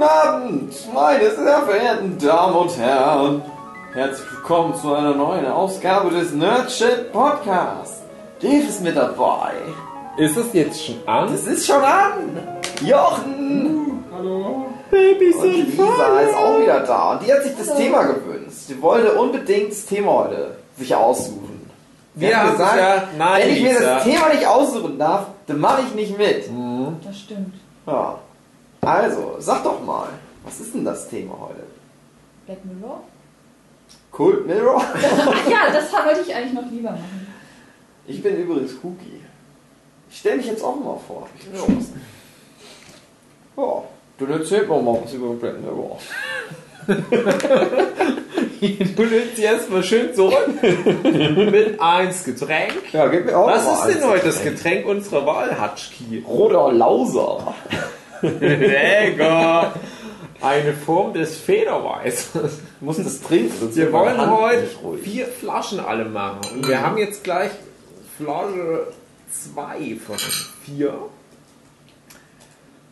Guten Abend, meine sehr verehrten Damen und Herren. Herzlich willkommen zu einer neuen Ausgabe des Nerdship Podcasts. Dave ist mit dabei. Ist es jetzt schon an? Es ist schon an. Jochen. Hallo. Babys Und Lisa ist auch wieder da. Und die hat sich das Thema gewünscht. Die wollte unbedingt das Thema heute sich aussuchen. Sie Wir haben gesagt, ja, nein, wenn ich mir Lisa. das Thema nicht aussuchen darf, dann mache ich nicht mit. Das stimmt. Ja. Also, sag doch mal, was ist denn das Thema heute? Black Mirror? Cold Mirror? Ach ja, das wollte ich eigentlich noch lieber machen. Ich bin übrigens Cookie. Ich stelle mich jetzt auch mal vor. Ich bin ja. ja, dann erzählt mir mal was über Black Mirror. Du nimmst sie erstmal schön zurück mit eins Getränk. Ja, gib mir auch Was mal ist denn heute das Getränk unserer Wahl, Hatschki? Roter Lauser. Lecker! Eine Form des Federweißes. Du musst das trinken, sonst Wir wollen heute vier Flaschen alle machen. Und wir haben jetzt gleich Flasche 2 von vier.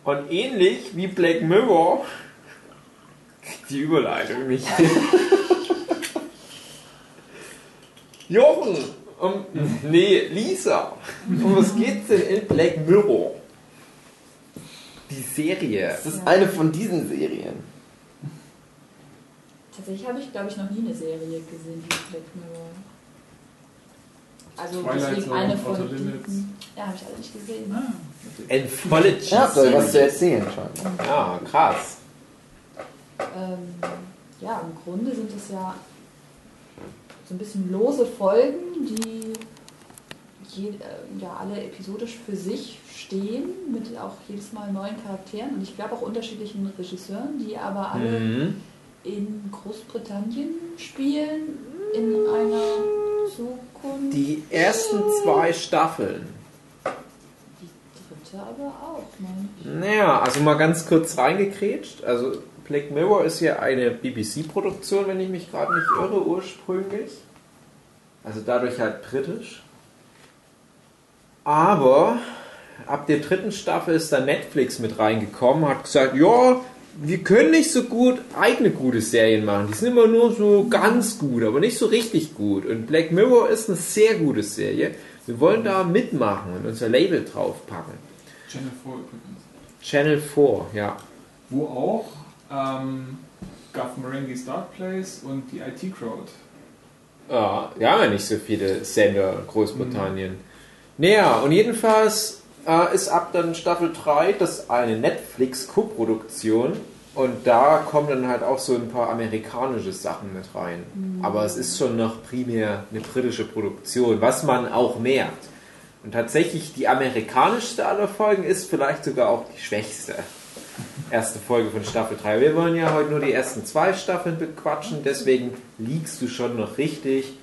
Und ähnlich wie Black Mirror die Überleitung nicht hin. Jochen! Um, nee, Lisa! Um was geht's denn in Black Mirror? Die Serie. Das ist eine von diesen Serien. Tatsächlich habe ich, glaube ich, noch nie eine Serie gesehen wie Black Mirror. Also Twilight Zone, eine Outer von Limits. diesen. Ja, habe ich alle nicht gesehen. Ah, Anthology. Ja, ihr was zu erzählen scheinbar. Ja, krass. Ähm, ja, im Grunde sind es ja so ein bisschen lose Folgen, die je, äh, ja, alle episodisch für sich stehen, mit auch jedes Mal neuen Charakteren und ich glaube auch unterschiedlichen Regisseuren, die aber alle Mhm. in Großbritannien spielen, in einer Zukunft. Die ersten zwei Staffeln. Die dritte aber auch, meine. Naja, also mal ganz kurz reingekrätscht. Also Black Mirror ist ja eine BBC-Produktion, wenn ich mich gerade nicht irre, ursprünglich. Also dadurch halt britisch. Aber ab der dritten Staffel ist da Netflix mit reingekommen, hat gesagt, ja, wir können nicht so gut eigene gute Serien machen. Die sind immer nur so ganz gut, aber nicht so richtig gut. Und Black Mirror ist eine sehr gute Serie. Wir wollen da mitmachen und unser Label draufpacken. Channel 4 übrigens. Channel 4, ja. Wo auch ähm, Guff Marenghi's Dark Place und die IT Crowd. Ja, wir haben ja nicht so viele Sender in Großbritannien. Naja, und jedenfalls äh, ist ab dann Staffel 3 das eine Netflix-Co-Produktion und da kommen dann halt auch so ein paar amerikanische Sachen mit rein. Aber es ist schon noch primär eine britische Produktion, was man auch merkt. Und tatsächlich die amerikanischste aller Folgen ist vielleicht sogar auch die schwächste. Erste Folge von Staffel 3. Wir wollen ja heute nur die ersten zwei Staffeln bequatschen, deswegen liegst du schon noch richtig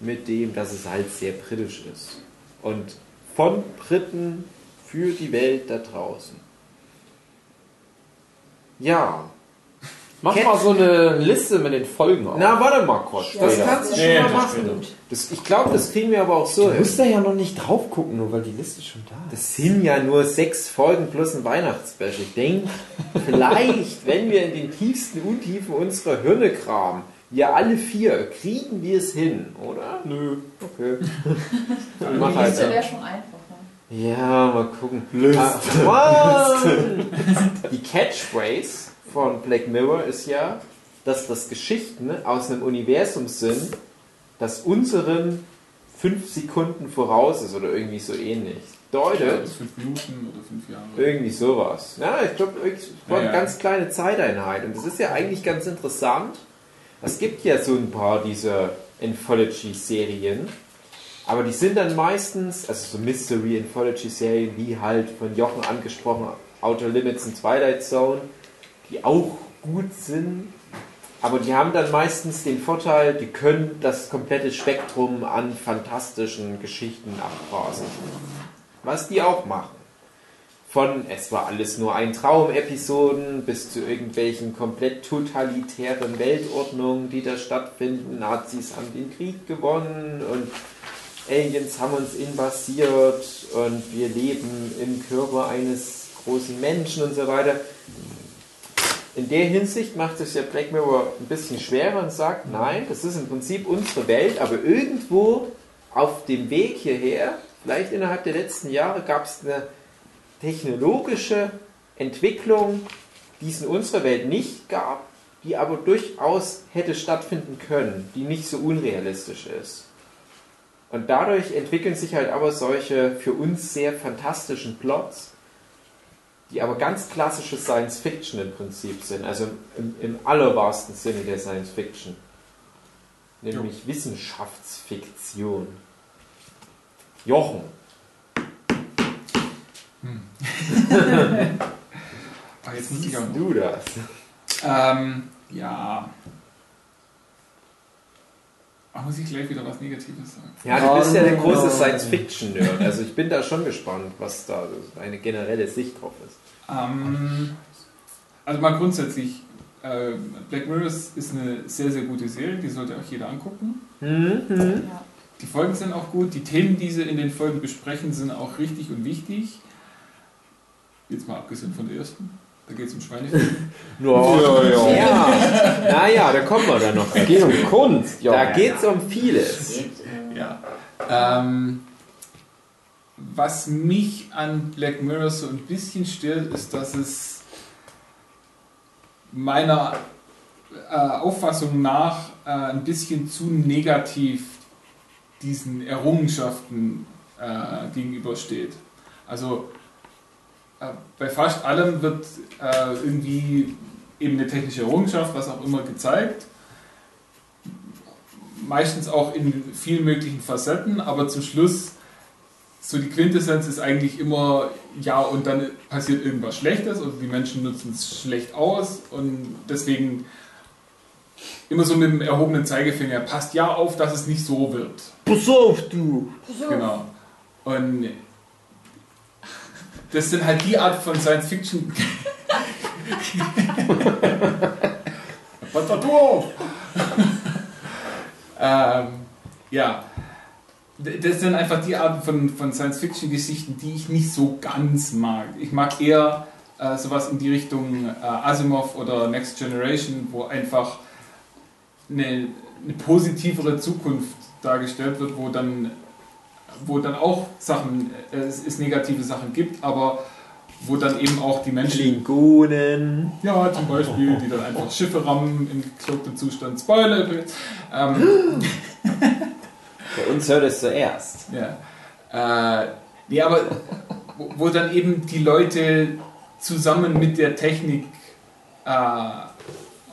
mit dem, dass es halt sehr britisch ist. Und von Briten für die Welt da draußen. Ja. Mach Cat- mal so eine Liste mit den Folgen auf. Na, warte mal kurz. Das Ja, kannst du das schon Nee, mal das machen. Das, ich glaube, das kriegen wir aber auch so Du hin. musst da ja noch nicht drauf gucken, nur weil die Liste schon da ist. Das sind ja nur sechs Folgen plus ein Weihnachtsspecial. Ich denke, vielleicht, wenn wir in den tiefsten Untiefen unserer Hirne kramen, wir alle vier, kriegen wir es hin, oder? Nö. Okay. Dann mach Die halt. So. wäre schon einfacher. Ja, mal gucken. Ah, Mann! Die Catchphrase von Black Mirror ist ja, dass das Geschichten aus einem Universum sind, das unseren fünf Sekunden voraus ist oder irgendwie so ähnlich. Ja, Deutet bis fünf Minuten oder fünf Jahre. irgendwie sowas. Ja, ich glaube, es war eine Ja, ja. ganz kleine Zeiteinheit. Und das ist ja eigentlich ganz interessant. Es gibt ja so ein paar dieser Anthology-Serien, aber die sind dann meistens, also so Mystery-Anthology-Serien, wie halt von Jochen angesprochen, Outer Limits und Twilight Zone, die auch gut sind, aber die haben dann meistens den Vorteil, die können das komplette Spektrum an fantastischen Geschichten abgrasen. Was die auch machen. Von es war alles nur ein Traum-Episoden bis zu irgendwelchen komplett totalitären Weltordnungen, die da stattfinden. Nazis haben den Krieg gewonnen und Aliens haben uns invasiert und wir leben im Körper eines großen Menschen und so weiter. in der Hinsicht macht es ja Black Mirror ein bisschen schwerer und sagt, nein, das ist im Prinzip unsere Welt, aber irgendwo auf dem Weg hierher, vielleicht innerhalb der letzten Jahre, gab es eine technologische Entwicklung, die es in unserer Welt nicht gab, die aber durchaus hätte stattfinden können, die nicht so unrealistisch ist. Und dadurch entwickeln sich halt aber solche für uns sehr fantastischen Plots, die aber ganz klassische Science Fiction im Prinzip sind, also im, im allerwahrsten Sinne der Science Fiction. Nämlich jo. Wissenschaftsfiktion. Jochen. Hm. Ach, jetzt muss ich auch du das. Ähm, ja. Ach, muss ich gleich wieder was Negatives sagen? Ja, du bist ja der große Science-Fiction-Nerd. Also ich bin da schon gespannt, was da eine generelle Sicht drauf ist. Ähm, also mal grundsätzlich, äh, Black Mirrors ist eine sehr, sehr gute Serie, die sollte auch jeder angucken. Mhm. Die Folgen sind auch gut, die Themen, die sie in den Folgen besprechen, sind auch richtig und wichtig. Jetzt mal abgesehen von der ersten. Da geht es um Schweinefilm. no, ja, ja. ja. Naja, da kommen wir dann noch. Es geht um Kunst. Ja. Da geht es um vieles. Ja. Ähm, was mich an Black Mirror so ein bisschen stört, ist, dass es meiner äh, Auffassung nach äh, ein bisschen zu negativ diesen Errungenschaften äh, gegenübersteht. Also bei fast allem wird äh, irgendwie eben eine technische Errungenschaft, was auch immer, gezeigt. Meistens auch in vielen möglichen Facetten, aber zum Schluss, so die Quintessenz ist eigentlich immer, ja, und dann passiert irgendwas Schlechtes oder die Menschen nutzen es schlecht aus und deswegen immer so mit dem erhobenen Zeigefinger, passt ja auf, dass es nicht so wird. Pass auf, du! Pass auf. Genau. Und das sind halt die Art von Science Fiction. Was da doof? ähm, ja. Das sind einfach die Arten von, von Science-Fiction-Geschichten, die ich nicht so ganz mag. Ich mag eher äh, sowas in die Richtung äh, Asimov oder Next Generation, wo einfach eine, eine positivere Zukunft dargestellt wird, wo dann wo dann auch Sachen, äh, es, es negative Sachen gibt, aber wo dann eben auch die Menschen. Klingonen. Ja, zum Beispiel, die dann einfach Schiffe rammen im gekloppten Zustand. Spoiler. Ähm, Bei uns hört es zuerst. Ja. Äh, nee, aber wo, wo, dann eben die Leute zusammen mit der Technik äh,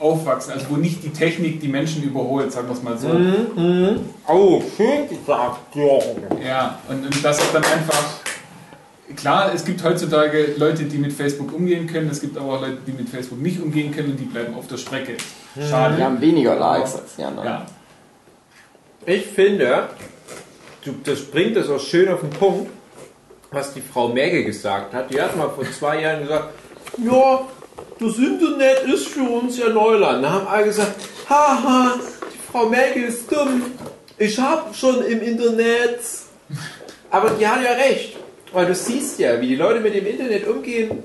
aufwachsen, also wo nicht die Technik die Menschen überholt, sagen wir es mal so. Mhm, mhm. Oh, schön gesagt. Ja, und, und das ist dann einfach, klar, es gibt heutzutage Leute, die mit Facebook umgehen können, es gibt aber auch Leute, die mit Facebook nicht umgehen können und die bleiben auf der Strecke. Mhm. Schade. Die haben weniger Likes als die anderen. Ja. Ich finde, das bringt es auch schön auf den Punkt, was die Frau Merkel gesagt hat. Die hat mal vor zwei Jahren gesagt, ja, das Internet ist für uns ja Neuland. Da haben alle gesagt, haha, die Frau Merkel ist dumm. Ich habe schon im Internet. Aber die hat ja recht. Weil du siehst ja, wie die Leute mit dem Internet umgehen.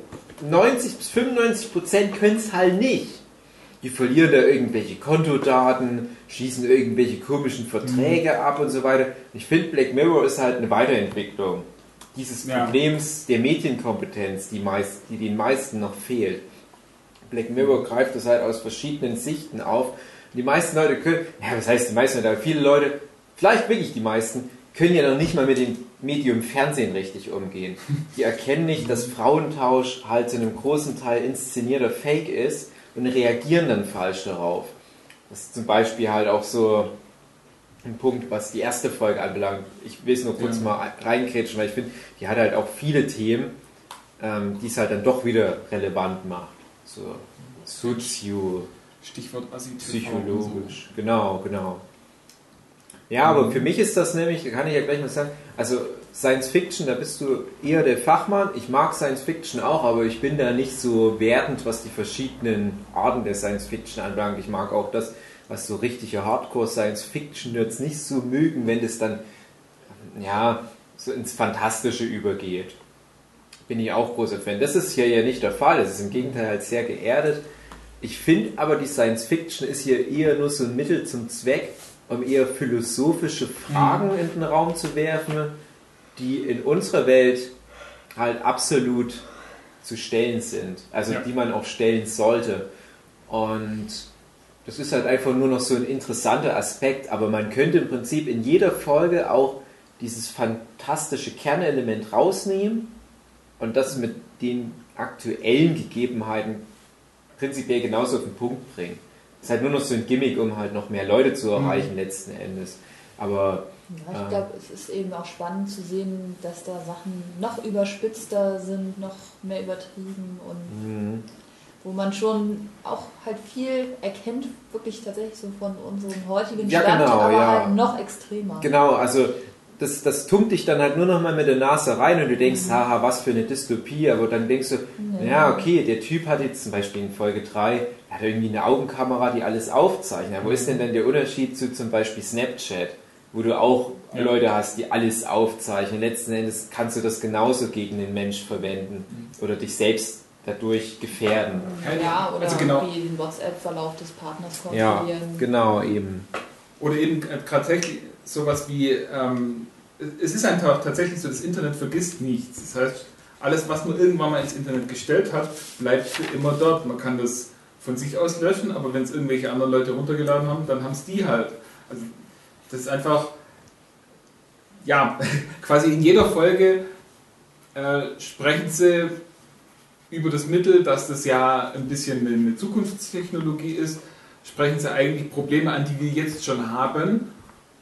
90 bis 95 Prozent können es halt nicht. Die verlieren da irgendwelche Kontodaten, schließen irgendwelche komischen Verträge mhm. ab und so weiter. Ich finde, Black Mirror ist halt eine Weiterentwicklung dieses Problems ja. der Medienkompetenz, die, meist, die den meisten noch fehlt. Black Mirror greift das halt aus verschiedenen Sichten auf. die meisten Leute können, ja, was heißt die meisten Leute, aber viele Leute, vielleicht wirklich die meisten, können ja noch nicht mal mit dem Medium Fernsehen richtig umgehen. Die erkennen nicht, dass Frauentausch halt zu einem großen Teil inszenierter Fake ist und reagieren dann falsch darauf. Das ist zum Beispiel halt auch so ein Punkt, was die erste Folge anbelangt. Ich will es nur kurz ja. mal reinkrätschen, weil ich finde, die hat halt auch viele Themen, ähm, die es halt dann doch wieder relevant macht so sozio Stichwort psychologisch. So. Genau, genau. Ja, aber für mich ist das nämlich, da kann ich ja gleich mal sagen, also Science Fiction, da bist du eher der Fachmann. Ich mag Science Fiction auch, aber ich bin da nicht so wertend, was die verschiedenen Arten der Science Fiction anbelangt. Ich mag auch das, was so richtige Hardcore Science Fiction Nerds nicht so mögen, wenn das dann ja so ins Fantastische übergeht bin ich auch großer Fan. Das ist hier ja nicht der Fall. Es ist im Gegenteil halt sehr geerdet. Ich finde aber, die Science Fiction ist hier eher nur so ein Mittel zum Zweck, um eher philosophische Fragen Mhm. in den Raum zu werfen, die in unserer Welt halt absolut zu stellen sind. Also Ja. die man auch stellen sollte. Und das ist halt einfach nur noch so ein interessanter Aspekt, aber man könnte im Prinzip in jeder Folge auch dieses fantastische Kernelement rausnehmen und das mit den aktuellen Gegebenheiten prinzipiell genauso auf den Punkt bringen. Das ist halt nur noch so ein Gimmick, um halt noch mehr Leute zu erreichen letzten Endes. Aber Ja, ich Ähm. glaube, es ist eben auch spannend zu sehen, dass da Sachen noch überspitzter sind, noch mehr übertrieben und mh, wo man schon auch halt viel erkennt, wirklich tatsächlich so von unserem heutigen Ja, Stand, genau, aber ja. halt noch extremer. genau, also das, das tunkt dich dann halt nur noch mal mit der Nase rein und du denkst, haha, was für eine Dystopie, aber dann denkst du, Ja. ja, okay, der Typ hat jetzt zum Beispiel in Folge 3, er hat irgendwie eine Augenkamera, die alles aufzeichnet. Wo ist denn dann der Unterschied zu zum Beispiel Snapchat, wo du auch Ja. Leute hast, die alles aufzeichnen? Letzten Endes kannst du das genauso gegen den Mensch verwenden oder dich selbst dadurch gefährden. Ja, oder Also genau. wie den WhatsApp-Verlauf des Partners Ja, kontrollieren. genau, eben. Oder eben äh, tatsächlich sowas wie, ähm, es ist einfach tatsächlich so, das Internet vergisst nichts. Das heißt, alles, was man irgendwann mal ins Internet gestellt hat, bleibt für immer dort. Man kann das von sich aus löschen, aber wenn es irgendwelche anderen Leute runtergeladen haben, dann haben es die halt. Also das ist einfach, ja, quasi in jeder Folge äh, sprechen sie über das Mittel, dass das ja ein bisschen eine Zukunftstechnologie ist, sprechen sie eigentlich Probleme an, die wir jetzt schon haben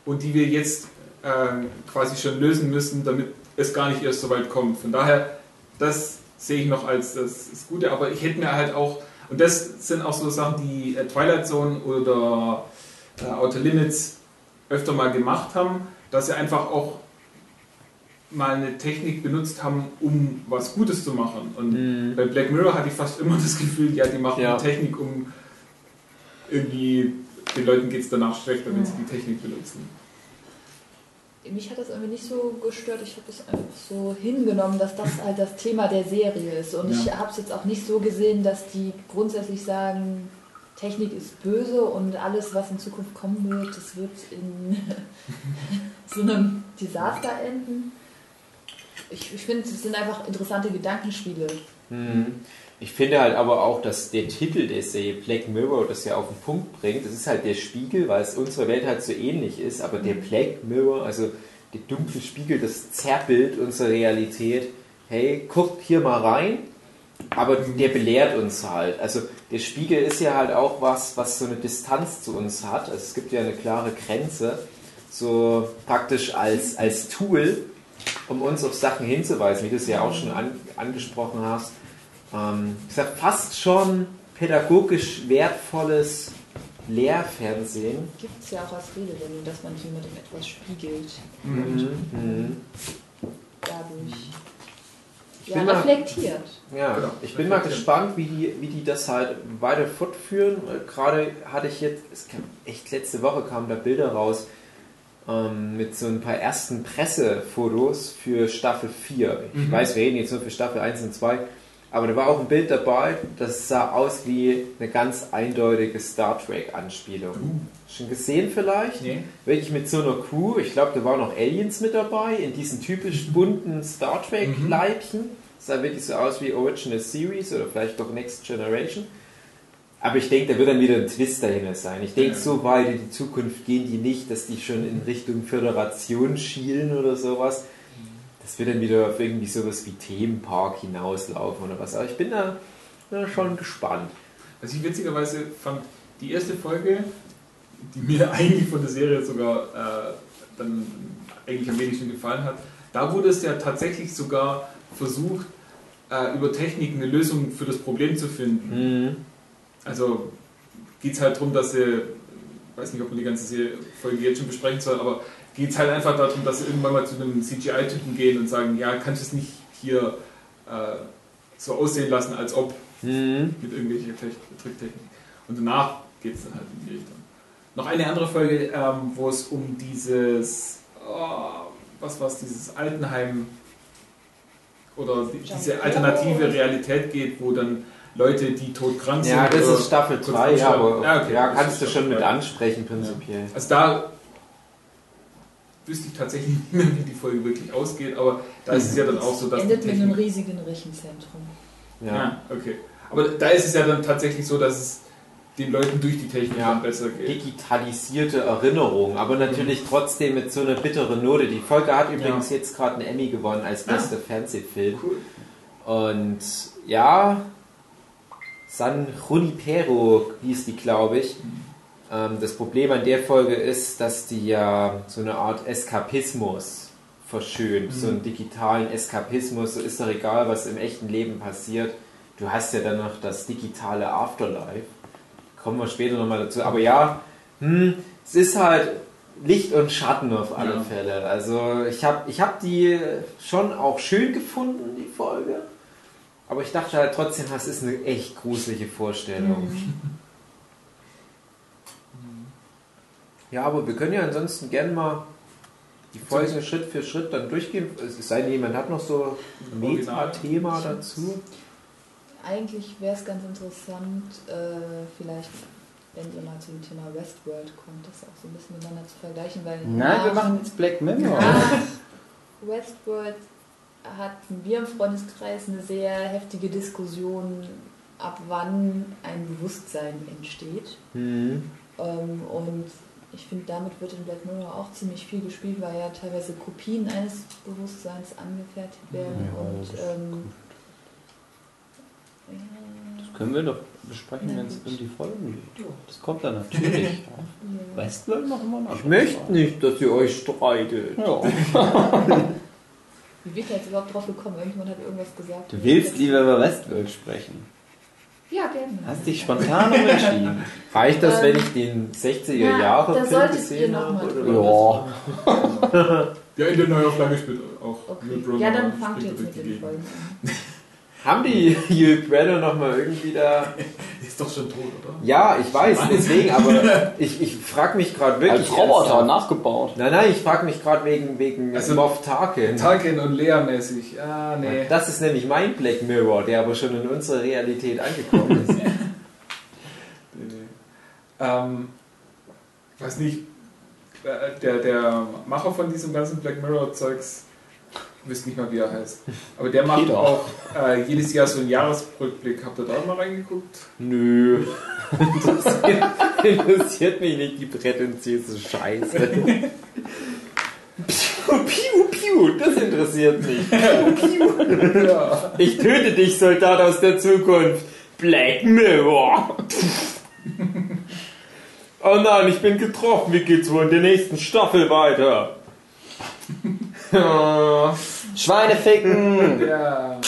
und die wir jetzt äh, quasi schon lösen müssen, damit es gar nicht erst so weit kommt. Von daher, das sehe ich noch als das, das Gute, aber ich hätte mir halt auch, und das sind auch so Sachen, die äh, Twilight Zone oder äh, Outer Limits öfter mal gemacht haben, dass sie einfach auch mal eine Technik benutzt haben, um was Gutes zu machen. Und Mhm. bei Black Mirror hatte ich fast immer das Gefühl, ja, die machen Ja. Technik, um irgendwie den Leuten geht es danach schlechter, wenn sie die Technik benutzen. Mich hat das irgendwie nicht so gestört. Ich habe das einfach so hingenommen, dass das halt das Thema der Serie ist. Und ich Ja. habe es jetzt auch nicht so gesehen, dass die grundsätzlich sagen, Technik ist böse und alles, was in Zukunft kommen wird, das wird in so einem Desaster enden. Ich, ich finde, es sind einfach interessante Gedankenspiele. Mhm. Ich finde halt aber auch, dass der Titel der Serie Black Mirror das ja auf den Punkt bringt. Das ist halt der Spiegel, weil es unserer Welt halt so ähnlich ist, aber der Black Mirror, also der dunkle Spiegel, das Zerrbild unserer Realität, hey, guckt hier mal rein, aber der belehrt uns halt. Also der Spiegel ist ja halt auch was, was so eine Distanz zu uns hat. Also es gibt ja eine klare Grenze, so praktisch als, als Tool, um uns auf Sachen hinzuweisen, wie du es ja auch schon an, angesprochen hast. Ähm, ich sag fast schon pädagogisch wertvolles Lehrfernsehen. Gibt es ja auch als Redewendung, dass man jemandem etwas spiegelt. Mhm. Dadurch. Ich Ja, bin mal- reflektiert. Ja, Genau. ich bin mal gespannt, wie die, wie die das halt weiter fortführen. Äh, Gerade hatte ich jetzt, es kam echt letzte Woche kamen da Bilder raus ähm, mit so ein paar ersten Pressefotos für Staffel 4. Ich Mhm. weiß, wir reden jetzt nur für Staffel 1 und 2, aber da war auch ein Bild dabei, das sah aus wie eine ganz eindeutige Star Trek-Anspielung. Schon gesehen vielleicht? Nee. Wirklich mit so einer Crew. Ich glaube, da waren noch Aliens mit dabei, in diesen typisch bunten Star Trek-Leibchen. Sah wirklich so aus wie Original Series oder vielleicht doch Next Generation. Aber ich denke, da wird dann wieder ein Twist dahinter sein. Ich denke, Ja. so weit in die Zukunft gehen die nicht, dass die schon in Richtung Föderation schielen oder sowas. Das wird dann wieder auf irgendwie sowas wie Themenpark hinauslaufen oder was. Aber ich bin da, da schon gespannt. Was ich witzigerweise fand, die erste Folge, die mir eigentlich von der Serie sogar äh, dann eigentlich am wenigsten gefallen hat, da wurde es ja tatsächlich sogar versucht, äh, über Technik eine Lösung für das Problem zu finden. Mhm. Also geht es halt darum, dass sie, ich weiß nicht, ob man die ganze Folge jetzt schon besprechen soll, aber geht es halt einfach darum, dass sie irgendwann mal zu einem CGI-Typen gehen und sagen, ja, kannst du es nicht hier äh, so aussehen lassen, als ob Mhm. mit irgendwelcher Tech- Tricktechnik. Und danach geht es dann halt in die Richtung. Noch eine andere Folge, ähm, wo es um dieses, oh, was war es, dieses Altenheim oder die, diese alternative. Realität geht, wo dann Leute, die todkrank sind. Ja, das ist Staffel kurz 3, ja, aber Ja, okay, ja, das kannst du schon Staffel mit ansprechen, prinzipiell. Also da wüsste ich tatsächlich nicht mehr, wie die Folge wirklich ausgeht, aber da ist es ja dann auch so, dass Endet mit einem riesigen Rechenzentrum. Ja. Ja, okay. Aber da ist es ja dann tatsächlich so, dass es den Leuten durch die Technik Ja. dann besser geht. Digitalisierte Erinnerung, aber natürlich trotzdem mit so einer bitteren Note. Die Folge hat übrigens jetzt gerade einen Emmy gewonnen als bester Fernsehfilm. Cool. Und ja, San Junipero hieß die, glaube ich. Ähm, das Problem an der Folge ist, dass die ja so eine Art Eskapismus verschönt, so einen digitalen Eskapismus. So ist doch egal, was im echten Leben passiert. Du hast ja dann noch das digitale Afterlife. Kommen wir später nochmal dazu. Aber ja, hm, es ist halt Licht und Schatten auf alle Ja. Fälle. Also ich habe ich hab die schon auch schön gefunden, die Folge. Aber ich dachte halt trotzdem, das ist eine echt gruselige Vorstellung. Ja, aber wir können ja ansonsten gerne mal die Folgen Schritt für Schritt dann durchgehen. Es sei denn, jemand hat noch so ein. Meta-Thema dazu. Eigentlich wäre es ganz interessant, äh, vielleicht, wenn ihr mal zum Thema Westworld kommt, das auch so ein bisschen miteinander zu vergleichen, weil Nein, wir machen jetzt Black Mirror. Westworld hatten wir im Freundeskreis eine sehr heftige Diskussion, ab wann ein Bewusstsein entsteht. Hm. Ähm, und ich finde, damit wird in Black Mirror auch ziemlich viel gespielt, weil ja teilweise Kopien eines Bewusstseins angefertigt werden. Ja, und das ähm, ja, Das können wir doch besprechen, wenn es um die Folgen geht. Das kommt dann natürlich. ja. Westworld machen wir noch. Ich möchte nicht, dass ihr euch streitet. Ja. Wie wird er jetzt überhaupt drauf gekommen? Irgendjemand hat irgendwas gesagt. Du willst lieber über Westworld sprechen. Ja, gerne. Hast dich spontan umentschieden. Reicht das, Ähm, wenn ich den 60er ja, Jahre da Film gesehen habe? oder was? Ja, in der Neuauflage spielt auch Okay. Ja, dann fangt ihr jetzt mit den. Folgen an. Haben die Hugh Brenner nochmal irgendwie da... Ist doch schon tot, oder? Ja, ich weiß, deswegen, aber ich, ich frage mich gerade wirklich... Als Roboter ernsthaft- nachgebaut. Nein, nein, ich frage mich gerade wegen, wegen Also- Moff Tarkin. Tarkin und Lea mäßig. Ah, nee. Das ist nämlich mein Black Mirror, der aber schon in unserer Realität angekommen ist. Nee, nee. Ähm, weiß nicht, äh, der, der Macher von diesem ganzen Black Mirror-Zeugs, wüsste nicht mal, wie er heißt, aber der macht Peter. auch äh, jedes Jahr so einen Jahresrückblick. Habt ihr da mal reingeguckt? Nö. Interessiert, interessiert mich nicht die prätentiöse Scheiße. Piu, piu, piu, das interessiert mich. Piu, piu. Ja. Ich töte dich, Soldat aus der Zukunft. Black Mirror. Oh nein, ich bin getroffen. Wie geht's wohl in der nächsten Staffel weiter? Ja. Schweine ficken! ja.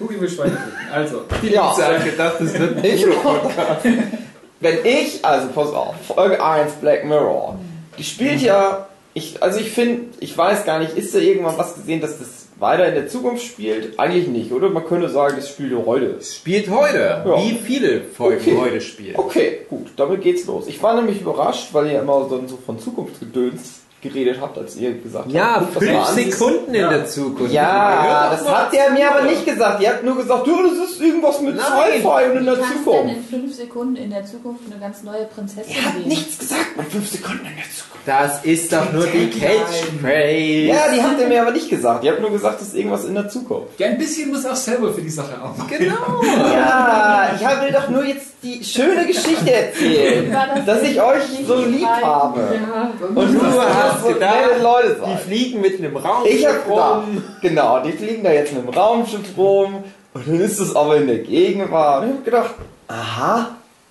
Hugi will Schweine ficken. Also, Ja. Ich habe gedacht, das wird ein Ich- Podcast. Wenn ich, also pass auf, Folge 1 Black Mirror, die spielt ja, ich, also ich finde, ich weiß gar nicht, ist da irgendwann was gesehen, dass das weiter in der Zukunft spielt? Eigentlich nicht, oder? Man könnte sagen, das spielt ja heute. Spielt heute. Ja. Wie viele Folgen Okay. heute spielen. Okay, gut, damit geht's los. Ich war nämlich überrascht, weil ihr immer so von Zukunftsgedöns geredet habt, als ihr gesagt Ja, habt, mal fünf. Sekunden in Ja. der Zukunft. Ja, das habt ihr mir aber nicht gesagt. Ihr habt nur gesagt, du, das ist irgendwas mit. Sci-Fi und in der Du kannst denn Zukunft. in fünf Sekunden in der Zukunft eine ganz neue Prinzessin Ihr habt nichts gesagt mit 5 Sekunden in der Zukunft. Das ist doch nur die Catchphrase. Ja, die habt ihr mir aber nicht gesagt. Ihr habt nur gesagt, das ist irgendwas in der Zukunft. ja, ein bisschen muss auch selber für die Sache arbeiten. Genau. Ja, ich will doch nur jetzt die schöne Geschichte erzählen, dass ich euch so lieb habe. Ja. Und du hast so gedacht, Leute Die seid. fliegen mit einem Raum. Ich hab gedacht, genau, die fliegen da jetzt mit dem Raumschiff rum und dann ist es aber in der Gegenwart. Und ich hab gedacht, aha,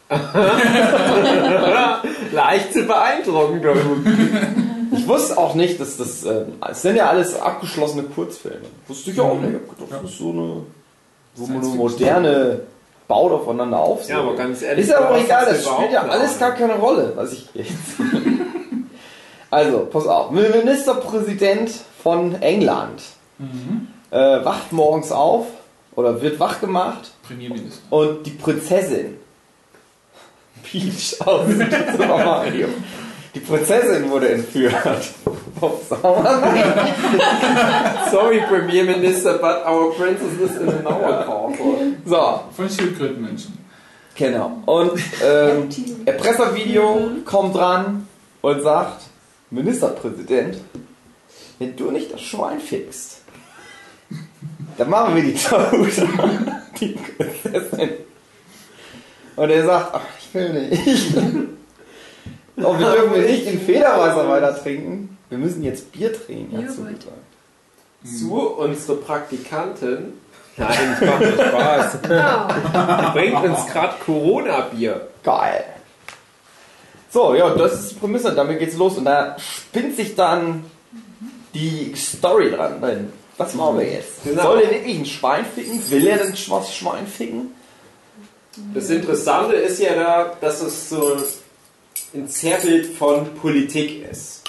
Leicht zu beeindrucken, ich wusste auch nicht, dass das, äh, es sind ja alles abgeschlossene Kurzfilme. Wusste ich auch nicht. Ich hab gedacht, das ist so eine, so eine moderne Baut aufeinander auf. Ja, aber ganz ehrlich, Ist ja auch was egal, hast das spielt ja alles gar keine Rolle, was ich jetzt. also, pass auf. Ministerpräsident von England äh, wacht morgens auf oder wird wach gemacht Premierminister. und die Prinzessin Peach aus Super Mario. Die Prinzessin wurde entführt Sorry, Premierminister, but our princess is in an hour So, Von Schildkrötenmenschen. genau. Und ähm, Erpresservideo kommt dran und sagt, Ministerpräsident, wenn du nicht das Schwein fixst, dann machen wir die Prinzessin. Und er sagt, ach, ich will nicht. Oh, wir dürfen nicht den Federweißer weiter trinken. Wir müssen jetzt Bier trinken, hat Joghurt. gesagt. Zu unsere Praktikantin. Nein, ich mache nur Spaß. Ja. Bringt uns gerade Corona-Bier. Geil. So, ja, das ist die Prämisse, damit geht's los. Und da spinnt sich dann die Story dran. Denn was machen wir jetzt? Genau. Soll er wirklich ein Schwein ficken? Will er denn was Schwein ficken? Das Interessante ist ja da, dass es so ein Zerrbild von Politik ist.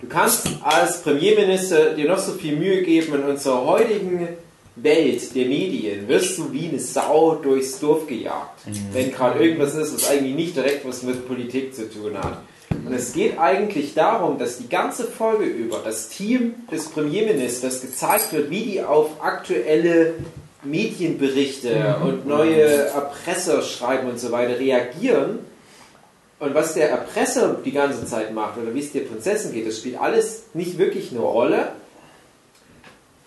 Du kannst als Premierminister dir noch so viel Mühe geben in unserer heutigen Welt der Medien, wirst du wie eine Sau durchs Dorf gejagt. Wenn gerade irgendwas ist, was eigentlich nicht direkt was mit Politik zu tun hat. Und es geht eigentlich darum, dass die ganze Folge über das Team des Premierministers gezeigt wird, wie die auf aktuelle Medienberichte und neue Erpresser schreiben und so weiter reagieren. Und was der Erpresser die ganze Zeit macht oder wie es der Prinzessin geht, das spielt alles nicht wirklich eine Rolle.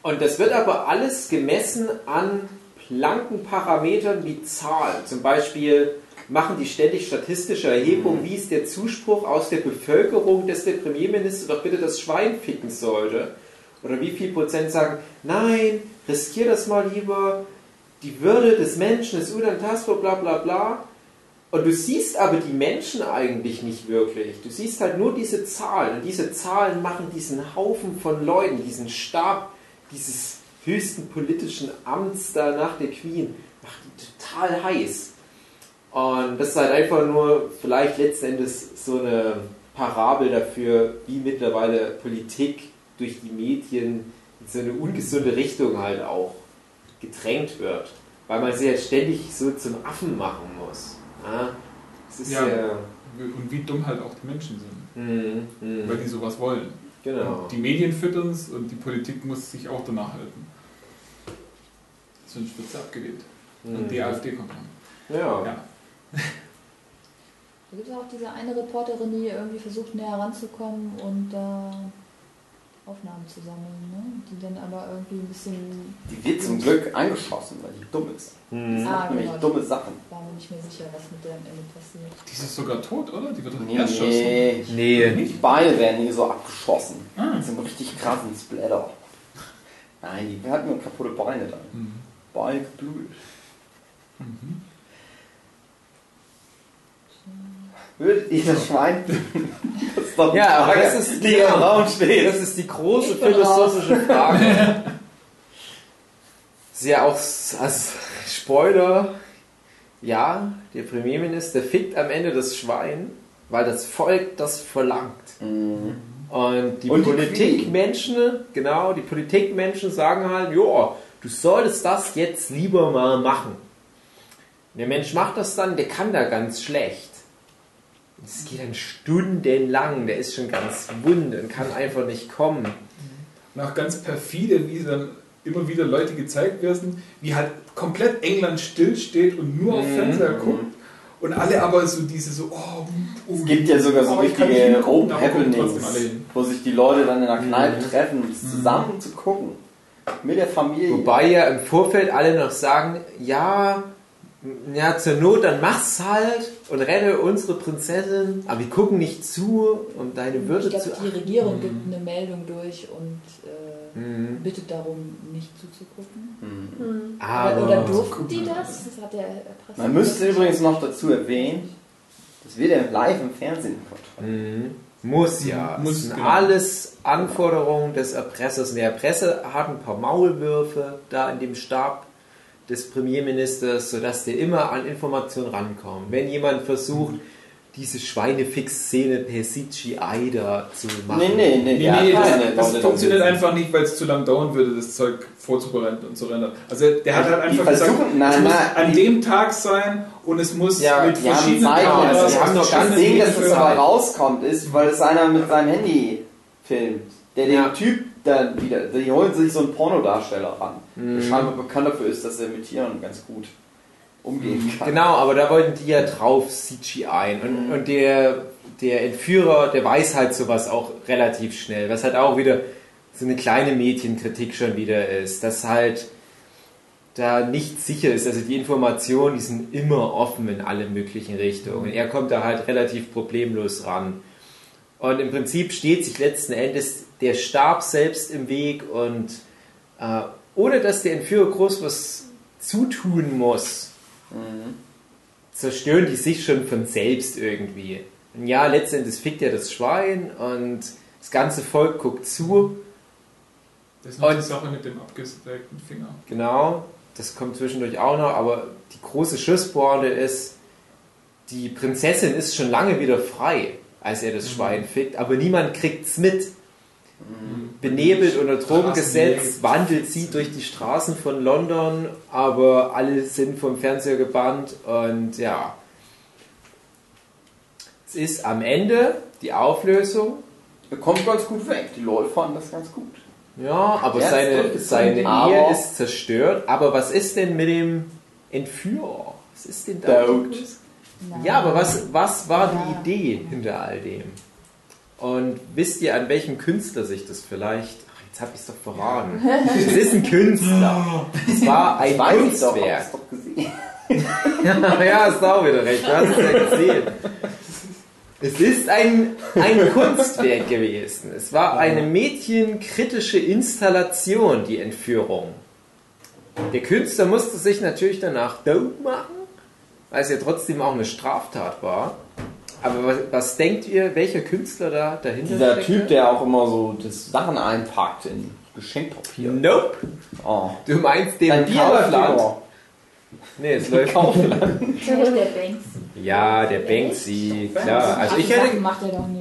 Und das wird aber alles gemessen an blanken Parametern wie Zahlen. Zum Beispiel machen die ständig statistische Erhebungen, wie ist der Zuspruch aus der Bevölkerung, dass der Premierminister doch bitte das Schwein ficken sollte. Oder wie viel Prozent sagen, nein, riskier das mal lieber, die Würde des Menschen ist unantastbar, bla bla bla. Und du siehst aber die Menschen eigentlich nicht wirklich. Du siehst halt nur diese Zahlen. Und diese Zahlen machen diesen Haufen von Leuten, diesen Stab dieses höchsten politischen Amts da nach der Queen, macht die total heiß. Und das ist halt einfach nur vielleicht letzten Endes so eine Parabel dafür, wie mittlerweile Politik durch die Medien in so eine ungesunde Richtung halt auch gedrängt wird. Weil man sie halt ständig so zum Affen machen muss. Ja, Ja. ja. Und wie dumm halt auch die Menschen sind, Mhm, mhm. weil die sowas wollen. Genau. Und die Medien füttern es und die Politik muss sich auch danach halten. Sonst wird sie abgewählt. Und die Mhm. AfD kommt dann. Ja. Ja. Da gibt es auch diese eine Reporterin, die irgendwie versucht näher ranzukommen und da Aufnahmen zu sammeln, ne? die dann aber irgendwie ein bisschen, Die wird zum Glück angeschossen, weil die dumm ist. Mhm. Die Ah, macht nämlich genau. dumme Sachen. war mir nicht mehr sicher, was mit der am Ende passiert. Die ist sogar tot, oder? Die wird doch Nee, erschossen. nee. Nee. Die Beine werden hier so abgeschossen. Ah. Das sind richtig krassen Splatter. Nein, die hat nur kaputte Beine dann. Mhm. Beine geblutet. Mhm. Würdet ihr das Schwein Das ist doch die Ja, aber Frage, das ist- die im Raum steht. Das ist die große Ich philosophische Frage. Ja auch als Spoiler, ja, der Premierminister fickt am Ende das Schwein, weil das Volk das verlangt. Mhm. Und die Und die Politikmenschen, genau, die Politikmenschen sagen halt, ja, du solltest das jetzt lieber mal machen. Und der Mensch macht das dann, der kann da ganz schlecht. Es geht dann stundenlang, der ist schon ganz wund und kann einfach nicht kommen. Und auch ganz perfide, wie dann immer wieder Leute gezeigt werden, wie halt komplett England stillsteht und nur auf Mhm. Fernseher guckt. Und alle aber so diese so, oh, oh Es gibt ja sogar so oh, richtige Open Happenings, wo sich die Leute dann in der Kneipe Mhm. treffen, um es zusammen zu gucken. Mit der Familie. Wobei ja im Vorfeld alle noch sagen, ja, ja, zur Not, dann mach's halt und rette unsere Prinzessin, aber wir gucken nicht zu, um deine Würde ich zu glaube, die Regierung gibt eine Meldung durch und äh, Mhm. bittet darum, nicht zuzugucken. Mhm. Aber oder, oder durften die das? Das hat der Man müsste übrigens noch dazu erwähnen, das wird ja live im Fernsehen übertragen. Mhm. Muss ja. Muss, das sind genau. alles Anforderungen des Erpressers. Und der Erpresser hat ein paar Maulwürfe da in dem Stab des Premierministers, sodass der immer an Informationen rankommt. Wenn jemand versucht, diese Schweinefix-Szene per CGI da zu machen. Nee, nee, nee, Nee, der nee, das, keine das Leute funktioniert einfach nicht, weil es zu lang dauern würde, das Zeug vorzubereiten und zu rendern. Also der hat halt einfach gesagt, muss nein, an dem Tag sein und es muss Ja, mit verschiedenen Zeit, Kameras, also die haben noch das ganz Ding, dass das aber rauskommt, ist, weil es einer mit seinem Handy filmt. der den Ja. Typ dann wieder, die holen sich so einen Pornodarsteller ran, Mhm. der scheinbar bekannt dafür ist, dass er mit Tieren ganz gut umgehen kann. Genau, aber da wollten die ja drauf CGI und, Mhm. und der, der Entführer, der weiß halt sowas auch relativ schnell, was halt auch wieder so eine kleine Mädchenkritik schon wieder ist, dass halt da nicht sicher ist, also die Informationen, die sind immer offen in alle möglichen Richtungen. Er kommt da halt relativ problemlos ran. Und im Prinzip steht sich letzten Endes der Stab selbst im Weg und äh, ohne dass der Entführer groß was zutun muss, zerstören die sich schon von selbst irgendwie. Und ja, letztendlich fickt er das Schwein und das ganze Volk guckt zu. Das ist noch Und- die Sache mit dem abgesägten Finger. Genau, das kommt zwischendurch auch noch, aber die große Schusspointe ist, die Prinzessin ist schon lange wieder frei, als er das Schwein fickt, aber niemand kriegt's mit. Benebelt unter Drogen gesetzt, wandelt sie durch die Straßen von London, aber alle sind vom Fernseher gebannt und ja. Es ist am Ende die Auflösung Er kommt ganz gut weg, die Leute fanden das ganz gut. Ja, aber Der seine, seine aber- Ehe ist zerstört. Aber was ist denn mit dem Entführer? Was ist denn da? Tot. Nein. Ja, aber was, was war Ja. die Idee hinter all dem? Und wisst ihr, an welchem Künstler sich das vielleicht... Ach, jetzt habe ich es doch verraten. Es ist ein Künstler. Es war ein Kunstwerk. hab's doch gesehen. ja, hast du auch wieder recht. Du hast es ja gesehen. Es ist ein, ein Kunstwerk gewesen. Es war eine mädchenkritische Installation, die Entführung. Der Künstler musste sich natürlich danach dope machen, weil es ja trotzdem auch eine Straftat war. Aber was, was denkt ihr, welcher Künstler da dahinter Dieser steckte? Typ, der auch immer so das Sachen einpackt in Geschenkpapier. Nope. Oh. Du meinst den Dein Kaufland? Nee, es läuft Vielleicht der Banks. Ja, der Banksy, klar. Also ich hätte,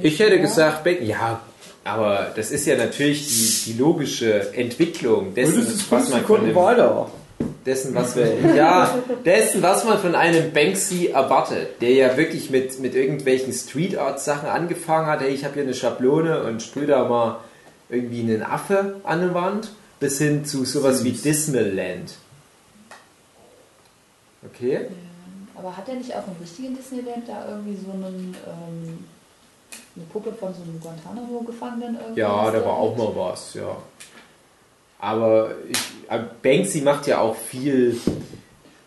ich hätte gesagt, Bank, ja, aber das ist ja natürlich die, die logische Entwicklung dessen, was man von dem, weiter. Dessen, was wir, ja, dessen, was man von einem Banksy erwartet, der ja wirklich mit, mit irgendwelchen Street Art Sachen angefangen hat. Hey, ich habe hier eine Schablone und sprühe da mal irgendwie einen Affe an der Wand, bis hin zu sowas wie Disneyland. Okay? Aber hat er nicht auch im richtigen Disneyland da irgendwie so einen, ähm, eine Puppe von so einem Guantanamo-Gefangenen irgendwie? Ja, da war auch mal was, ja. Aber ich, aber Banksy macht ja auch viel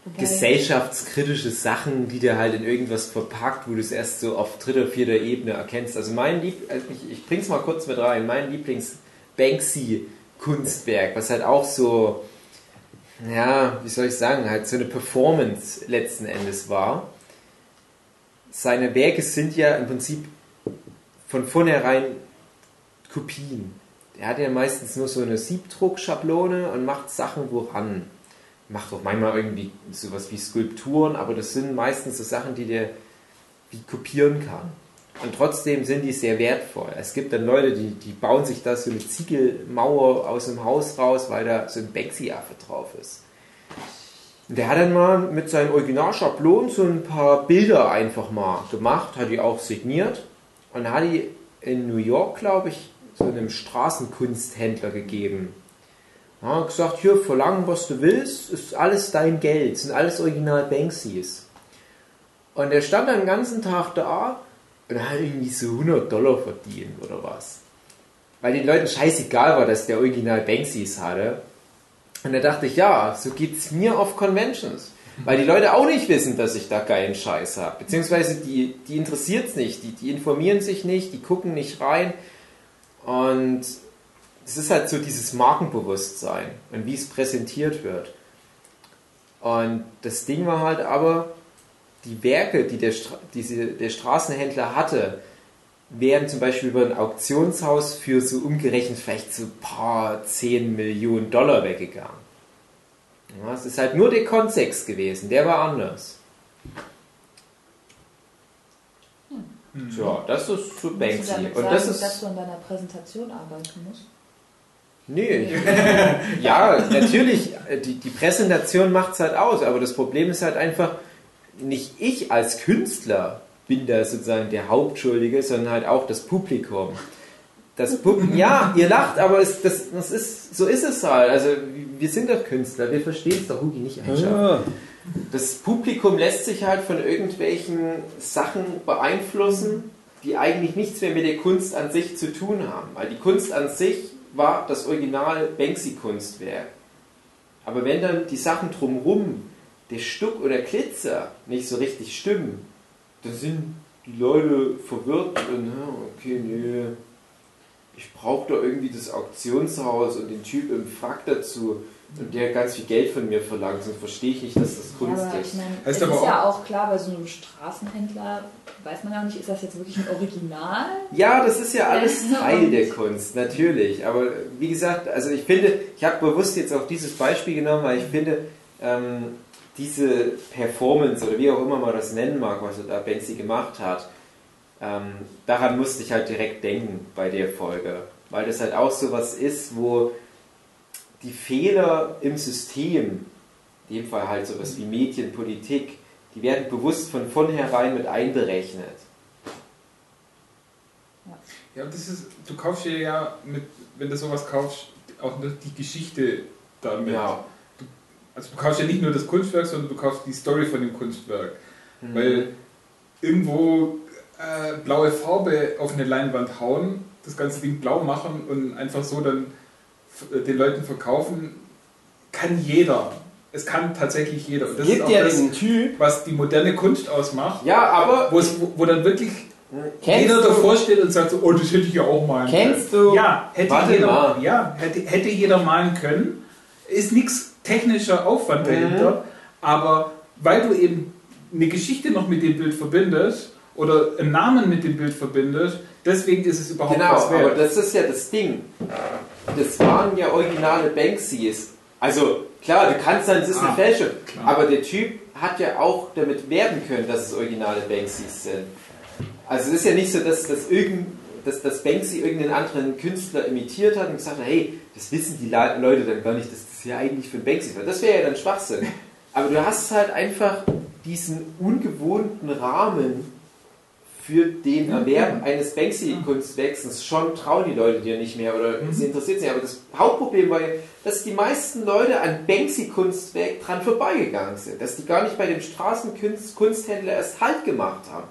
Wobei- gesellschaftskritische Sachen, die der halt in irgendwas verpackt, wo du es erst so auf dritter, vierter Ebene erkennst. Also mein Lieb, also ich, ich bring's mal kurz mit rein, mein Lieblings-Banksy-Kunstwerk, was halt auch so, ja, wie soll ich sagen, halt so eine Performance letzten Endes war. Seine Werke sind ja im Prinzip von vornherein Kopien. Er hat ja meistens nur so eine Siebdruckschablone und macht Sachen woran. Macht auch manchmal irgendwie sowas wie Skulpturen, aber das sind meistens so Sachen, die der wie kopieren kann. Und trotzdem sind die sehr wertvoll. Es gibt dann Leute, die, die bauen sich da so eine Ziegelmauer aus dem Haus raus, weil da so ein Banksy-Affe drauf ist. Und der hat dann mal mit seinen Originalschablonen so ein paar Bilder einfach mal gemacht, hat die auch signiert und hat die in New York, glaube ich, so einem Straßenkunsthändler gegeben. Er hat gesagt, hier, verlangen, was du willst, ist alles dein Geld, sind alles Original Banksys. Und er stand dann den ganzen Tag da und hat irgendwie so 100 Dollar verdient oder was. Weil den Leuten scheißegal war, dass der Original Banksys hatte. Und da dachte ich, ja, so geht's mir auf Conventions. Weil die Leute auch nicht wissen, dass ich da geilen Scheiß habe. Beziehungsweise die, die interessiert's nicht. Die, die informieren sich nicht, die gucken nicht rein. Und es ist halt so dieses Markenbewusstsein und wie es präsentiert wird. Und das Ding war halt aber, die Werke, die der, Stra diese, der Straßenhändler hatte, wären zum Beispiel über ein Auktionshaus für so umgerechnet vielleicht so ein paar 10 Millionen Dollar weggegangen. Ja, es ist halt nur der Kontext gewesen, der war anders. Tja, das ist zu Musst du Banksy. damit Und sagen, das ist. dass du an deiner Präsentation arbeiten musst? Nee, ja, natürlich, äh, die, die Präsentation macht es halt aus, aber das Problem ist halt einfach, nicht ich als Künstler bin da sozusagen der Hauptschuldige, sondern halt auch das Publikum. das Puppen, ja, ihr lacht, aber es, das, das ist, so ist es halt. Also wir sind doch Künstler, wir verstehen es doch, Hugi, nicht einschaffen. Das Publikum lässt sich halt von irgendwelchen Sachen beeinflussen, die eigentlich nichts mehr mit der Kunst an sich zu tun haben. Weil die Kunst an sich war das Original Banksy-Kunstwerk. Aber wenn dann die Sachen drumherum, der Stuck oder Glitzer, nicht so richtig stimmen, dann sind die Leute verwirrt und, ja, okay, nee, ich brauche da irgendwie das Auktionshaus und den Typ im Frack dazu und der ganz viel Geld von mir verlangt, sonst verstehe ich nicht, dass das Ja, Kunst aber ist. ich meine, Heißt es aber ist auch- ja auch klar, bei so einem Straßenhändler weiß man ja auch nicht, ist das jetzt wirklich ein Original? Ja, das ist ja alles Ja. Teil der Kunst, natürlich. Aber wie gesagt, also ich finde, ich habe bewusst jetzt auch dieses Beispiel genommen, weil ich finde, ähm, diese Performance oder wie auch immer man das nennen mag, was da Banksy gemacht hat, ähm, daran musste ich halt direkt denken bei der Folge. Weil das halt auch so was ist, wo die Fehler im System, in dem Fall halt sowas wie Medien, Politik, die werden bewusst von vornherein mit einberechnet. Ja, das ist, du kaufst dir ja mit, wenn du sowas kaufst, auch nur die Geschichte damit. Ja. Also du kaufst ja nicht nur das Kunstwerk, sondern du kaufst die Story von dem Kunstwerk. Mhm. Weil irgendwo äh, blaue Farbe auf eine Leinwand hauen, das ganze Ding blau machen und einfach so dann den Leuten verkaufen, kann jeder. Es kann tatsächlich jeder. Und das ist Gibt auch ja das, diesen Typ, was die moderne Kunst ausmacht, Ja, aber wo, wo, dann wirklich kennst jeder davor steht und sagt so, oh, das hätte ich ja auch malen Kennst können. du- Ja, hätte jeder, mal. ja hätte, hätte jeder malen können. Ist nichts technischer Aufwand Mhm. dahinter, aber weil du eben eine Geschichte noch mit dem Bild verbindest oder einen Namen mit dem Bild verbindest, deswegen ist es überhaupt genau, was aber wert. das ist ja das Ding. Das waren ja originale Banksys. Also klar, du kannst sagen, es ist eine Ah, Fälschung, klar. aber der Typ hat ja auch damit werben können, dass es originale Banksys sind. Also es ist ja nicht so, dass, dass, irgend, dass, dass Banksy irgendeinen anderen Künstler imitiert hat und gesagt hat, hey, das wissen die Le- Leute dann gar nicht, dass das ja eigentlich für Banksy war. Das wäre ja dann Schwachsinn. Aber du hast halt einfach diesen ungewohnten Rahmen für den Erwerb eines Banksy-Kunstwerks schon trauen die Leute dir nicht mehr oder sie interessiert sich. Aber das Hauptproblem war ja, dass die meisten Leute an Banksy-Kunstwerk dran vorbeigegangen sind. Dass die gar nicht bei dem Straßenkunsthändler erst Halt gemacht haben.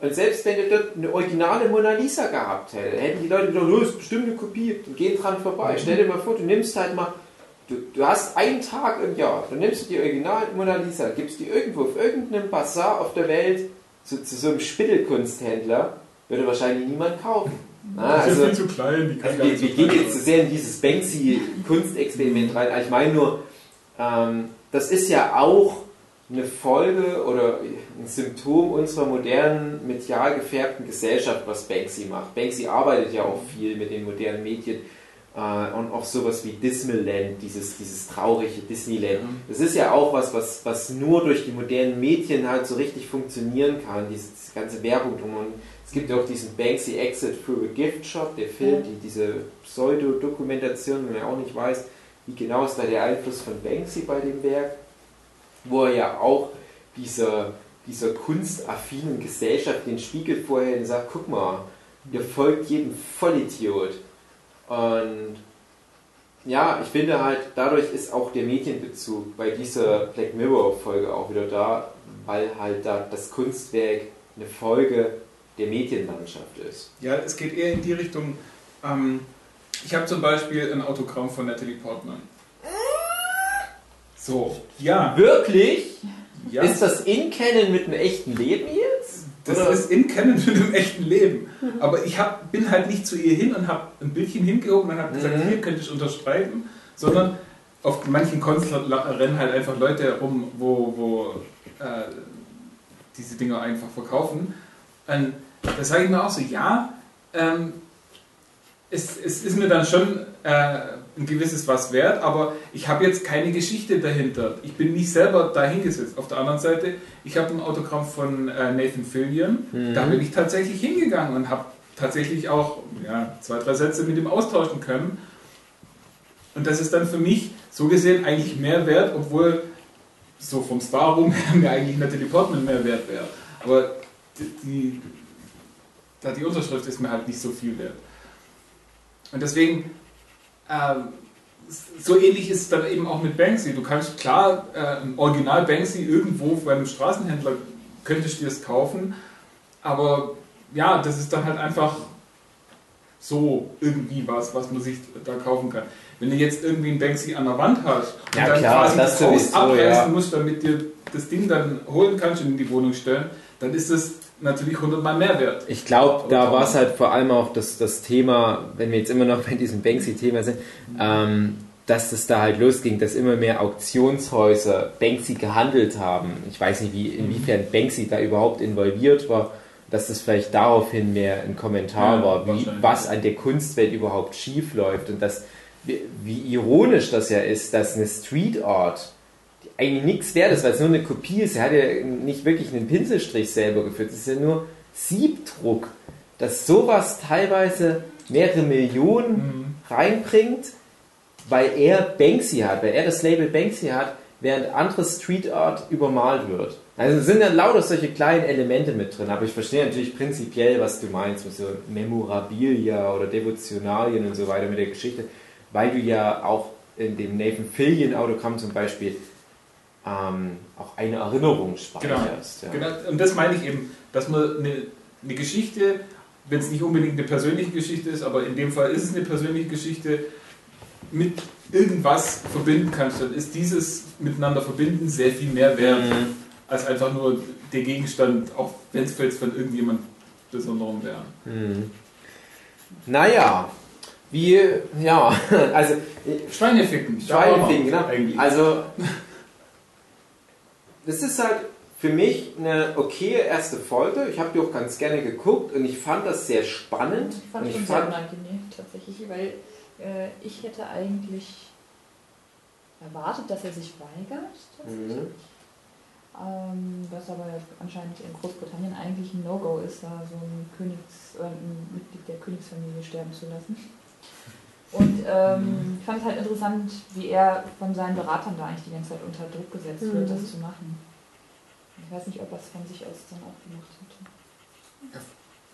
Und selbst wenn du dort eine originale Mona Lisa gehabt hätte, hätten die Leute gedacht, oh, ist bestimmt eine Kopie und gehen dran vorbei. Stell dir mal vor, du nimmst halt mal, du, du hast einen Tag im Jahr, dann nimmst du die original Mona Lisa, gibst die irgendwo auf irgendeinem Bazar auf der Welt zu, zu so einem Spittelkunsthändler, würde wahrscheinlich niemand kaufen. Na, Das ist also, viel zu klein, die kann also wir, wir gehen jetzt zu sehr in dieses Banksy-Kunstexperiment rein. Ich meine nur, ähm, das ist ja auch eine Folge oder ein Symptom unserer modernen, medial gefärbten Gesellschaft, was Banksy macht. Banksy arbeitet ja auch viel mit den modernen Medien und auch sowas wie Disneyland, dieses, dieses traurige Disneyland. Das ist ja auch was, was, was nur durch die modernen Medien halt so richtig funktionieren kann, diese, diese ganze Werbung drum. Und es gibt ja auch diesen Banksy Exit through a Gift Shop, der Film, die, diese Pseudo-Dokumentation, wenn man auch nicht weiß, wie genau ist da der Einfluss von Banksy bei dem Werk, wo er ja auch dieser, dieser kunstaffinen Gesellschaft den Spiegel vorhält und sagt, guck mal, ihr folgt jedem Vollidiot. Und ja, ich finde halt, dadurch ist auch der Medienbezug bei dieser Black Mirror-Folge auch wieder da, weil halt da das Kunstwerk eine Folge der Medienlandschaft ist. Ja, es geht eher in die Richtung. Ähm, ich habe zum Beispiel ein Autogramm von Natalie Portman. So, ja. Wirklich? ja. Ist das in Canon mit einem echten Leben jetzt? Das ist in Canon mit dem echten Leben. Aber ich hab, bin halt nicht zu ihr hin und habe ein Bildchen hingehoben und habe gesagt, Mhm. hier könnte ich unterschreiben, sondern auf manchen Konzerten rennen halt einfach Leute rum, wo, wo äh, diese Dinger einfach verkaufen. Und da sage ich mir auch so, ja, ähm, es, es ist mir dann schon äh, ein gewisses was wert, aber ich habe jetzt keine Geschichte dahinter. Ich bin nicht selber dahingesetzt. Auf der anderen Seite, ich habe ein Autogramm von äh, Nathan Fillion, da bin ich tatsächlich hingegangen und habe tatsächlich auch ja, zwei, drei Sätze mit ihm austauschen können. Und das ist dann für mich so gesehen eigentlich mehr wert, obwohl so vom Star rum her mir eigentlich Natalie Portman mehr wert wäre. Aber die, die, da die Unterschrift ist mir halt nicht so viel wert. Und deswegen, ähm, so ähnlich ist es dann eben auch mit Banksy. Du kannst klar äh, ein Original Banksy irgendwo bei einem Straßenhändler könntest du dir es kaufen, aber ja, das ist dann halt einfach so irgendwie was, was man sich da kaufen kann. Wenn du jetzt irgendwie ein Banksy an der Wand hast und Ja, dann klar, quasi das Haus abreißen ja. musst, damit dir das Ding dann holen kannst und in die Wohnung stellen, dann ist das natürlich hundertmal mehr wert. Ich glaube, da war es halt vor allem auch das, das Thema, wenn wir jetzt immer noch bei diesem Banksy-Thema sind, ähm, dass es da halt losging, dass immer mehr Auktionshäuser Banksy gehandelt haben. Ich weiß nicht, wie, inwiefern Banksy da überhaupt involviert war, dass das vielleicht daraufhin mehr ein Kommentar Ja, war, wie, was an der Kunstwelt überhaupt schief läuft und dass, wie, wie ironisch das ja ist, dass eine Street Art eigentlich nichts wert ist, weil es nur eine Kopie ist. Er hat ja nicht wirklich einen Pinselstrich selber geführt. Es ist ja nur Siebdruck, dass sowas teilweise mehrere Millionen reinbringt, weil er Banksy hat, weil er das Label Banksy hat, während andere Street Art übermalt wird. Also sind dann lauter solche kleinen Elemente mit drin, aber ich verstehe natürlich prinzipiell, was du meinst mit so Memorabilia oder Devotionalien und so weiter mit der Geschichte, weil du ja auch in dem Nathan Fillion Autogramm zum Beispiel ähm, auch eine Erinnerung speicherst. Ja. Genau, und das meine ich eben, dass man eine, eine Geschichte, wenn es nicht unbedingt eine persönliche Geschichte ist, aber in dem Fall ist es eine persönliche Geschichte, mit irgendwas verbinden kannst, dann ist dieses Miteinander verbinden sehr viel mehr wert, Mhm. als einfach nur der Gegenstand, auch wenn es vielleicht von irgendjemand Besonderem wäre. Hm. Naja, wie, ja, also Schweineficken. Schweineficken, genau. genau. Eigentlich. Also, das ist halt für mich eine okaye erste Folge. Ich habe die auch ganz gerne geguckt und ich fand das sehr spannend. Ich fand und schon ich sehr fand, unangenehm tatsächlich, weil äh, ich hätte eigentlich erwartet, dass er sich weigert. Mhm. Ähm, was aber anscheinend in Großbritannien eigentlich ein No-Go ist, da so ein, Königs, äh, ein Mitglied der Königsfamilie sterben zu lassen. Und ähm, ich fand es halt interessant, wie er von seinen Beratern da eigentlich die ganze Zeit unter Druck gesetzt wird, Mhm. das zu machen. Ich weiß nicht, ob er es von sich aus dann auch gemacht hätte.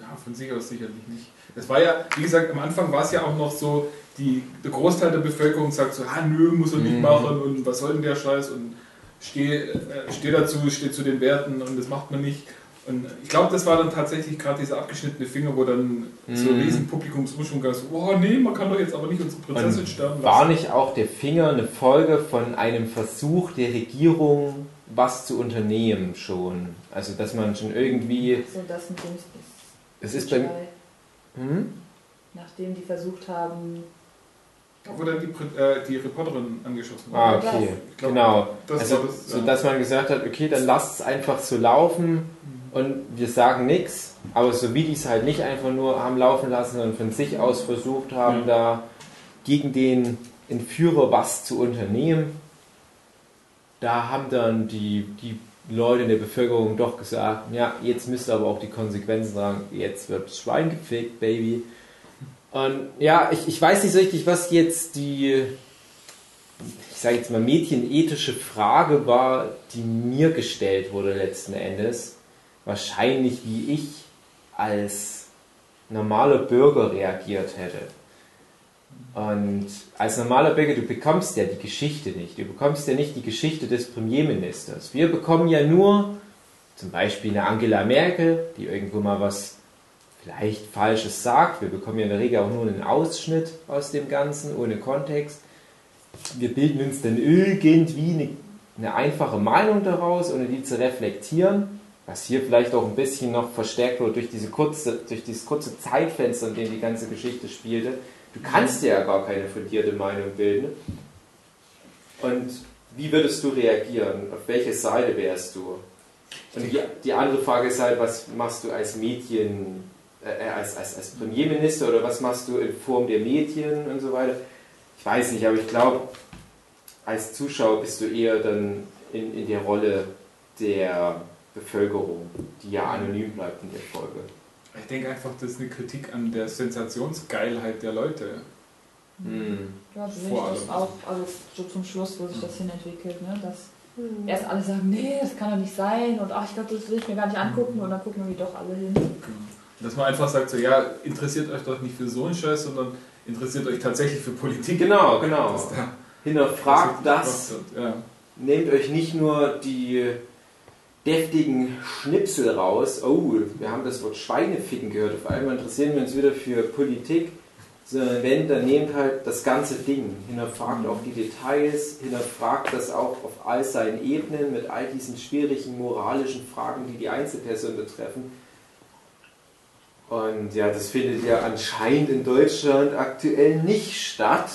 Ja, von sich aus sicherlich nicht. Das war ja, wie gesagt, am Anfang war es ja auch noch so, die, der Großteil der Bevölkerung sagt so, ah nö, muss er nicht Mhm. machen und was soll denn der Scheiß und steh, äh, steh dazu, steh zu den Werten und das macht man nicht. Und ich glaube, das war dann tatsächlich gerade dieser abgeschnittene Finger, wo dann so ein Mhm. riesen Publikumsumschwung gab, so, oh nee, man kann doch jetzt aber nicht unsere Prinzessin Und sterben war lassen. nicht auch der Finger eine Folge von einem Versuch der Regierung, was zu unternehmen schon? Also, dass man schon irgendwie. So das mit dem Es ist beim. Hm? Nachdem die versucht haben, Da wo dann die, äh, die Reporterin angeschossen Ah, wurde. okay. Ich glaub, genau. Das also, das, so ja. dass man gesagt hat, okay, dann lasst es einfach so laufen und wir sagen nichts, aber so wie die es halt nicht einfach nur haben laufen lassen und von sich aus versucht haben, Ja. da gegen den Entführer was zu unternehmen, da haben dann die, die Leute in der Bevölkerung doch gesagt, ja, jetzt müsst ihr aber auch die Konsequenzen sagen, jetzt wird Schwein gefickt, Baby. Und ja, ich, ich weiß nicht so richtig, was jetzt die, ich sage jetzt mal, mädchenethische Frage war, die mir gestellt wurde letzten Endes. Wahrscheinlich, wie ich als normaler Bürger reagiert hätte. Und als normaler Bürger, du bekommst ja die Geschichte nicht. Du bekommst ja nicht die Geschichte des Premierministers. Wir bekommen ja nur zum Beispiel eine Angela Merkel, die irgendwo mal was vielleicht Falsches sagt. Wir bekommen ja in der Regel auch nur einen Ausschnitt aus dem Ganzen, ohne Kontext. Wir bilden uns dann irgendwie eine, eine einfache Meinung daraus, ohne die zu reflektieren. Was hier vielleicht auch ein bisschen noch verstärkt wurde durch, diese kurze, durch dieses kurze Zeitfenster, in dem die ganze Geschichte spielte. Du kannst dir ja gar keine fundierte Meinung bilden. Und wie würdest du reagieren? Auf welche Seite wärst du? Und die, die andere Frage ist halt, was machst du als Medien, äh, als, als, als Premierminister oder was machst du in Form der Medien und so weiter? Ich weiß nicht, aber ich glaube, als Zuschauer bist du eher dann in, in der Rolle der Bevölkerung, die ja anonym bleibt in der Folge. Ich denke einfach, das ist eine Kritik an der Sensationsgeilheit der Leute. Hm. Ja, so sehe Vor ich das allem. auch, also so zum Schluss, wo sich das hinentwickelt, ne? dass erst alle sagen, nee, das kann doch nicht sein und ach, ich glaube, das will ich mir gar nicht angucken und dann gucken irgendwie doch alle hin. Dass man einfach sagt, so, ja, interessiert euch doch nicht für so einen Scheiß, sondern interessiert euch tatsächlich für Politik. Genau, genau. Das da Hinterfragt das. wird. Ja. Nehmt euch nicht nur die deftigen Schnipsel raus. Oh, wir haben das Wort Schweineficken gehört. Auf einmal interessieren wir uns wieder für Politik. Sondern wenn, dann nehmt halt das ganze Ding. Hinterfragt auch die Details, hinterfragt das auch auf all seinen Ebenen mit all diesen schwierigen moralischen Fragen, die die Einzelperson betreffen. Und ja, das findet ja anscheinend in Deutschland aktuell nicht statt.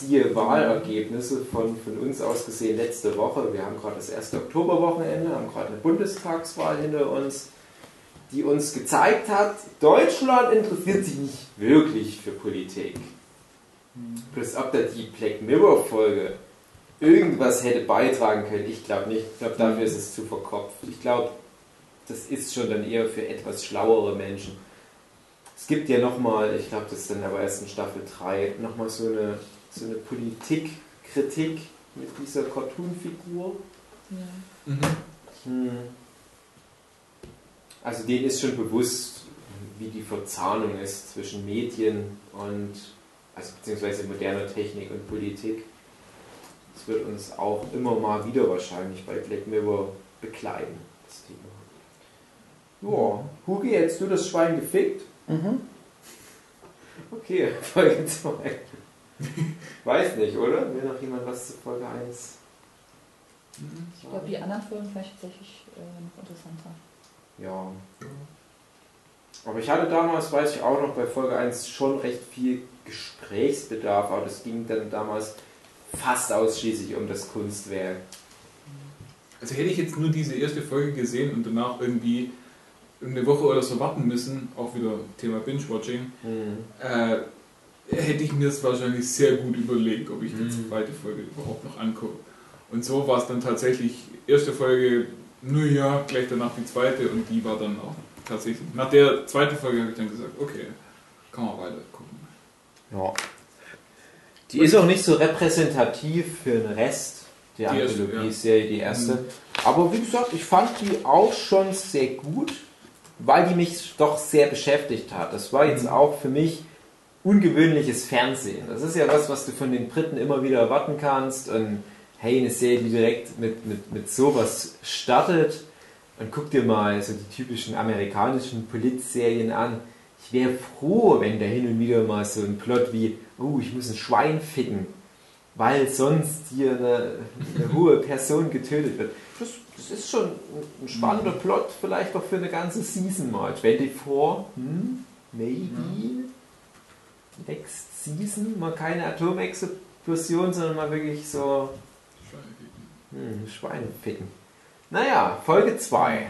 Siehe Wahlergebnisse von, von uns aus gesehen letzte Woche. Wir haben gerade das erste Oktoberwochenende, haben gerade eine Bundestagswahl hinter uns, die uns gezeigt hat, Deutschland interessiert sich nicht wirklich für Politik. Plus ob da die Black Mirror Folge irgendwas hätte beitragen können, ich glaube nicht. Ich glaube, dafür ist es zu verkopft. Ich glaube, das ist schon dann eher für etwas schlauere Menschen. Es gibt ja nochmal, ich glaube, das ist dann aber erst in Staffel 3, nochmal so eine, so eine Politikkritik mit dieser Cartoon-Figur. Ja. Mhm. Hm. Also denen ist schon bewusst, wie die Verzahnung ist zwischen Medien und, also beziehungsweise moderner Technik und Politik. Das wird uns auch immer mal wieder wahrscheinlich bei Black Mirror bekleiden, das Thema. Ja, Hugi, hättest du das Schwein gefickt? Mhm. Okay, Folge 2. Weiß nicht, oder? Will noch jemand was zu Folge 1? Ich glaube, die anderen Folgen vielleicht tatsächlich äh, noch interessanter. Ja. Aber ich hatte damals, weiß ich auch noch, bei Folge 1 schon recht viel Gesprächsbedarf, aber das ging dann damals fast ausschließlich um das Kunstwerk. Also hätte ich jetzt nur diese erste Folge gesehen und danach irgendwie eine Woche oder so warten müssen, auch wieder Thema Binge-Watching, äh, hätte ich mir das wahrscheinlich sehr gut überlegt, ob ich die Mhm. zweite Folge überhaupt noch angucke. Und so war es dann tatsächlich, erste Folge, nur ja, gleich danach die zweite und die war dann auch tatsächlich. Nach der zweiten Folge habe ich dann gesagt, okay, kann man weiter gucken. Ja. Die ist auch nicht so repräsentativ für den Rest der Die erste, Anthologie-Serie, die erste. Mhm. Aber wie gesagt, ich fand die auch schon sehr gut, weil die mich doch sehr beschäftigt hat. Das war jetzt Mhm. auch für mich ungewöhnliches Fernsehen. Das ist ja was, was du von den Briten immer wieder erwarten kannst. Und hey, eine Serie, die direkt mit, mit, mit sowas startet. Und guck dir mal so die typischen amerikanischen Politserien an. Ich wäre froh, wenn da hin und wieder mal so ein Plot wie, oh, ich muss ein Schwein ficken, weil sonst hier eine, eine hohe Person getötet wird. Das, das ist schon ein spannender Plot, vielleicht auch für eine ganze Season mal. 24, hm, maybe. Next Season, mal keine Atomexplosion, sondern mal wirklich so hm, Schweine ficken. Naja, Folge 2.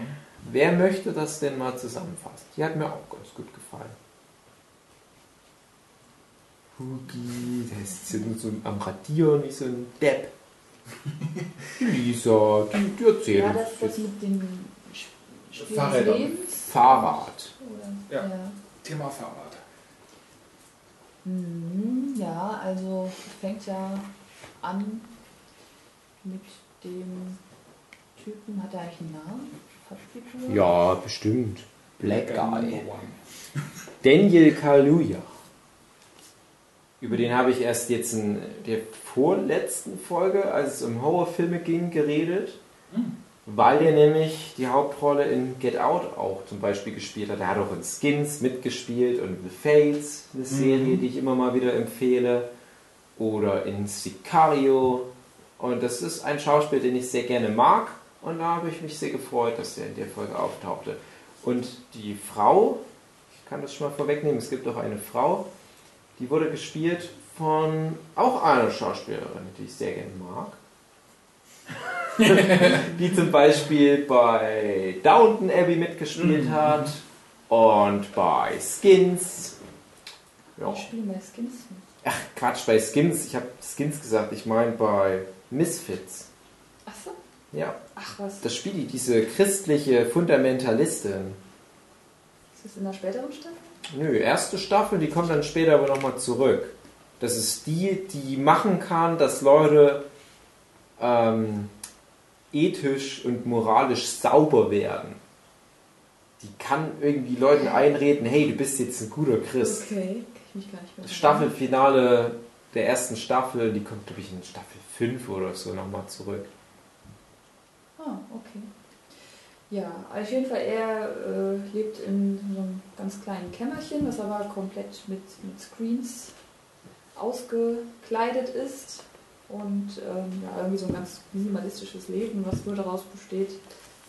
Wer möchte das denn mal zusammenfassen? Die hat mir auch ganz gut gefallen. Hugi, der ist hier nur so am Radieren wie so ein Depp. Lisa, die, die erzählt Ja, uns das, das mit dem. Fahrrad. Oder? Ja. Ja. Thema Fahrrad. Mhm, ja, also fängt ja an mit dem Typen, hat er eigentlich einen Namen? Ja, bestimmt. Black Guy. Daniel Kaluuya. Über den habe ich erst jetzt in der vorletzten Folge, als es um Horrorfilme ging, geredet. Hm. Weil er nämlich die Hauptrolle in Get Out auch zum Beispiel gespielt hat. Er hat auch in Skins mitgespielt und The Fates, eine Serie, die ich immer mal wieder empfehle. Oder in Sicario. Und das ist ein Schauspiel, den ich sehr gerne mag. Und da habe ich mich sehr gefreut, dass er in der Folge auftauchte. Und die Frau, ich kann das schon mal vorwegnehmen, es gibt auch eine Frau, die wurde gespielt von auch einer Schauspielerin, die ich sehr gerne mag. die zum Beispiel bei Downton Abbey mitgespielt hat und bei Skins. Ja. Ich spiele bei Skins. Ach Quatsch, bei Skins, ich habe Skins gesagt, ich meine bei Misfits. Achso, Ja, ach was. das spielt die, diese christliche Fundamentalistin. Ist das in der späteren Staffel? Nö, erste Staffel, die kommt dann später aber nochmal zurück. Das ist die, die machen kann, dass Leute ähm, ethisch und moralisch sauber werden. Die kann irgendwie Leuten einreden, hey, du bist jetzt ein guter Christ. Okay, ich gar nicht mehr. Das Staffelfinale der ersten Staffel, die kommt, glaube ich, in Staffel 5 oder so nochmal zurück. Ah, okay. Ja, auf jeden Fall, er äh, lebt in so einem ganz kleinen Kämmerchen, das aber komplett mit, mit Screens ausgekleidet ist. Und ähm, ja, irgendwie so ein ganz minimalistisches Leben, was nur daraus besteht,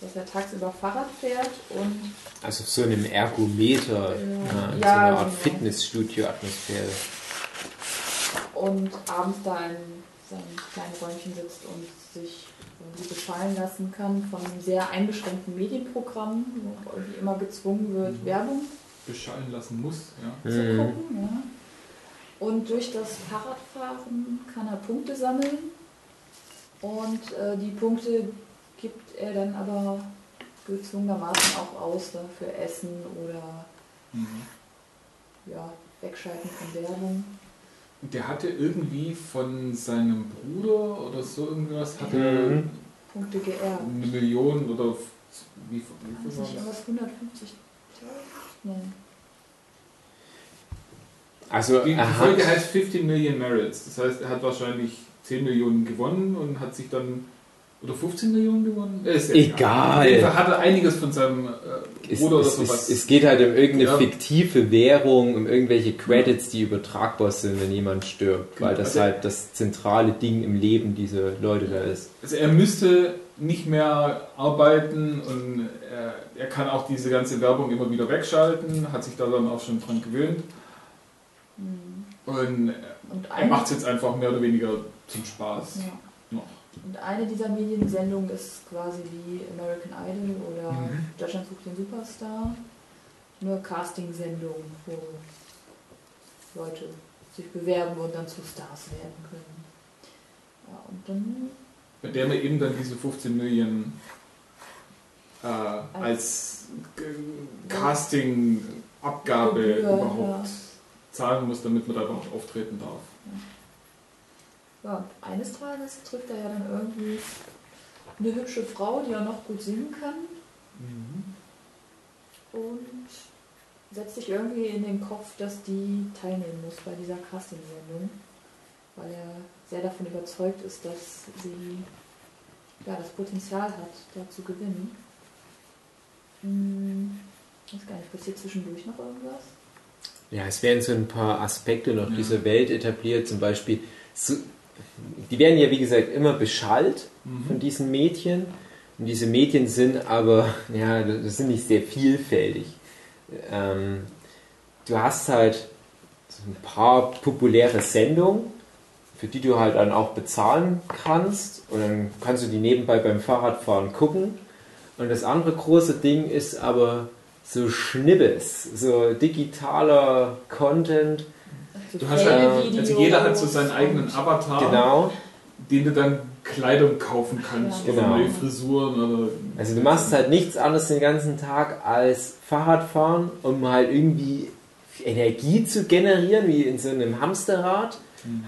dass er tagsüber Fahrrad fährt und Also so einem Ergometer, ja, in Ja, so einer Art genau. Fitnessstudio-Atmosphäre. und abends da in seinem kleinen Räumchen sitzt und sich irgendwie gefallen lassen kann von einem sehr eingeschränkten Medienprogramm, wo irgendwie immer gezwungen wird, Werbung Beschallen lassen muss. Ja. zu Mhm. gucken. Ja. Und durch das Fahrradfahren kann er Punkte sammeln und äh, die Punkte gibt er dann aber gezwungenermaßen auch aus da für Essen oder Mhm. ja, Wegschalten von Werbung. Der hatte irgendwie von seinem Bruder oder so irgendwas, hatte Mhm. Punkte geerbt. eine Million oder wie, wie viel war nicht das? irgendwas 150.000? Die, Also die er Folge heißt 15 Million Merits. Das heißt, er hat wahrscheinlich 10 Millionen gewonnen und hat sich dann. Oder 15 Millionen gewonnen? Äh, ist ja Egal. Auf hat er einiges von seinem äh, es, Bruder oder es, sowas. es, es geht halt um irgendeine Ja. fiktive Währung, um irgendwelche Credits, die übertragbar sind, wenn jemand stirbt, weil das Also- halt das zentrale Ding im Leben dieser Leute da ist. Also er müsste nicht mehr arbeiten und er, er kann auch diese ganze Werbung immer wieder wegschalten, hat sich da dann auch schon dran gewöhnt. Mhm. Und Und er macht es jetzt einfach mehr oder weniger zum Spaß ja. noch. Und eine dieser Mediensendungen ist quasi wie American Idol oder Mhm. Deutschland sucht den Superstar. Nur Casting-Sendungen, wo Leute sich bewerben und dann zu Stars werden können. Ja, und dann Bei der man eben dann diese 15 Millionen äh, als G- Casting-Abgabe überhaupt ja. Zahlen muss, damit man da überhaupt auftreten darf. Ja, eines Tages trifft er ja dann irgendwie eine hübsche Frau, die auch noch gut singen kann und setzt sich irgendwie in den Kopf, dass die teilnehmen muss bei dieser Casting-Sendung, weil er sehr davon überzeugt ist, dass sie ja, das Potenzial hat, da zu gewinnen. Hm, ich weiß gar nicht, passiert zwischendurch noch irgendwas? Ja, es werden so ein paar Aspekte noch Ja. dieser Welt etabliert, zum Beispiel, so, die werden ja wie gesagt immer beschallt von diesen Mädchen. Und diese Mädchen sind aber, ja, das sind nicht sehr vielfältig. Ähm, du hast halt so ein paar populäre Sendungen, für die du halt dann auch bezahlen kannst. Und dann kannst du die nebenbei beim Fahrradfahren gucken. Und das andere große Ding ist aber so Schnibbes, so digitaler Content. So Du hast halt, also jeder hat so seinen eigenen Avatar, Genau. den du dann Kleidung kaufen kannst Ja. oder Genau. neue Frisuren oder Also du machst halt nichts anderes den ganzen Tag als Fahrradfahren, um halt irgendwie Energie zu generieren, wie in so einem Hamsterrad.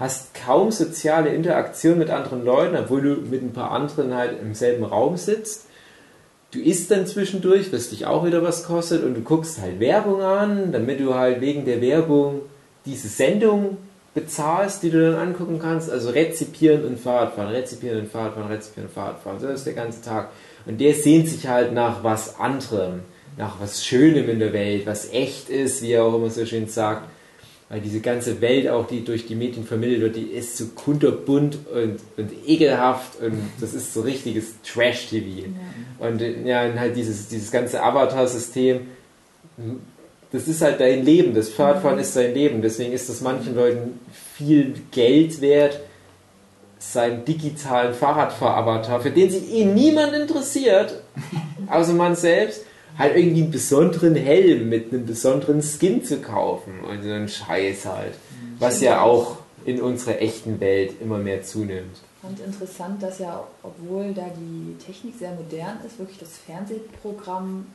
Hast kaum soziale Interaktion mit anderen Leuten, obwohl du mit ein paar anderen halt im selben Raum sitzt. Du isst dann zwischendurch, was dich auch wieder was kostet, und du guckst halt Werbung an, damit du halt wegen der Werbung diese Sendung bezahlst, die du dann angucken kannst. Also rezipieren und Fahrradfahren, rezipieren und Fahrradfahren, rezipieren und Fahrradfahren. So ist der ganze Tag. Und der sehnt sich halt nach was anderem, nach was Schönem in der Welt, was echt ist, wie er auch immer so schön sagt. Weil diese ganze Welt auch, die durch die Medien vermittelt wird, die ist so kunterbunt und, und ekelhaft und das ist so richtiges Trash-TV. Und äh, ja, und halt dieses, dieses ganze Avatar-System, das ist halt dein Leben. Das Fahrradfahren ist dein Leben. Deswegen ist das manchen Leuten viel Geld wert, seinen digitalen Fahrradfahr-Avatar, für den sich eh niemand interessiert, außer man selbst, halt irgendwie einen besonderen Helm mit einem besonderen Skin zu kaufen und so einen Scheiß halt. Was ja auch in unserer echten Welt immer mehr zunimmt. fand interessant, dass ja, obwohl da die Technik sehr modern ist, wirklich das Fernsehprogramm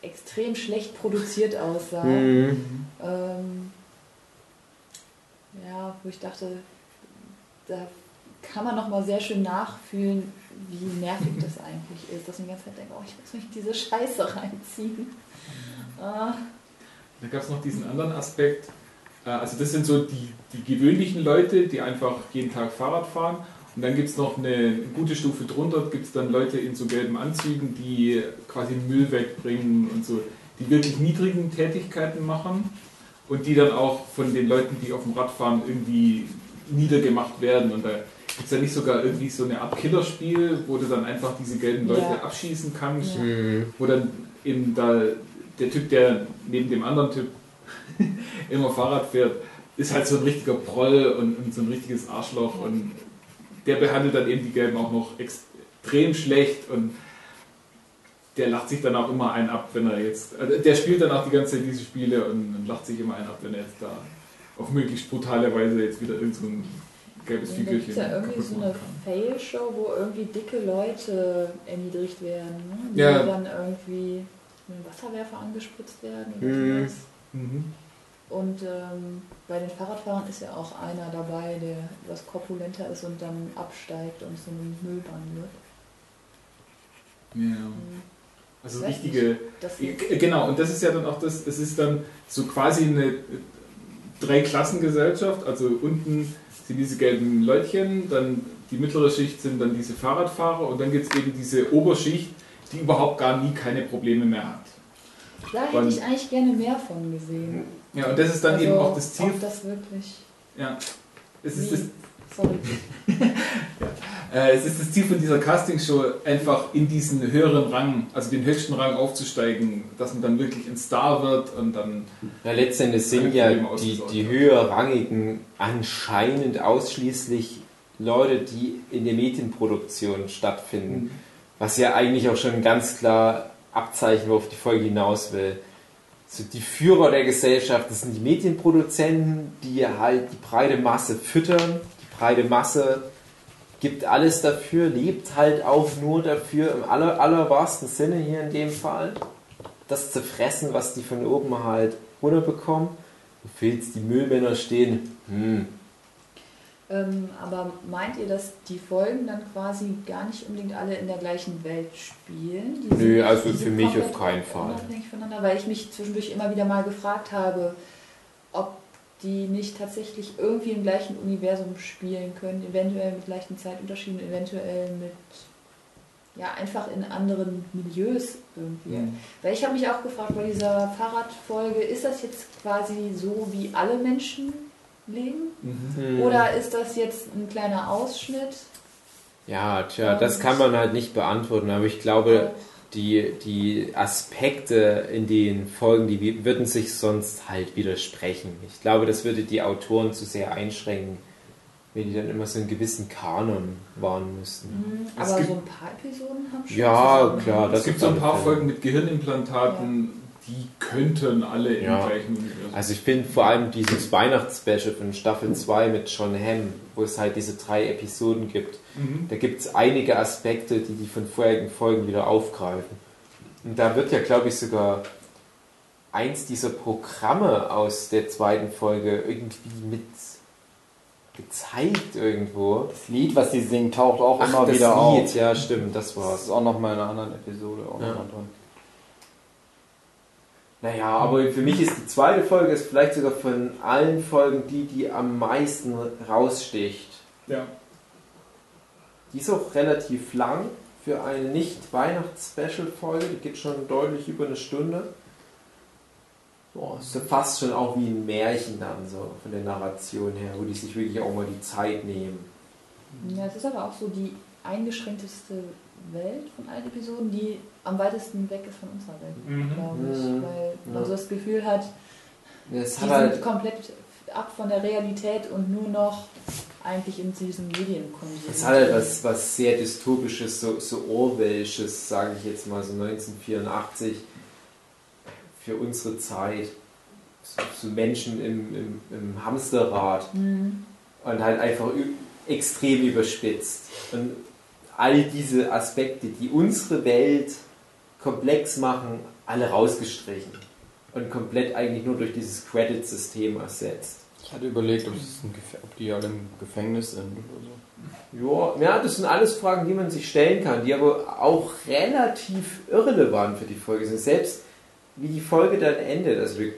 extrem schlecht produziert aussah. Mhm. Ähm, ja, wo ich dachte, da kann man nochmal sehr schön nachfühlen, wie nervig das eigentlich ist, dass man die ganze Zeit denkt, oh, ich muss mich in diese Scheiße reinziehen. Ah, Da gab es noch diesen anderen Aspekt, Äh, also das sind so die, die gewöhnlichen Leute, die einfach jeden Tag Fahrrad fahren. Und dann gibt es noch eine gute Stufe drunter, gibt es dann Leute in so gelben Anzügen, die quasi Müll wegbringen und so, die wirklich niedrigen Tätigkeiten machen und die dann auch von den Leuten, die auf dem Rad fahren, irgendwie niedergemacht werden. Und da gibt es ja nicht sogar irgendwie so eine Art Killerspiel, wo du dann einfach diese gelben Leute Ja. abschießen kannst, Ja. Mhm. wo dann eben da der Typ, der neben dem anderen Typ immer Fahrrad fährt, ist halt so ein richtiger Proll und, und so ein richtiges Arschloch und der behandelt dann eben die Gelben auch noch extrem schlecht und der lacht sich dann auch immer einen ab, wenn er jetzt, also der spielt dann auch die ganze Zeit diese Spiele und, und lacht sich immer einen ab, wenn er jetzt da auf möglichst brutale Weise jetzt wieder irgend so gelbes Und da gibt Figürchen ja irgendwie so eine. Fail-Show, wo irgendwie dicke Leute erniedrigt werden. Ne? Die Ja. dann irgendwie mit einem Wasserwerfer angespritzt werden Mhm. Mhm. Und ähm, bei den Fahrradfahrern ist ja auch einer dabei, der etwas korpulenter ist und dann absteigt und so ein Müllbahn wird. Ja. Mhm. Also Das G- Genau, und das ist ja dann auch das, es ist dann so quasi eine Dreiklassengesellschaft, also unten sind diese gelben Leutchen, dann die mittlere Schicht sind dann diese Fahrradfahrer und dann gibt es eben diese Oberschicht, die überhaupt gar nie keine Probleme mehr hat. da hätte Wann- ich eigentlich gerne mehr von gesehen. Ja, und das ist dann also, eben auch das Ziel. Ob das wirklich. Ja, es ist das, Sorry. äh, es ist das Ziel von dieser Castingshow, einfach in diesen höheren Rang, also den höchsten Rang aufzusteigen, dass man dann wirklich ein Star wird und dann Ja, letztendlich sind ja die, die höherrangigen anscheinend ausschließlich Leute, die in der Medienproduktion stattfinden. Was ja eigentlich auch schon ganz klar Abzeichen, worauf die Folge hinaus will. So die Führer der Gesellschaft, das sind die Medienproduzenten, die halt die breite Masse füttern. Die breite Masse gibt alles dafür, lebt halt auch nur dafür, im aller, allerwahrsten Sinne hier in dem Fall, das zu fressen, was die von oben halt runterbekommen. Wo fehlt's, die Müllmänner stehen, hm, Ähm, aber meint ihr, dass die Folgen dann quasi gar nicht unbedingt alle in der gleichen Welt spielen? Die Nö, also für mich auf keinen Fall. Unabhängig voneinander, weil ich mich zwischendurch immer wieder mal gefragt habe, ob die nicht tatsächlich irgendwie im gleichen Universum spielen können, eventuell mit leichten Zeitunterschieden, eventuell mit ja einfach in anderen Milieus irgendwie. Mhm. Weil ich habe mich auch gefragt bei dieser Fahrradfolge, ist das jetzt quasi so, wie alle Menschen leben? Mhm. hm. Oder ist das jetzt ein kleiner Ausschnitt? Ja, tja, das kann man halt nicht beantworten, aber ich glaube, die, die Aspekte in den Folgen, die würden sich sonst halt widersprechen. Ich glaube, das würde die Autoren zu sehr einschränken, wenn die dann immer so einen gewissen Kanon wahren müssten. Mhm, Aber gibt- so ein paar Episoden haben schon Ja, klar, das Es gibt so ein paar. Folgen mit Gehirnimplantaten, die könnten alle im Ja. gleichen Universum. Also ich finde vor allem dieses Weihnachtsspecial von Staffel 2 mit John Hamm, wo es halt diese drei Episoden gibt, Mhm. Da gibt es einige Aspekte, die die von vorherigen Folgen wieder aufgreifen. Und da wird ja, glaube ich, sogar eins dieser Programme aus der zweiten Folge irgendwie mit gezeigt irgendwo. Das Lied, was sie singen, taucht auch Ach, immer das wieder Lied, auf. ja, stimmt, das Das war's. ist auch noch mal in einer anderen Episode auch Ja. noch mal drin. Naja, aber für mich ist die zweite Folge ist vielleicht sogar von allen Folgen die, die am meisten raussticht. Ja. Die ist auch relativ lang für eine Nicht-Weihnachts-Special-Folge. Die geht schon deutlich über eine Stunde. Boah, ist ja fast schon auch wie ein Märchen dann, so von der Narration her, wo die sich wirklich auch mal die Zeit nehmen. Ja, es ist aber auch so die eingeschränkteste Welt von allen Episoden, die am weitesten weg ist von unserer Welt, Mhm. glaube ich. Mhm. Weil man so das Gefühl hat, Es die hat sind halt, komplett ab von der Realität und nur noch eigentlich in diesem Medienkonsum. es hat halt was, was sehr dystopisches, so, so Orwellisches, sage ich jetzt mal, so 1984 für unsere Zeit. So, so Menschen im, im, im Hamsterrad. Mhm. und halt einfach extrem überspitzt. Und all diese Aspekte, die unsere Welt komplex machen, alle rausgestrichen. Und komplett eigentlich nur durch dieses Credit-System ersetzt. Ich hatte überlegt, ob, die alle im Gefängnis sind oder so. Ja, ja, das sind alles Fragen, die man sich stellen kann, die aber auch relativ irrelevant für die Folge sind. Selbst wie die Folge dann endet. Also ich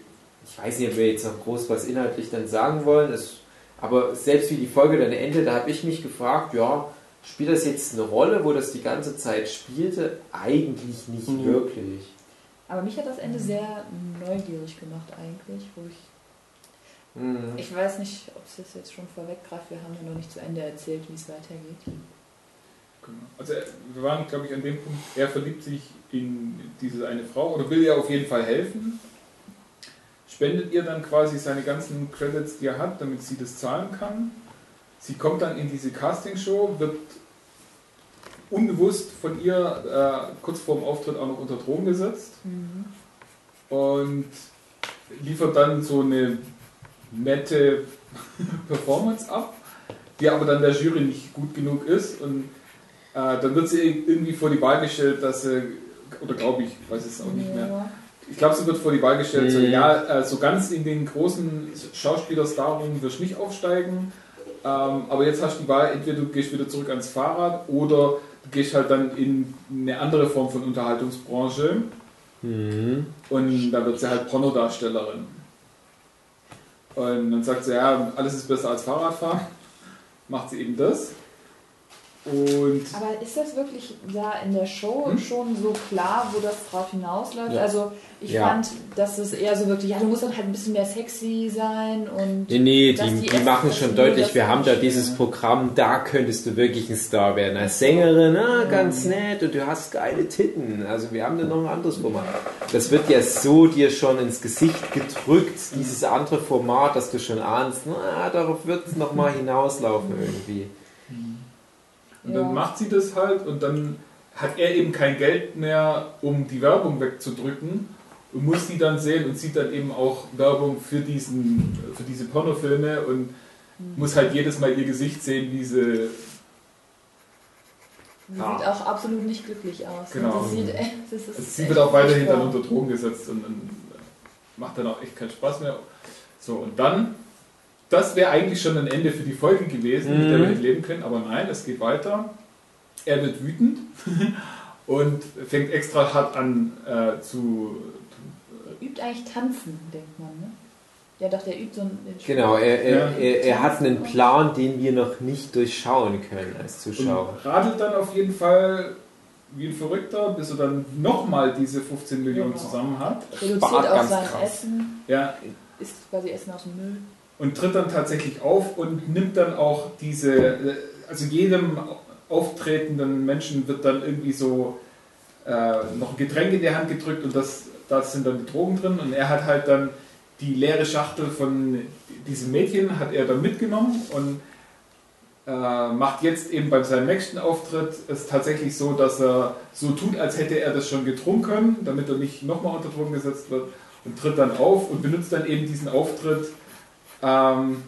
weiß nicht, ob wir jetzt noch groß was inhaltlich dann sagen wollen, es, aber selbst wie die Folge dann endet, da habe ich mich gefragt, ja, spielt das jetzt eine Rolle, wo das die ganze Zeit spielte? Eigentlich nicht Mhm. wirklich. Aber mich hat das Ende sehr neugierig gemacht eigentlich, wo ich Mhm. Ich weiß nicht, ob es das jetzt schon vorweggreift. Wir haben ja noch nicht zu Ende erzählt, wie es weitergeht. Genau. Also wir waren, glaube ich, an dem Punkt, er verliebt sich in diese eine Frau oder will ihr auf jeden Fall helfen. Spendet ihr dann quasi seine ganzen Credits, die er hat, damit sie das zahlen kann. Sie kommt dann in diese Castingshow, wird unbewusst von ihr äh, kurz vor dem Auftritt auch noch unter Drogen gesetzt und liefert dann so eine nette Performance ab, die aber dann der Jury nicht gut genug ist und äh, dann wird sie irgendwie vor die Wahl gestellt, dass sie, oder glaube ich, weiß es auch nicht mehr, Ja. ich glaube, sie wird vor die Wahl gestellt, so, Mhm. ja, äh, so ganz in den großen Schauspielerstarring wirst du nicht aufsteigen, ähm, aber jetzt hast du die Wahl, entweder du gehst wieder zurück ans Fahrrad oder du gehst halt dann in eine andere Form von Unterhaltungsbranche Mhm. und da wird sie halt Pornodarstellerin. Und dann sagt sie, ja, alles ist besser als Fahrradfahren, macht sie eben das. Und Aber ist das wirklich da in der Show Hm? schon so klar, wo das drauf hinausläuft? Ja. Also ich Ja. fand, dass es eher so wirklich, ja, du musst dann halt ein bisschen mehr sexy sein und Nee, nee, die, die machen schon deutlich, wir haben da dieses Programm, da könntest du wirklich ein Star werden. Als Sängerin, ah, ganz nett und du hast geile Titten. Also wir haben da noch ein anderes Format. Das wird ja so dir schon ins Gesicht gedrückt, dieses andere Format, dass du schon ahnst, na, darauf wird es nochmal hinauslaufen irgendwie. Und Ja. dann macht sie das halt und dann hat er eben kein Geld mehr, um die Werbung wegzudrücken und muss die dann sehen und sieht dann eben auch Werbung für, diesen, für diese Pornofilme und muss halt jedes Mal ihr Gesicht sehen, wie sie. sie Ja. sieht auch absolut nicht glücklich aus. Genau. Sie, sieht, Also sie wird auch weiterhin dann unter Drogen gesetzt und, und macht dann auch echt keinen Spaß mehr. So, und dann, das wäre eigentlich schon ein Ende für die Folge gewesen, mit der wir Mhm. nicht leben können, aber nein, es geht weiter. Er wird wütend und fängt extra hart an äh, zu. Übt eigentlich tanzen, denkt man, ne? Ja, doch, der übt so einen. Genau, er, er, Ja. er, er hat einen Plan, den wir noch nicht durchschauen können als Und Zuschauer. radelt dann auf jeden Fall wie ein Verrückter, bis er dann nochmal diese 15 Millionen Genau. zusammen hat. reduziert Spart auch sein krass. Essen, Ja, isst quasi Essen aus dem Müll. Und tritt dann tatsächlich auf und nimmt dann auch diese, äh, also jedem auftretenden Menschen wird dann irgendwie so äh, noch ein Getränk in die Hand gedrückt und das, da sind dann die Drogen drin und er hat halt dann die leere Schachtel von diesem Mädchen hat er dann mitgenommen und äh, macht jetzt eben bei seinem nächsten Auftritt es tatsächlich so, dass er so tut, als hätte er das schon getrunken, damit er nicht nochmal unter Drogen gesetzt wird und tritt dann auf und benutzt dann eben diesen Auftritt ähm,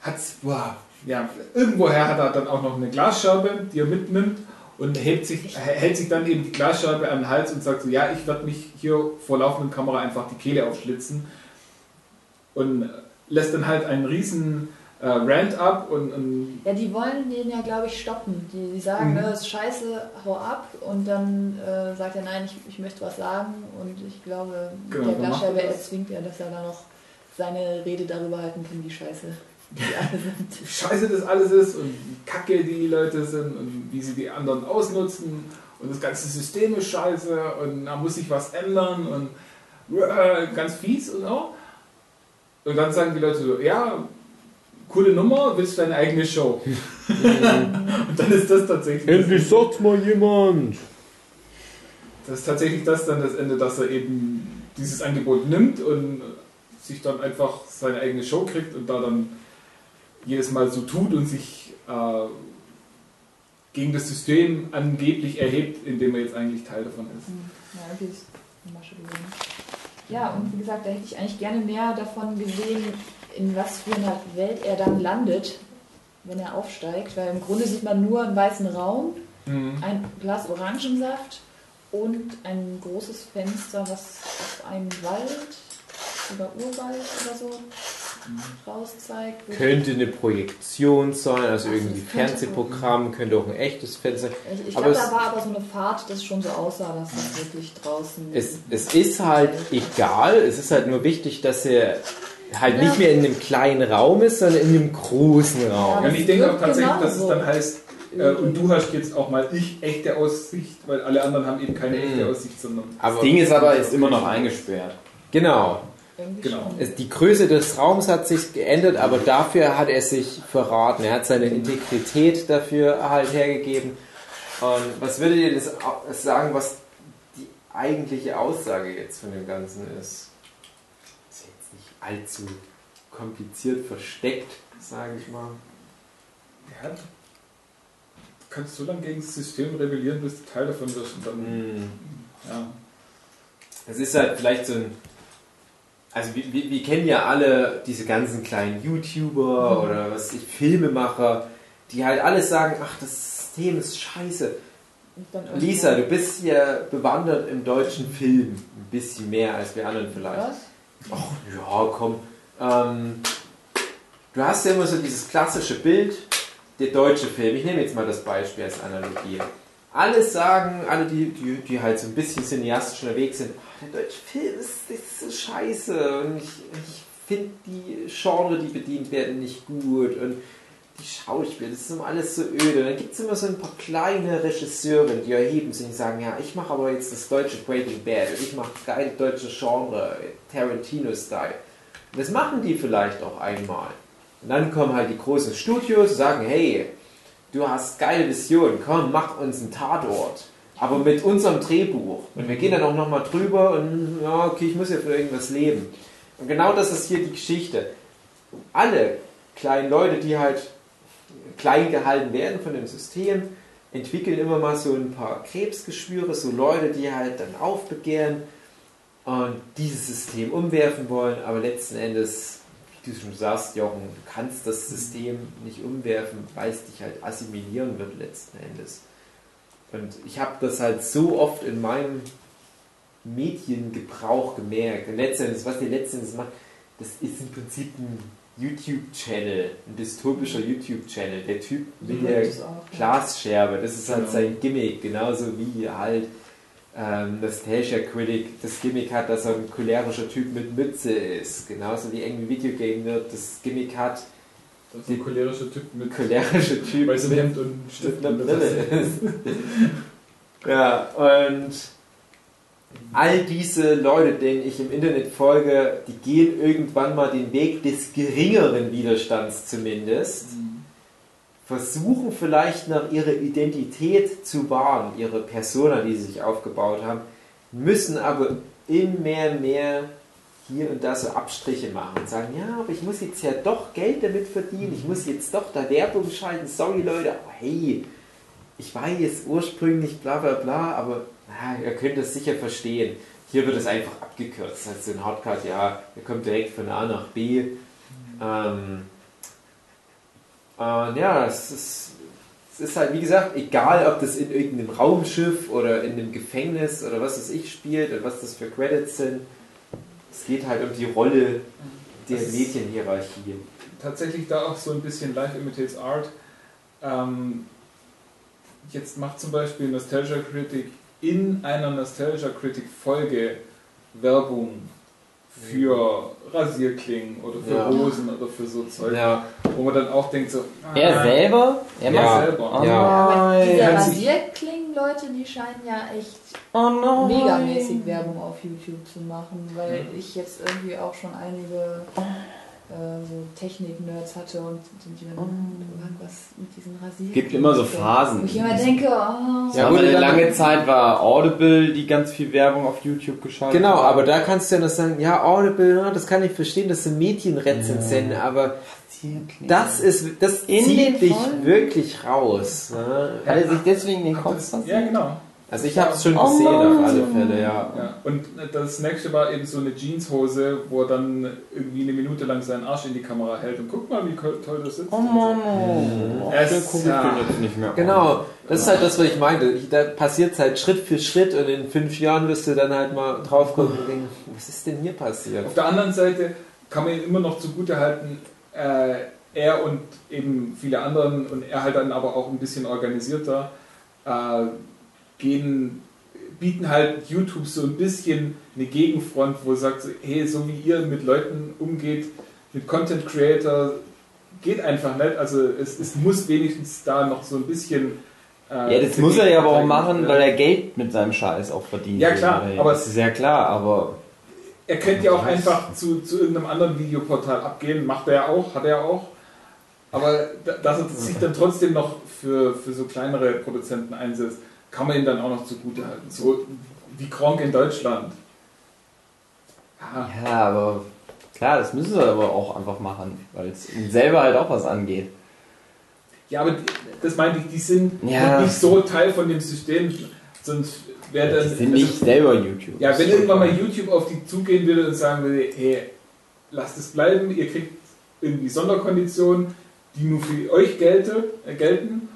hat's, boah, ja, irgendwoher hat er dann auch noch eine Glasscherbe, die er mitnimmt und hält sich, hält sich dann eben die Glasscherbe an den Hals und sagt so, ja, ich werde mich hier vor laufender Kamera einfach die Kehle aufschlitzen und lässt dann halt einen riesen äh, Rant ab und, und Ja, die wollen den ja, glaube ich, stoppen. Die, die sagen, Mhm. ne, das ist scheiße, hau ab. Und dann äh, sagt er, nein, ich, ich möchte was sagen. Und ich glaube, Genau, der er das. erzwingt er, dass er da noch seine Rede darüber halten kann, wie scheiße die alle sind. scheiße das alles ist und wie kacke die Leute sind und wie sie die anderen ausnutzen und das ganze System ist scheiße und da muss sich was ändern und äh, ganz fies und so. Und dann sagen die Leute so, ja, coole Nummer, willst du deine eigene Show? und dann ist das tatsächlich sagt's mal jemand! das ist tatsächlich das dann das Ende, dass er eben dieses Angebot nimmt und sich dann einfach seine eigene Show kriegt und da dann jedes Mal so tut und sich äh, gegen das System angeblich erhebt, indem er jetzt eigentlich Teil davon ist. Ja, irgendwie ist eine Masche gewesen. Ja, und wie gesagt, da hätte ich eigentlich gerne mehr davon gesehen, in was für einer Welt er dann landet, wenn er aufsteigt. Weil im Grunde sieht man nur einen weißen Raum, ein Glas Orangensaft und ein großes Fenster, was auf einen Wald oder Urwald oder so raus zeigt. wird- Könnte eine Projektion sein, also Ach, irgendwie Fernsehprogramm, könnte auch ein echtes Fernsehen sein. Ich, ich Aber glaube, es- da war aber so eine Fahrt, das schon so aussah, dass das wirklich draußen. Es, es ist halt egal, es ist halt nur wichtig, dass er halt Ja. nicht mehr in einem kleinen Raum ist, sondern in einem großen Raum. Ja, und ich denke auch tatsächlich, dass es genauso. dann heißt, äh, und du hast jetzt auch mal ich echte Aussicht, weil alle anderen haben eben keine echte Aussicht, sondern Aber Das Ding ist aber, ist immer noch eingesperrt. genau, genau. die Größe des Raums hat sich geändert, aber dafür hat er sich verraten. Er hat seine Integrität dafür halt hergegeben. Und was würdet ihr das sagen, was die eigentliche Aussage jetzt von dem Ganzen ist? Ist jetzt nicht allzu kompliziert versteckt, sage ich mal. Ja, du kannst so lange gegen das System rebellieren, bis du Teil davon wirst. Und dann, Hm. ja. Es ist halt vielleicht so ein. Also wir, wir, wir kennen ja alle diese ganzen kleinen YouTuber oder was ich, Filmemacher, die halt alles sagen, ach, das System ist scheiße. Lisa, du bist ja bewandert im deutschen Film. Ein bisschen mehr als wir anderen vielleicht. Was? Ach ja, komm. Ähm, du hast ja immer so dieses klassische Bild, der deutsche Film. Ich nehme jetzt mal das Beispiel als Analogie. Alle sagen, alle, die, die, die halt so ein bisschen cineastisch unterwegs sind, "Ach, der deutsche Film ist, ist so scheiße und ich, ich finde die Genre, die bedient werden, nicht gut und die Schauspieler, das ist immer alles so öde. Und dann gibt es immer so ein paar kleine Regisseure, die erheben sich und sagen, ja, ich mache aber jetzt das deutsche Breaking Bad und ich mache geile deutsche Genre, Tarantino-Style. Und das machen die vielleicht auch einmal. Und dann kommen halt die großen Studios und sagen, hey, du hast geile Visionen, komm, mach uns einen Tatort. Aber mit unserem Drehbuch. Und wir gehen dann auch nochmal drüber und, ja, okay, ich muss ja für irgendwas leben. Und genau das ist hier die Geschichte. Alle kleinen Leute, die halt klein gehalten werden von dem System, entwickeln immer mal so ein paar Krebsgeschwüre, so Leute, die halt dann aufbegehren und dieses System umwerfen wollen, aber letzten Endes, wie du schon sagst, Jochen, du kannst das System nicht umwerfen, weil es dich halt assimilieren wird letzten Endes. Und ich habe das halt so oft in meinem Mediengebrauch gemerkt. Und letztendlich, was die letztendlich macht, das ist im Prinzip ein YouTube-Channel, ein dystopischer YouTube-Channel. Der Typ mit der Das. Glasscherbe, das ist halt Genau. sein Gimmick, genauso wie halt ähm, Nostalgia Critic das Gimmick hat, dass er ein cholerischer Typ mit Mütze ist. Genauso wie irgendwie Videogame Nerd das Gimmick hat, Das ist ein cholerischer Typ mit cholerischer Typ weißem Hemd und Stift und Brille ist. ja, und all diese Leute, denen ich im Internet folge, die gehen irgendwann mal den Weg des geringeren Widerstands zumindest. Versuchen vielleicht noch ihre Identität zu wahren, ihre Persona, die sie sich aufgebaut haben, müssen aber immer mehr hier und da so Abstriche machen und sagen, ja, aber ich muss jetzt ja doch Geld damit verdienen, ich muss jetzt doch da Werbung schalten, sorry Leute, aber hey, ich weiß ursprünglich bla bla bla, aber na, ihr könnt das sicher verstehen. Hier wird es einfach abgekürzt. Das so ein Hardcard, ja, ihr kommt direkt von A nach B. Ähm, und ja, es ist, es ist halt, wie gesagt, egal, ob das in irgendeinem Raumschiff oder in einem Gefängnis oder was das ich spielt und was das für Credits sind. Es geht halt um die Rolle der Medienhierarchie. tatsächlich da auch so ein bisschen Life Imitates Art. Ähm, jetzt macht zum Beispiel Nostalgia Critic in einer Nostalgia Critic Folge Werbung für Rasierklingen oder für Ja. Hosen oder für so Zeug, Ja, wo man dann auch denkt so, ah, Er selber? Er Ja. macht selber. Oh Ja. Aber diese nein. Sich- Rasierklingen-Leute, die scheinen ja echt Oh nein. megamäßig Werbung auf YouTube zu machen, weil ich jetzt irgendwie auch schon einige äh, so Technik-Nerds hatte und die dann irgendwas mit diesen Rasierklingen. Gibt immer so Phasen. Wo ich immer denke, oh, Ja, Ja, aber eine lange Zeit war Audible, die ganz viel Werbung auf YouTube geschaltet Genau, haben. aber da kannst du ja noch sagen, ja, Audible, ja, das kann ich verstehen, das sind Medienrezensenten, aber das ist, das In zieht dich Folgen? wirklich raus. Ne? Er sich deswegen den Kopf ja, genau. Also ich habe es schon Oh gesehen auf alle Fälle, ja. Ja. Und das nächste war eben so eine Jeanshose, wo er dann irgendwie eine Minute lang seinen Arsch in die Kamera hält und guck mal, wie toll das sitzt. Oh Mann, oh. Ach, Es- ich ja. den jetzt nicht mehr an. Genau, das ist halt das, was ich meinte. Ich, da passiert es halt Schritt für Schritt und in fünf Jahren wirst du dann halt mal drauf gucken und denken, was ist denn hier passiert? Auf der anderen Seite, kann man ihm immer noch zugute halten, äh, er und eben viele anderen und er halt dann aber auch ein bisschen organisierter äh, gehen, bieten halt YouTube so ein bisschen eine Gegenfront, wo sagt, hey, so wie ihr mit Leuten umgeht, mit Content Creator, geht einfach nicht. Also es, es muss wenigstens da noch so ein bisschen. äh, Ja, das muss er ja aber auch machen, weil er Geld mit seinem Scheiß auch verdient. Ja, klar, aber aber- das ist ja klar, aber Er könnte ja auch einfach zu, zu irgendeinem anderen Videoportal abgehen, macht er ja auch, hat er auch. Aber da- dass er sich dann trotzdem noch für, für so kleinere Produzenten einsetzt, kann man ihm dann auch noch zugute halten. So wie Kronk in Deutschland. Ja, ja, aber klar, das müssen sie aber auch einfach machen, weil es ihm selber halt auch was angeht. ja aber die, das meinte ich, die sind Ja. nicht so Teil von dem System, sonst wäre dann. Die sind also- nicht selber YouTube. Ja, wenn irgendwann mal YouTube auf die zugehen würde und sagen würde, hey, lasst es bleiben, ihr kriegt irgendwie Sonderkonditionen, die nur für euch gelte, äh, gelten.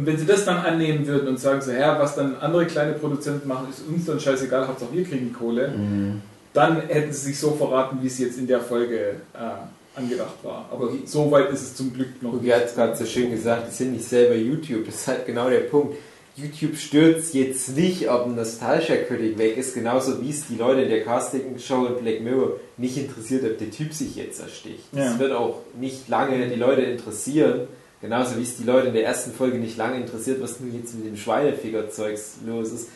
Und wenn sie das dann annehmen würden und sagen so, ja, was dann andere kleine Produzenten machen, ist uns dann scheißegal, Hauptsache wir kriegen Kohle, Mhm. dann hätten sie sich so verraten, wie es jetzt in der Folge äh, angedacht war. Aber so weit ist es zum Glück noch Hugi nicht. hat es gerade so schön gesagt, die sind nicht selber YouTube. Das ist halt genau der Punkt. YouTube stürzt jetzt nicht, ob ein Nostalgia-Critic weg ist, genauso wie es die Leute in der Casting-Show in Black Mirror nicht interessiert, ob der Typ sich jetzt ersticht. Das Ja. wird auch nicht lange die Leute interessieren, genauso wie es die Leute in der ersten Folge nicht lange interessiert, was nun jetzt mit dem Schweineficker-Zeugs los ist.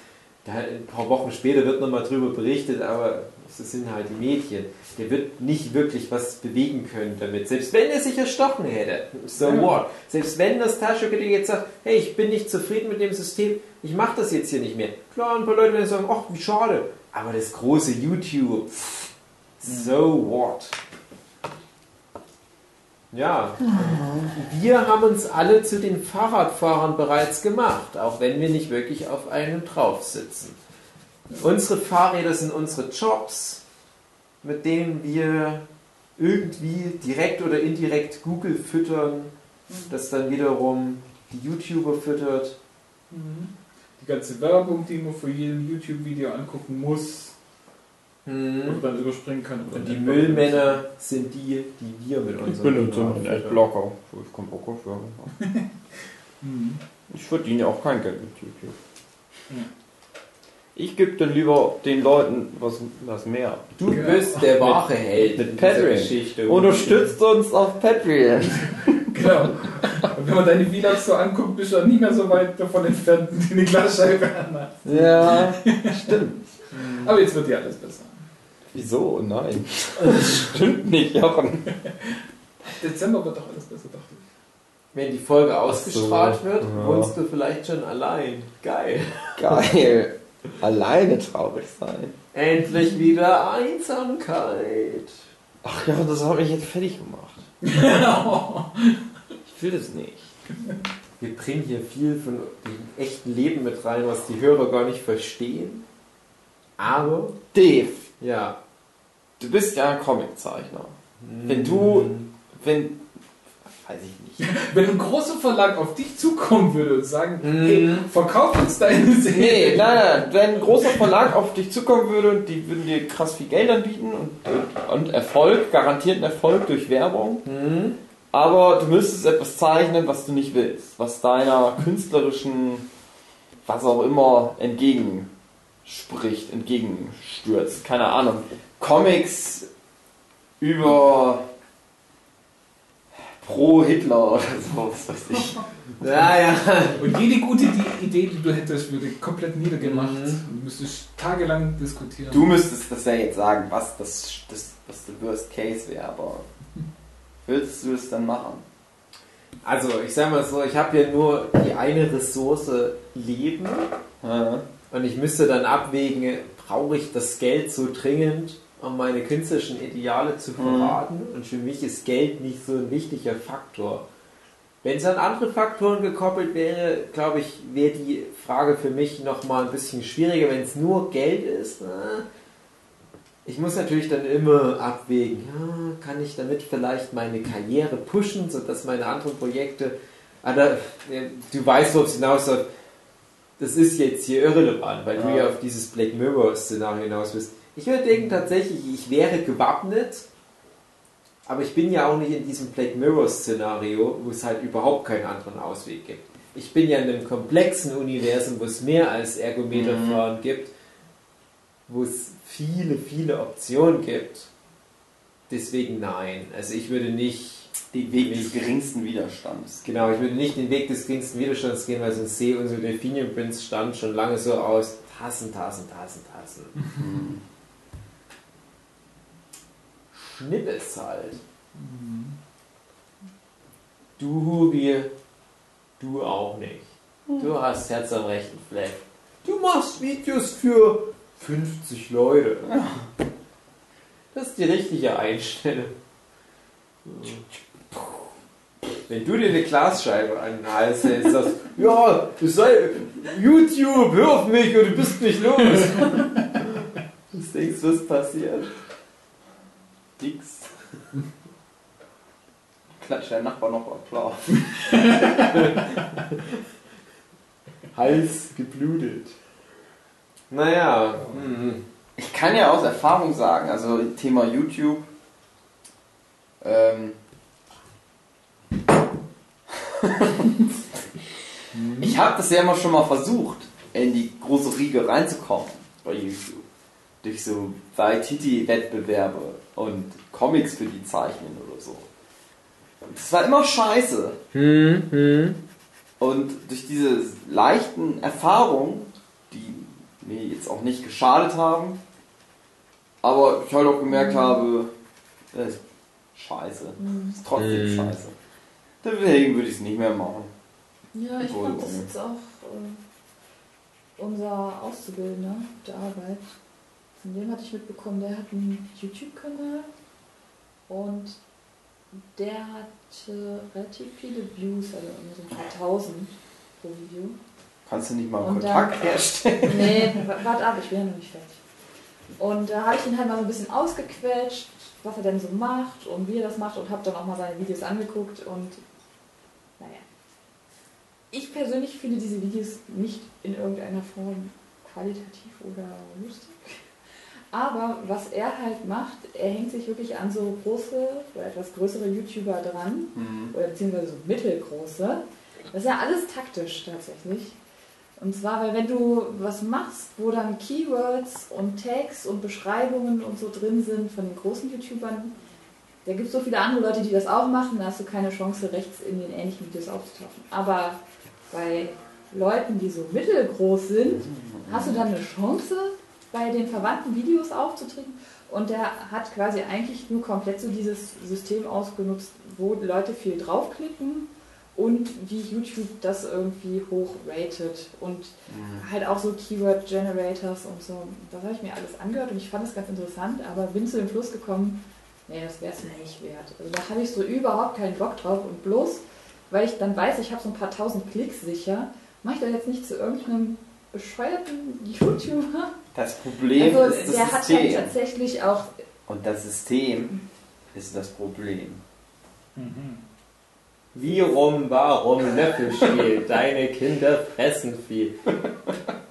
Da, ein paar Wochen später wird nochmal drüber berichtet, aber das sind halt die Mädchen. Der wird nicht wirklich was bewegen können damit. Selbst wenn er sich erstochen hätte. So Ja. what? Selbst wenn das Taschenkönig jetzt sagt, hey, ich bin nicht zufrieden mit dem System, ich mache das jetzt hier nicht mehr. Klar, ein paar Leute werden sagen, ach, wie schade. Aber das große YouTube, pff, so what? Ja, wir haben uns alle zu den Fahrradfahrern bereits gemacht, auch wenn wir nicht wirklich auf einem drauf sitzen. Unsere Fahrräder sind unsere Jobs, mit denen wir irgendwie direkt oder indirekt Google füttern, das dann wiederum die YouTuber füttert. Die ganze Werbung, die man für jedem YouTube-Video angucken muss, oder dann überspringen kann. Und die. Müllmänner sind die, die wir mit Ich unseren benutze einen. Adblocker. Ich komme Bock auf. Mhm. Ich verdiene auch kein Geld mit YouTube. Ja. Ich gebe dann lieber den Leuten was, was mehr. Du Ja. bist der wahre Held mit in dieser Patreon. Geschichte. Unterstützt uns auf Patreon. Genau. Und wenn man deine Vlogs so anguckt, bist du auch nicht mehr so weit davon entfernt, die eine Glasscheibe anhat. Ja, stimmt. Aber jetzt wird ja alles besser. Wieso? Nein. Das stimmt nicht, Jochen. Dezember wird doch alles besser, dachte ich. Wenn die Folge ausgestrahlt so, wird, ja. wohnst du vielleicht schon allein. Geil. Geil. Alleine traurig sein. Endlich wieder Einsamkeit. Ach ja, das hat mich jetzt fertig gemacht. Ich will das nicht. Wir bringen hier viel von dem echten Leben mit rein, was die Hörer gar nicht verstehen. Aber, Dave, ja. Du bist ja ein Comiczeichner. Wenn du, wenn, weiß ich nicht. Wenn ein großer Verlag auf dich zukommen würde und sagen, Mhm. hey, verkauf uns deine Nee, Serie. nein, nein, wenn ein großer Verlag auf dich zukommen würde und die würden dir krass viel Geld anbieten und, und Erfolg, garantierten Erfolg durch Werbung, Hm? aber du müsstest etwas zeichnen, was du nicht willst, was deiner künstlerischen, was auch immer, entgegenspricht, entgegenstürzt, keine Ahnung. Comics über pro Hitler oder so, was weiß ich. Ja, ja. Und jede gute Idee, die du hättest, würde komplett niedergemacht. Mhm. Du müsstest tagelang diskutieren. Du müsstest das ja jetzt sagen, was das, das was der Worst Case wäre, aber würdest du es dann machen? Also, ich sag mal so, ich habe ja nur die eine Ressource Leben Ja. und ich müsste dann abwägen, brauche ich das Geld so dringend, um meine künstlerischen Ideale zu verraten? Und für mich ist Geld nicht so ein wichtiger Faktor. Wenn es an andere Faktoren gekoppelt wäre, glaube ich, wäre die Frage für mich nochmal ein bisschen schwieriger. Wenn es nur Geld ist, na, ich muss natürlich dann immer abwägen, ja, kann ich damit vielleicht meine Karriere pushen, sodass meine anderen Projekte, aber, äh, du weißt, worauf es hinausläuft, das ist jetzt hier irrelevant, weil du Ja. ja auf dieses Black Mirror-Szenario hinaus bist. Ich würde denken tatsächlich, ich wäre gewappnet, Aber ich bin ja auch nicht in diesem Black Mirror-Szenario, wo es halt überhaupt keinen anderen Ausweg gibt. Ich bin ja in einem komplexen Universum, wo es mehr als Ergometerfahren gibt, wo es viele, viele Optionen gibt. Deswegen nein. Also ich würde nicht Den Weg des geringsten Widerstands. Genau, ich würde nicht den Weg des geringsten Widerstands gehen, weil sonst sehe unsere Delphinium Prince stand schon lange so aus. Tassen, Tassen, Tassen, Tassen. Mhm. Schnippes halt. Du, Hubi, du auch nicht. Du hast Herz am rechten Fleck. Du machst Videos für 50 Leute. Das ist die richtige Einstellung. Wenn du dir eine Glasscheibe an den Hals hältst, sagst, ja, du sei YouTube, hör auf mich oder du bist nicht los. Was denkst du, was passiert? Dix. Klatscht der Nachbar noch Applaus. Hals geblutet. Naja, hm. Ich kann ja aus Erfahrung sagen, also Thema YouTube. Ähm, ich habe das ja immer schon mal versucht, in die große Riege reinzukommen bei YouTube. Durch so Waititi-Wettbewerbe und Comics für die zeichnen oder so. Das war immer scheiße. Hm, hm. Und durch diese leichten Erfahrungen, die mir jetzt auch nicht geschadet haben, aber ich halt auch gemerkt habe, das ist scheiße. Das ist trotzdem Mhm. scheiße. Deswegen würde ich es nicht mehr machen. Ja, ich fand das jetzt auch äh, unser Auszubildender der Arbeit. Von dem hatte ich mitbekommen, der hat einen YouTube-Kanal und der hatte relativ viele Views, also so ein paar tausend pro Video. Kannst du nicht mal Und Kontakt herstellen? Nee, warte ab, ich bin ja noch nicht fertig. Und da habe ich ihn halt mal so ein bisschen ausgequetscht, was er denn so macht und wie er das macht und habe dann auch mal seine Videos angeguckt und naja. Ich persönlich finde diese Videos nicht in irgendeiner Form qualitativ oder lustig. Aber was er halt macht, er hängt sich wirklich an so große oder etwas größere YouTuber dran Mhm. oder beziehungsweise so mittelgroße. Das ist ja alles taktisch tatsächlich. Und zwar, weil wenn du was machst, wo dann Keywords und Tags und Beschreibungen und so drin sind von den großen YouTubern, da gibt es so viele andere Leute, die das auch machen, da hast du keine Chance, rechts in den ähnlichen Videos aufzutauchen. Aber bei Leuten, die so mittelgroß sind, hast du dann eine Chance, bei den verwandten Videos aufzutreten. Und der hat quasi eigentlich nur komplett so dieses System ausgenutzt, wo Leute viel draufklicken und wie YouTube das irgendwie hochratet und halt auch so Keyword Generators und so. Das habe ich mir alles angehört und ich fand es ganz interessant, aber bin zu dem Schluss gekommen, nee, das wäre es mir nicht wert. Also da habe ich so überhaupt keinen Bock drauf und bloß, weil ich dann weiß, ich habe so ein paar tausend Klicks sicher, mache ich da jetzt nicht zu irgendeinem bescheuerten YouTuber. Das Problem Also ist das der hat System. tatsächlich auch Und das System ist das Problem. Wie rum, warum Löffelspiel? Deine Kinder fressen viel.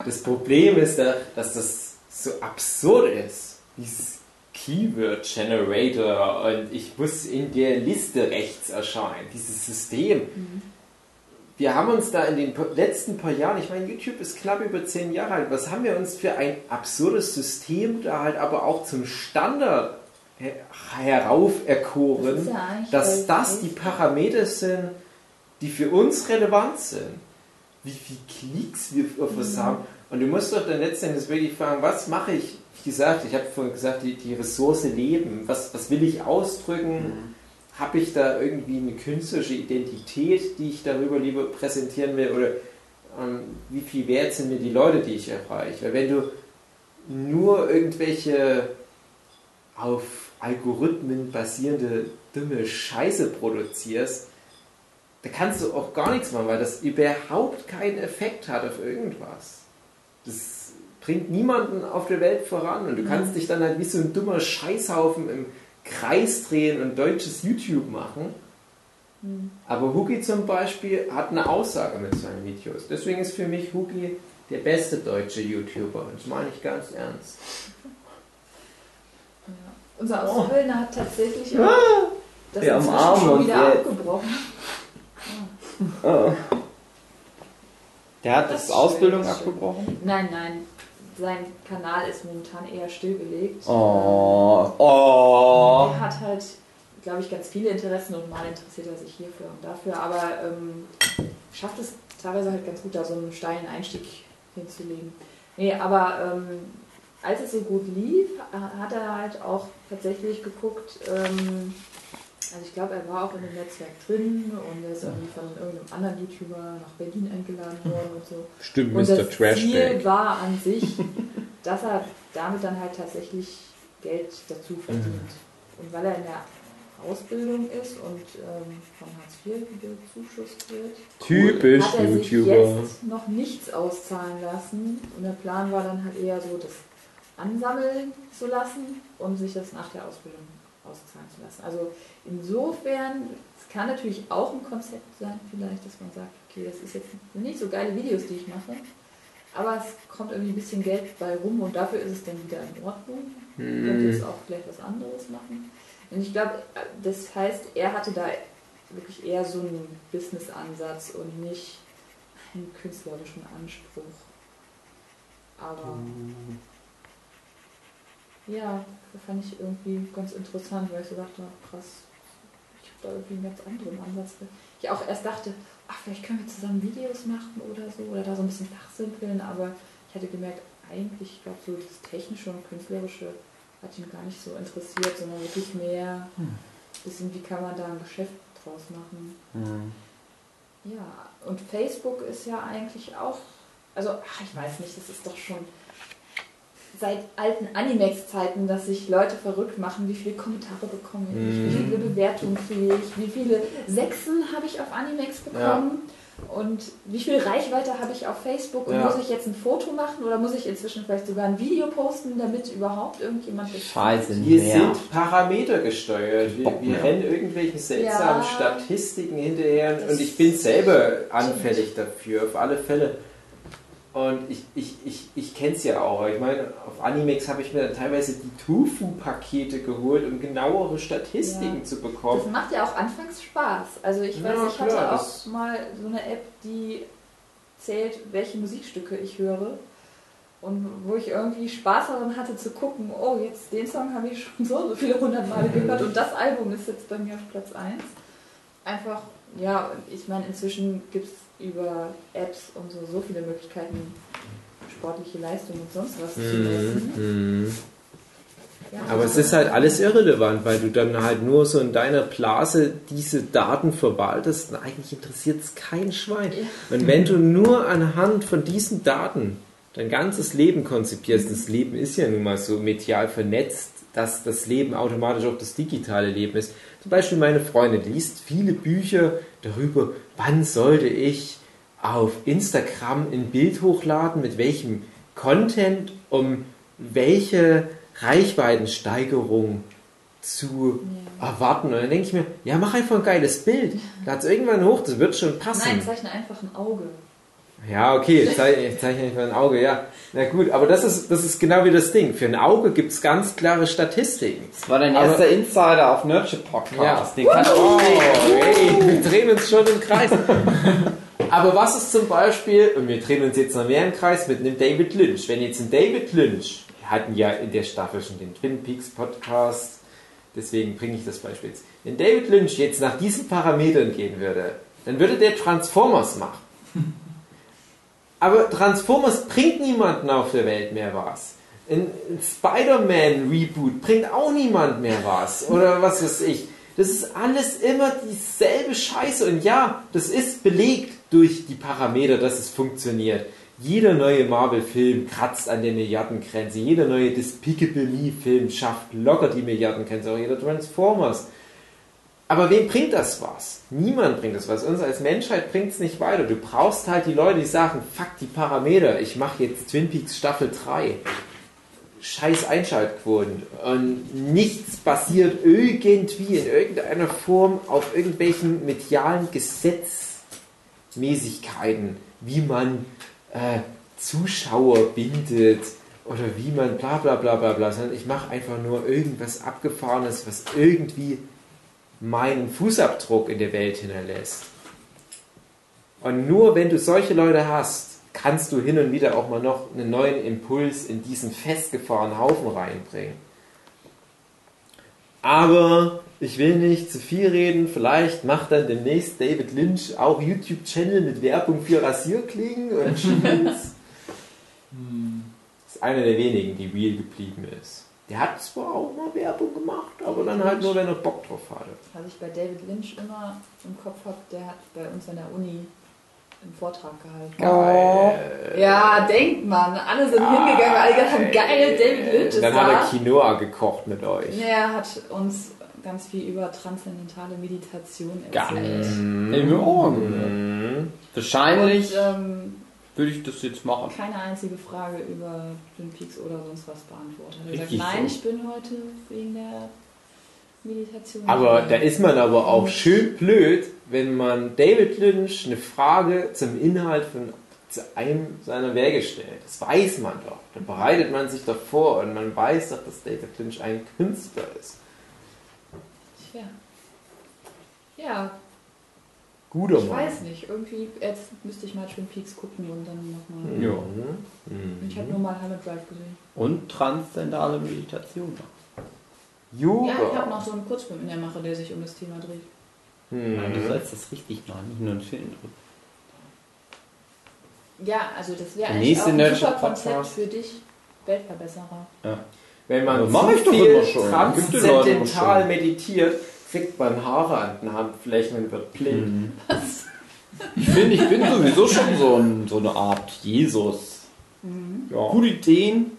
Das Problem ist doch, dass das so absurd ist. Dieses Keyword Generator und ich muss in der Liste rechts erscheinen. Dieses System. Wir haben uns da in den letzten paar Jahren, ich meine, YouTube ist knapp über zehn Jahre alt, was haben wir uns für ein absurdes System da halt aber auch zum Standard her- herauferkoren, Das ja dass das die Parameter sind, die für uns relevant sind. Wie viele Klicks wir auf Mhm. was haben. Und du musst doch dann letztendlich wirklich fragen, was mache ich? Wie gesagt, ich habe vorhin gesagt, die, die Ressource Leben. Was, was will ich ausdrücken? Habe ich da irgendwie eine künstlerische Identität, die ich darüber lieber präsentieren will? Oder ähm, wie viel wert sind mir die Leute, die ich erreiche? Weil wenn du nur irgendwelche auf Algorithmen basierende dumme Scheiße produzierst, da kannst du auch gar nichts machen, weil das überhaupt keinen Effekt hat auf irgendwas. Das bringt niemanden auf der Welt voran und du kannst dich dann halt wie so ein dummer Scheißhaufen im Kreis drehen und deutsches YouTube machen. Aber Hugi zum Beispiel hat eine Aussage mit seinen Videos. Deswegen ist für mich Hugi der beste deutsche YouTuber. Und das meine ich ganz ernst. Ja. Unser Auszubildender hat tatsächlich auch das Wir inzwischen umarmen schon wieder abgebrochen. Oh. Der hat Das das Ausbildung schön. abgebrochen? Nein, nein, sein Kanal ist momentan eher stillgelegt. Oh, oh. Er hat halt, glaube ich, ganz viele Interessen und mal interessiert er sich hierfür und dafür, aber ähm, schafft es teilweise halt ganz gut, da so einen steilen Einstieg hinzulegen. Nee, aber ähm, als es so gut lief, ha- hat er halt auch tatsächlich geguckt, ähm, also ich glaube, er war auch in dem Netzwerk drin und er ist irgendwie von irgendeinem anderen YouTuber nach Berlin eingeladen worden und so. Stimmt, Und Mr. das Ziel Trashbag. war an sich, dass er damit dann halt tatsächlich Geld dazu verdient. Und weil er in der Ausbildung ist und ähm, von Hartz IV bezuschusst wird, Typisch hat er sich YouTuber. jetzt noch nichts auszahlen lassen. Und der Plan war dann halt eher so, das ansammeln zu lassen und sich das nach der Ausbildung auszahlen zu lassen. Also insofern, es kann natürlich auch ein Konzept sein, vielleicht, dass man sagt, okay, das ist jetzt nicht so geile Videos, die ich mache, aber es kommt irgendwie ein bisschen Geld bei rum und dafür ist es dann wieder in Ordnung. Hm. Könnte jetzt auch vielleicht was anderes machen. Und ich glaube, das heißt, er hatte da wirklich eher so einen Business-Ansatz und nicht einen künstlerischen Anspruch. Aber ja, das fand ich irgendwie ganz interessant, weil ich so dachte, krass, ich habe da irgendwie einen ganz anderen Ansatz. Ich auch erst dachte, ach, vielleicht können wir zusammen Videos machen oder so, oder da so ein bisschen fachsimpeln, aber ich hatte gemerkt, eigentlich, ich glaube, so das Technische und Künstlerische hat ihn gar nicht so interessiert, sondern wirklich mehr, bisschen, wie kann man da ein Geschäft draus machen. Hm. Ja, und Facebook ist ja eigentlich auch, also ach, ich weiß nicht, das ist doch schon seit alten Animex-Zeiten, dass sich Leute verrückt machen, wie viele Kommentare bekomme ich, Mhm. wie viele Bewertungen kriege ich, wie viele Sechsen habe ich auf Animex bekommen und wie viel Reichweite habe ich auf Facebook und Ja. muss ich jetzt ein Foto machen oder muss ich inzwischen vielleicht sogar ein Video posten, damit überhaupt irgendjemand das Scheiße, Wir mehr. sind Parameter gesteuert. Wir, wir rennen irgendwelchen seltsamen Ja. Statistiken hinterher Das und ich bin selber anfällig dafür, auf alle Fälle. Und ich, ich, ich, ich kenne es ja auch. Ich meine, auf Animex habe ich mir dann teilweise die Tofu-Pakete geholt, um genauere Statistiken Ja. zu Das bekommen. macht ja auch anfangs Spaß. Also ich Ja, weiß, ich hatte klar, auch das- mal so eine App, die zählt, welche Musikstücke ich höre. Und wo ich irgendwie Spaß daran hatte zu gucken, oh, jetzt den Song habe ich schon so so viele hundert Male gehört und das Album ist jetzt bei mir auf Platz 1. Einfach, ja, ich meine, inzwischen gibt es über Apps und so, so viele Möglichkeiten, sportliche Leistung und sonst was zu messen. Mhm. Ja, Aber es ist halt alles irrelevant, weil du dann halt nur so in deiner Blase diese Daten verwaltest und eigentlich interessiert es kein Schwein. Ja. Und wenn du nur anhand von diesen Daten dein ganzes Leben konzipierst, das Leben ist ja nun mal so medial vernetzt, dass das Leben automatisch auch das digitale Leben ist. Zum Beispiel meine Freundin liest viele Bücher darüber, wann sollte ich auf Instagram ein Bild hochladen, mit welchem Content, um welche Reichweitensteigerung zu Ja. erwarten. Und dann denke ich mir, ja, mach einfach ein geiles Bild. Lad es irgendwann hoch, das wird schon passen. Nein, zeichne einfach ein Auge. Ja, okay, ich zeichne, ich zeichne nicht mal ein Auge, ja. Na gut, aber das ist, das ist genau wie das Ding. Für ein Auge gibt es ganz klare Statistiken. Das war dein Aber- erster Insider auf Nerdship Podcast. Ja. Den kannst Oh, ey, wir drehen uns schon im Kreis. Aber was ist zum Beispiel, und wir drehen uns jetzt noch mehr im Kreis mit einem David Lynch. Wenn jetzt ein David Lynch, wir hatten ja in der Staffel schon den Twin Peaks Podcast, deswegen bringe ich das Beispiel jetzt. Wenn David Lynch jetzt nach diesen Parametern gehen würde, dann würde der Transformers machen. Aber Transformers bringt niemanden auf der Welt mehr was. Ein Spider-Man-Reboot bringt auch niemand mehr was. Oder was weiß ich. Das ist alles immer dieselbe Scheiße. Und ja, das ist belegt durch die Parameter, dass es funktioniert. Jeder neue Marvel-Film kratzt an der Milliardengrenze. Jeder neue Despicable Me-Film schafft locker die Milliardengrenze. Auch jeder Transformers. Aber wem bringt das was? Niemand bringt das was. Uns als Menschheit bringt es nicht weiter. Du brauchst halt die Leute, die sagen, fuck die Parameter, ich mache jetzt Twin Peaks Staffel 3. Scheiß Einschaltquoten. Und nichts basiert irgendwie in irgendeiner Form auf irgendwelchen medialen Gesetzmäßigkeiten, wie man äh, Zuschauer bindet oder wie man bla bla bla bla bla, sondern ich mache einfach nur irgendwas Abgefahrenes, was irgendwie meinen Fußabdruck in der Welt hinterlässt. Und nur wenn du solche Leute hast, kannst du hin und wieder auch mal noch einen neuen Impuls in diesen festgefahrenen Haufen reinbringen. Aber ich will nicht zu viel reden. Vielleicht macht dann demnächst David Lynch auch YouTube-Channel mit Werbung für Rasierklingen und. Das ist einer der wenigen, die real geblieben ist. Der hat zwar auch mal Werbung gemacht, aber dann halt nur, wenn er Bock drauf hatte. Was ich bei David Lynch immer im Kopf habe, der hat bei uns an der Uni einen Vortrag gehalten. Geil. Ja, denkt man. Alle sind hingegangen, weil alle gedacht haben, geil, David Lynch ist Dann hat er da. Quinoa gekocht mit euch. Er hat uns ganz viel über transzendentale Meditation Geil. erzählt. Ey, mir auch angehört. Mhm. Wahrscheinlich Und ähm, würde ich das jetzt machen. keine einzige Frage über Twin Peaks oder sonst was beantwortet. Er Richtig nein, so. ich bin heute wegen der Meditation. Aber da ist man aber auch schön blöd, wenn man David Lynch eine Frage zum Inhalt von zu einem seiner Werke stellt. Das weiß man doch. Dann bereitet man sich doch vor und man weiß doch, dass David Lynch ein Künstler ist. Tja. Ja, Guter ich Mann. weiß nicht. Irgendwie, jetzt müsste ich mal Twin Peaks gucken und dann nochmal. Ja. Mhm. Ich habe nur mal Hammer Drive gesehen. Und transzendentale Meditation. Yoga. Ja, ich habe noch so einen Kurzfilm in der Mache, der sich um das Thema dreht. Nein, du Mhm. sollst das richtig machen, nicht nur einen Film. Ja, also das wäre eigentlich auch ein super Konzept Podcast. für dich. Weltverbesserer. Wenn man mach zu ich doch viel transzendental meditiert, kriegt man Haare an den Handflächen und wird blind. Ich finde, ich bin sowieso schon so, ein, so eine Art Jesus. Ja. Gute Ideen,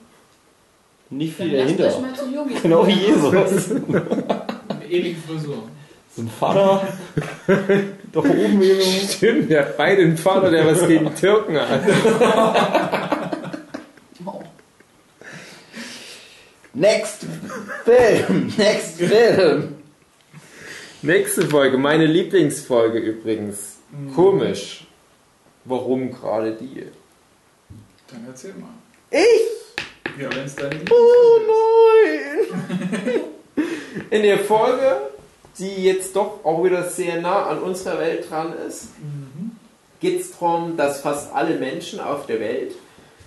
nicht Dann viel euch dahinter. mal zu Yogi. Genau wie Jesus. Eine ähnliche Frisur. So ein Vater. da oben eben. Stimmt, der hat beide einen Vater, der was gegen Türken hat. Next Film. Next Film. Nächste Folge, meine Lieblingsfolge übrigens. Komisch. Warum gerade die? Dann erzähl mal. Ich? Ja, wenn es deine Oh nein! In der Folge, die jetzt doch auch wieder sehr nah an unserer Welt dran ist, geht es darum, dass fast alle Menschen auf der Welt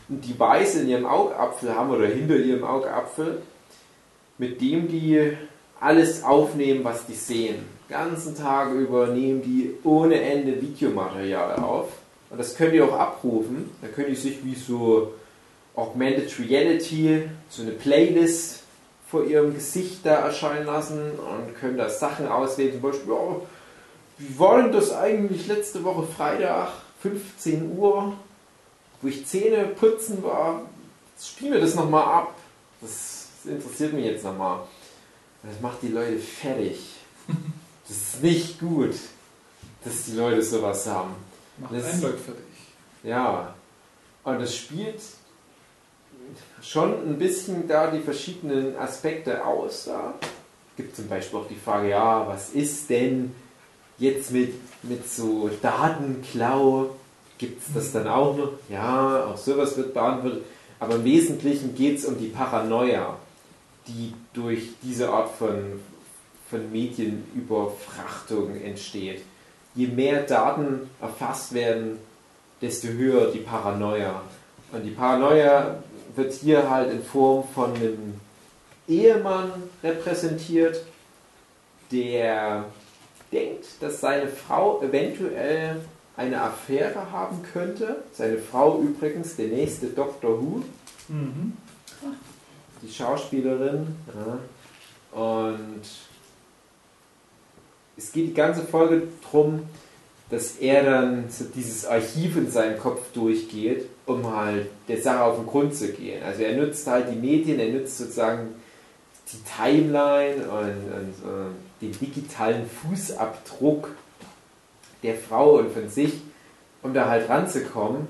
ein Device in ihrem Augapfel haben oder hinter ihrem Augapfel, mit dem die alles aufnehmen, was die sehen. Den ganzen Tag über nehmen die ohne Ende Videomaterial auf. Und das können die auch abrufen. Da können die sich wie so Augmented Reality, so eine Playlist vor ihrem Gesicht da erscheinen lassen und können da Sachen auswählen. Zum Beispiel, ja, wie war denn das eigentlich letzte Woche Freitag, 15 Uhr, wo ich Zähne putzen war? Spiel mir das nochmal ab. Das, das interessiert mich jetzt nochmal. Das macht die Leute fertig. Das ist nicht gut, dass die Leute sowas haben. Mach Das- für dich. Ja, und es spielt schon ein bisschen da die verschiedenen Aspekte aus. Da gibt zum Beispiel auch die Frage, ja, was ist denn jetzt mit, mit so Datenklau? Gibt es das dann auch noch? Ja, auch sowas wird beantwortet. Aber im Wesentlichen geht es um die Paranoia, die durch diese Art von, von Medienüberfrachtung entsteht. Je mehr Daten erfasst werden, desto höher die Paranoia. Und die Paranoia wird hier halt in Form von einem Ehemann repräsentiert, der denkt, dass seine Frau eventuell eine Affäre haben könnte. Seine Frau übrigens, der nächste Doctor Who, Mhm. Die Schauspielerin. Ja. Und es geht die ganze Folge darum, dass er dann so dieses Archiv in seinem Kopf durchgeht, um halt der Sache auf den Grund zu gehen. Also er nutzt halt die Medien, er nutzt sozusagen die Timeline und, und äh, den digitalen Fußabdruck der Frau und von sich, um da halt ranzukommen,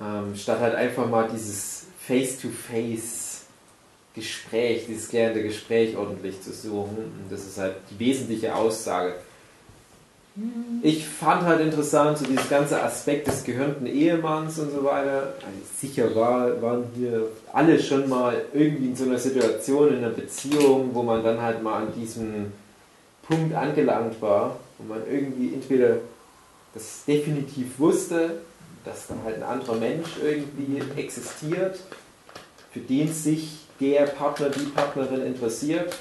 ähm, statt halt einfach mal dieses Face-to-Face Gespräch, dieses klärende Gespräch ordentlich zu suchen. Und das ist halt die wesentliche Aussage. Ich fand halt interessant, so dieses ganze Aspekt des gehörnten Ehemanns und so weiter. Also sicher war, waren wir alle schon mal irgendwie in so einer Situation, in einer Beziehung, wo man dann halt mal an diesem Punkt angelangt war, wo man irgendwie entweder das definitiv wusste, dass dann halt ein anderer Mensch irgendwie existiert, für den sich der Partner, die Partnerin interessiert,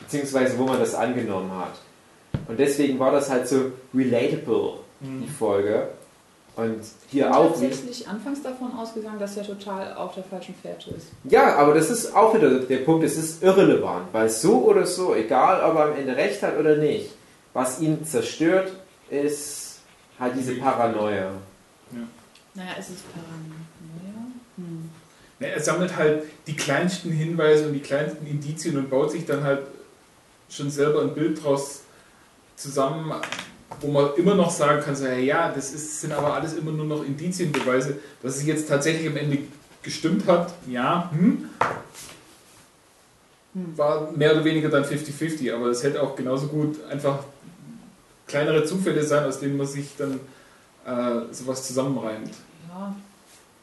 beziehungsweise wo man das angenommen hat. Und deswegen war das halt so relatable, die Folge. Und hier bin auch. tatsächlich anfangs davon ausgegangen, dass er total auf der falschen Fährte ist. Ja, aber das ist auch wieder der Punkt, es ist irrelevant, weil so oder so, egal ob er am Ende recht hat oder nicht, was ihn zerstört, ist halt diese Paranoia. Naja, ist es Paranoia? Er sammelt halt die kleinsten Hinweise und die kleinsten Indizien und baut sich dann halt schon selber ein Bild draus zusammen, wo man immer noch sagen kann, so, ja, das ist, sind aber alles immer nur noch Indizienbeweise, dass es jetzt tatsächlich am Ende gestimmt hat, ja, hm, Hm. war mehr oder weniger dann 50-50, aber es hätte auch genauso gut einfach kleinere Zufälle sein, aus denen man sich dann äh, sowas zusammenreimt. Ja.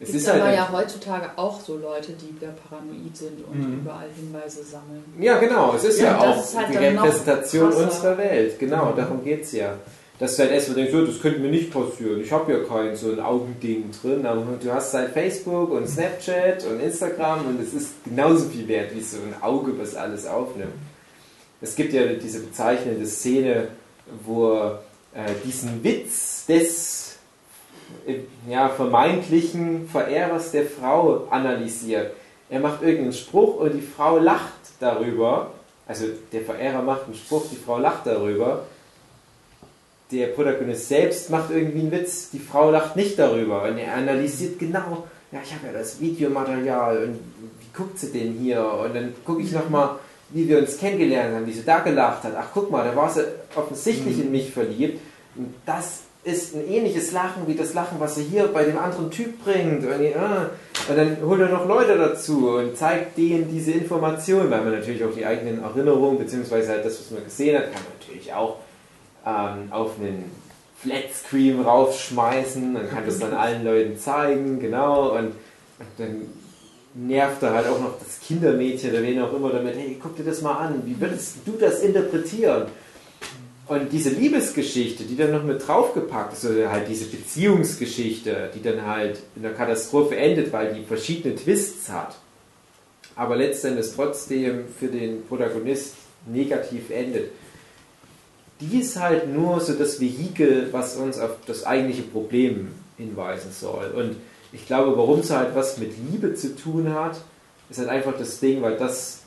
Es Gibt ist halt aber ein- ja heutzutage auch so Leute, die paranoid sind und Mhm. überall Hinweise sammeln. Ja, genau, es ist ja, Ja, auch ist halt die Repräsentation unserer Welt. Genau, Mhm. darum geht es ja. Dass du halt erstmal denkst, so, das könnte mir nicht passieren. Ich habe ja kein so ein Augending drin. Aber du hast halt Facebook und Snapchat und Instagram und es ist genauso viel wert wie so ein Auge, was alles aufnimmt. Es gibt ja diese bezeichnende Szene, wo äh, diesen Witz des ja, vermeintlichen Verehrers der Frau analysiert. Er macht irgendeinen Spruch und die Frau lacht darüber. Also der Verehrer macht einen Spruch, die Frau lacht darüber. Der Protagonist selbst macht irgendwie einen Witz, die Frau lacht nicht darüber. Und er analysiert genau, ja, ich habe ja das Videomaterial und wie guckt sie denn hier? Und dann gucke ich nochmal, wie wir uns kennengelernt haben, wie sie da gelacht hat. Ach, guck mal, da war sie offensichtlich in mich verliebt. Und das ist ein ähnliches Lachen wie das Lachen, was sie hier bei dem anderen Typ bringt. Und, ja, und dann holt er noch Leute dazu und zeigt denen diese Information, weil man natürlich auch die eigenen Erinnerungen, beziehungsweise halt das, was man gesehen hat, kann man natürlich auch ähm, auf einen Flatscreen raufschmeißen. Dann kann das dann allen Leuten zeigen, genau. Und, und dann nervt er halt auch noch das Kindermädchen oder wen auch immer damit, hey, guck dir das mal an, wie würdest du das interpretieren? Und diese Liebesgeschichte, die dann noch mit draufgepackt ist, oder halt diese Beziehungsgeschichte, die dann halt in der Katastrophe endet, weil die verschiedene Twists hat, aber letztendlich trotzdem für den Protagonist negativ endet, die ist halt nur so das Vehikel, was uns auf das eigentliche Problem hinweisen soll. Und ich glaube, warum es halt was mit Liebe zu tun hat, ist halt einfach das Ding, weil das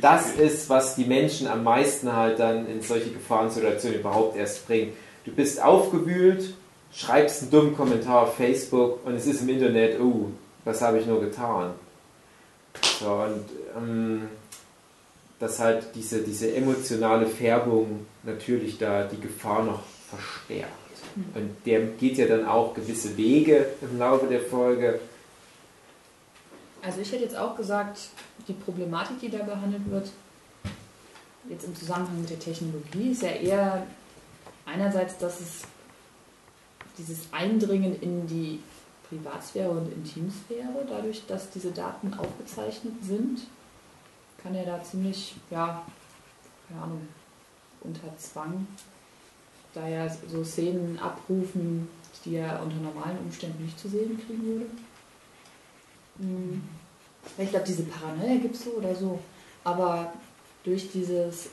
das ist, was die Menschen am meisten halt dann in solche Gefahrensituationen überhaupt erst bringt. Du bist aufgewühlt, schreibst einen dummen Kommentar auf Facebook und es ist im Internet, oh, was habe ich nur getan? So, und ähm, dass halt diese, diese emotionale Färbung natürlich da die Gefahr noch verstärkt. Und der geht ja dann auch gewisse Wege im Laufe der Folge. Also ich hätte jetzt auch gesagt, die Problematik, die da behandelt wird, jetzt im Zusammenhang mit der Technologie, ist ja eher einerseits, dass es dieses Eindringen in die Privatsphäre und Intimsphäre, dadurch, dass diese Daten aufgezeichnet sind, kann er da ziemlich, ja, keine Ahnung, unter Zwang, da ja so Szenen abrufen, die er unter normalen Umständen nicht zu sehen kriegen würde. Hm. Ich glaube, diese Paranoia gibt es so oder so. Aber durch dieses,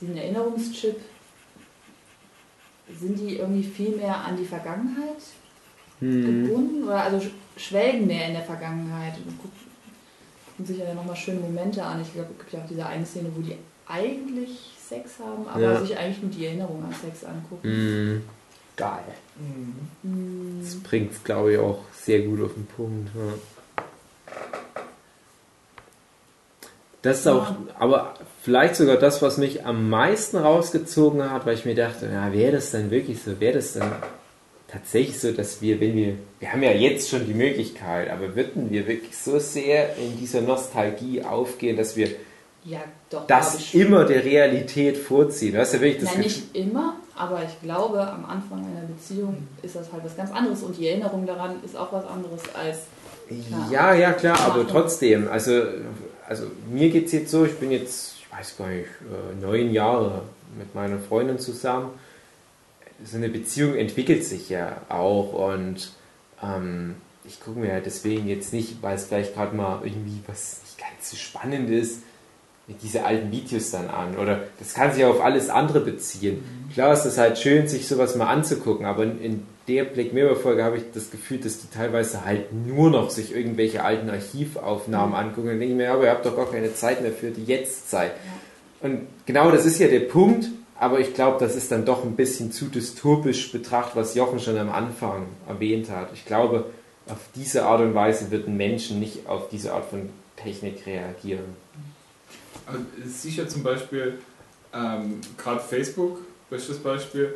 diesen Erinnerungschip sind die irgendwie viel mehr an die Vergangenheit gebunden oder also sch- schwelgen mehr in der Vergangenheit und gucken, gucken sich ja nochmal schöne Momente an. Ich glaube, es gibt ja auch diese eine Szene, wo die eigentlich Sex haben, aber Ja. sich eigentlich nur die Erinnerung an Sex angucken. Mhm. Geil. Mhm. Hm. Das bringt es, glaube ich, auch sehr gut auf den Punkt. Ja. Das ist auch, aber vielleicht sogar das, was mich am meisten rausgezogen hat, weil ich mir dachte, ja, wäre das dann wirklich so, wäre das dann tatsächlich so, dass wir, wenn wir, wir haben ja jetzt schon die Möglichkeit, aber würden wir wirklich so sehr in dieser Nostalgie aufgehen, dass wir Ja, doch. das immer der Realität vorziehen? Du hast ja wirklich das Nein, nicht immer, aber ich glaube, am Anfang einer Beziehung ist das halt was ganz anderes und die Erinnerung daran ist auch was anderes als. Ja, ja, klar, aber trotzdem, also, also mir geht es jetzt so, ich bin jetzt, ich weiß gar nicht, äh, neun Jahre mit meiner Freundin zusammen. So eine Beziehung entwickelt sich ja auch und ähm, ich gucke mir halt deswegen jetzt nicht, weil es vielleicht gerade mal irgendwie was nicht ganz so spannend ist, diese alten Videos dann an. Oder das kann sich auch auf alles andere beziehen. Klar ist es halt schön, sich sowas mal anzugucken, aber in, in der Black Mirror-Folge habe ich das Gefühl, dass die teilweise halt nur noch sich irgendwelche alten Archivaufnahmen angucken. Und denke ich mir, aber ihr habt doch gar keine Zeit mehr für die Jetztzeit. Und genau das ist ja der Punkt, aber ich glaube, das ist dann doch ein bisschen zu dystopisch betrachtet, was Jochen schon am Anfang erwähnt hat. Ich glaube, auf diese Art und Weise wird ein Menschen nicht auf diese Art von Technik reagieren. Also sicher zum Beispiel, ähm, gerade Facebook, bestes Beispiel,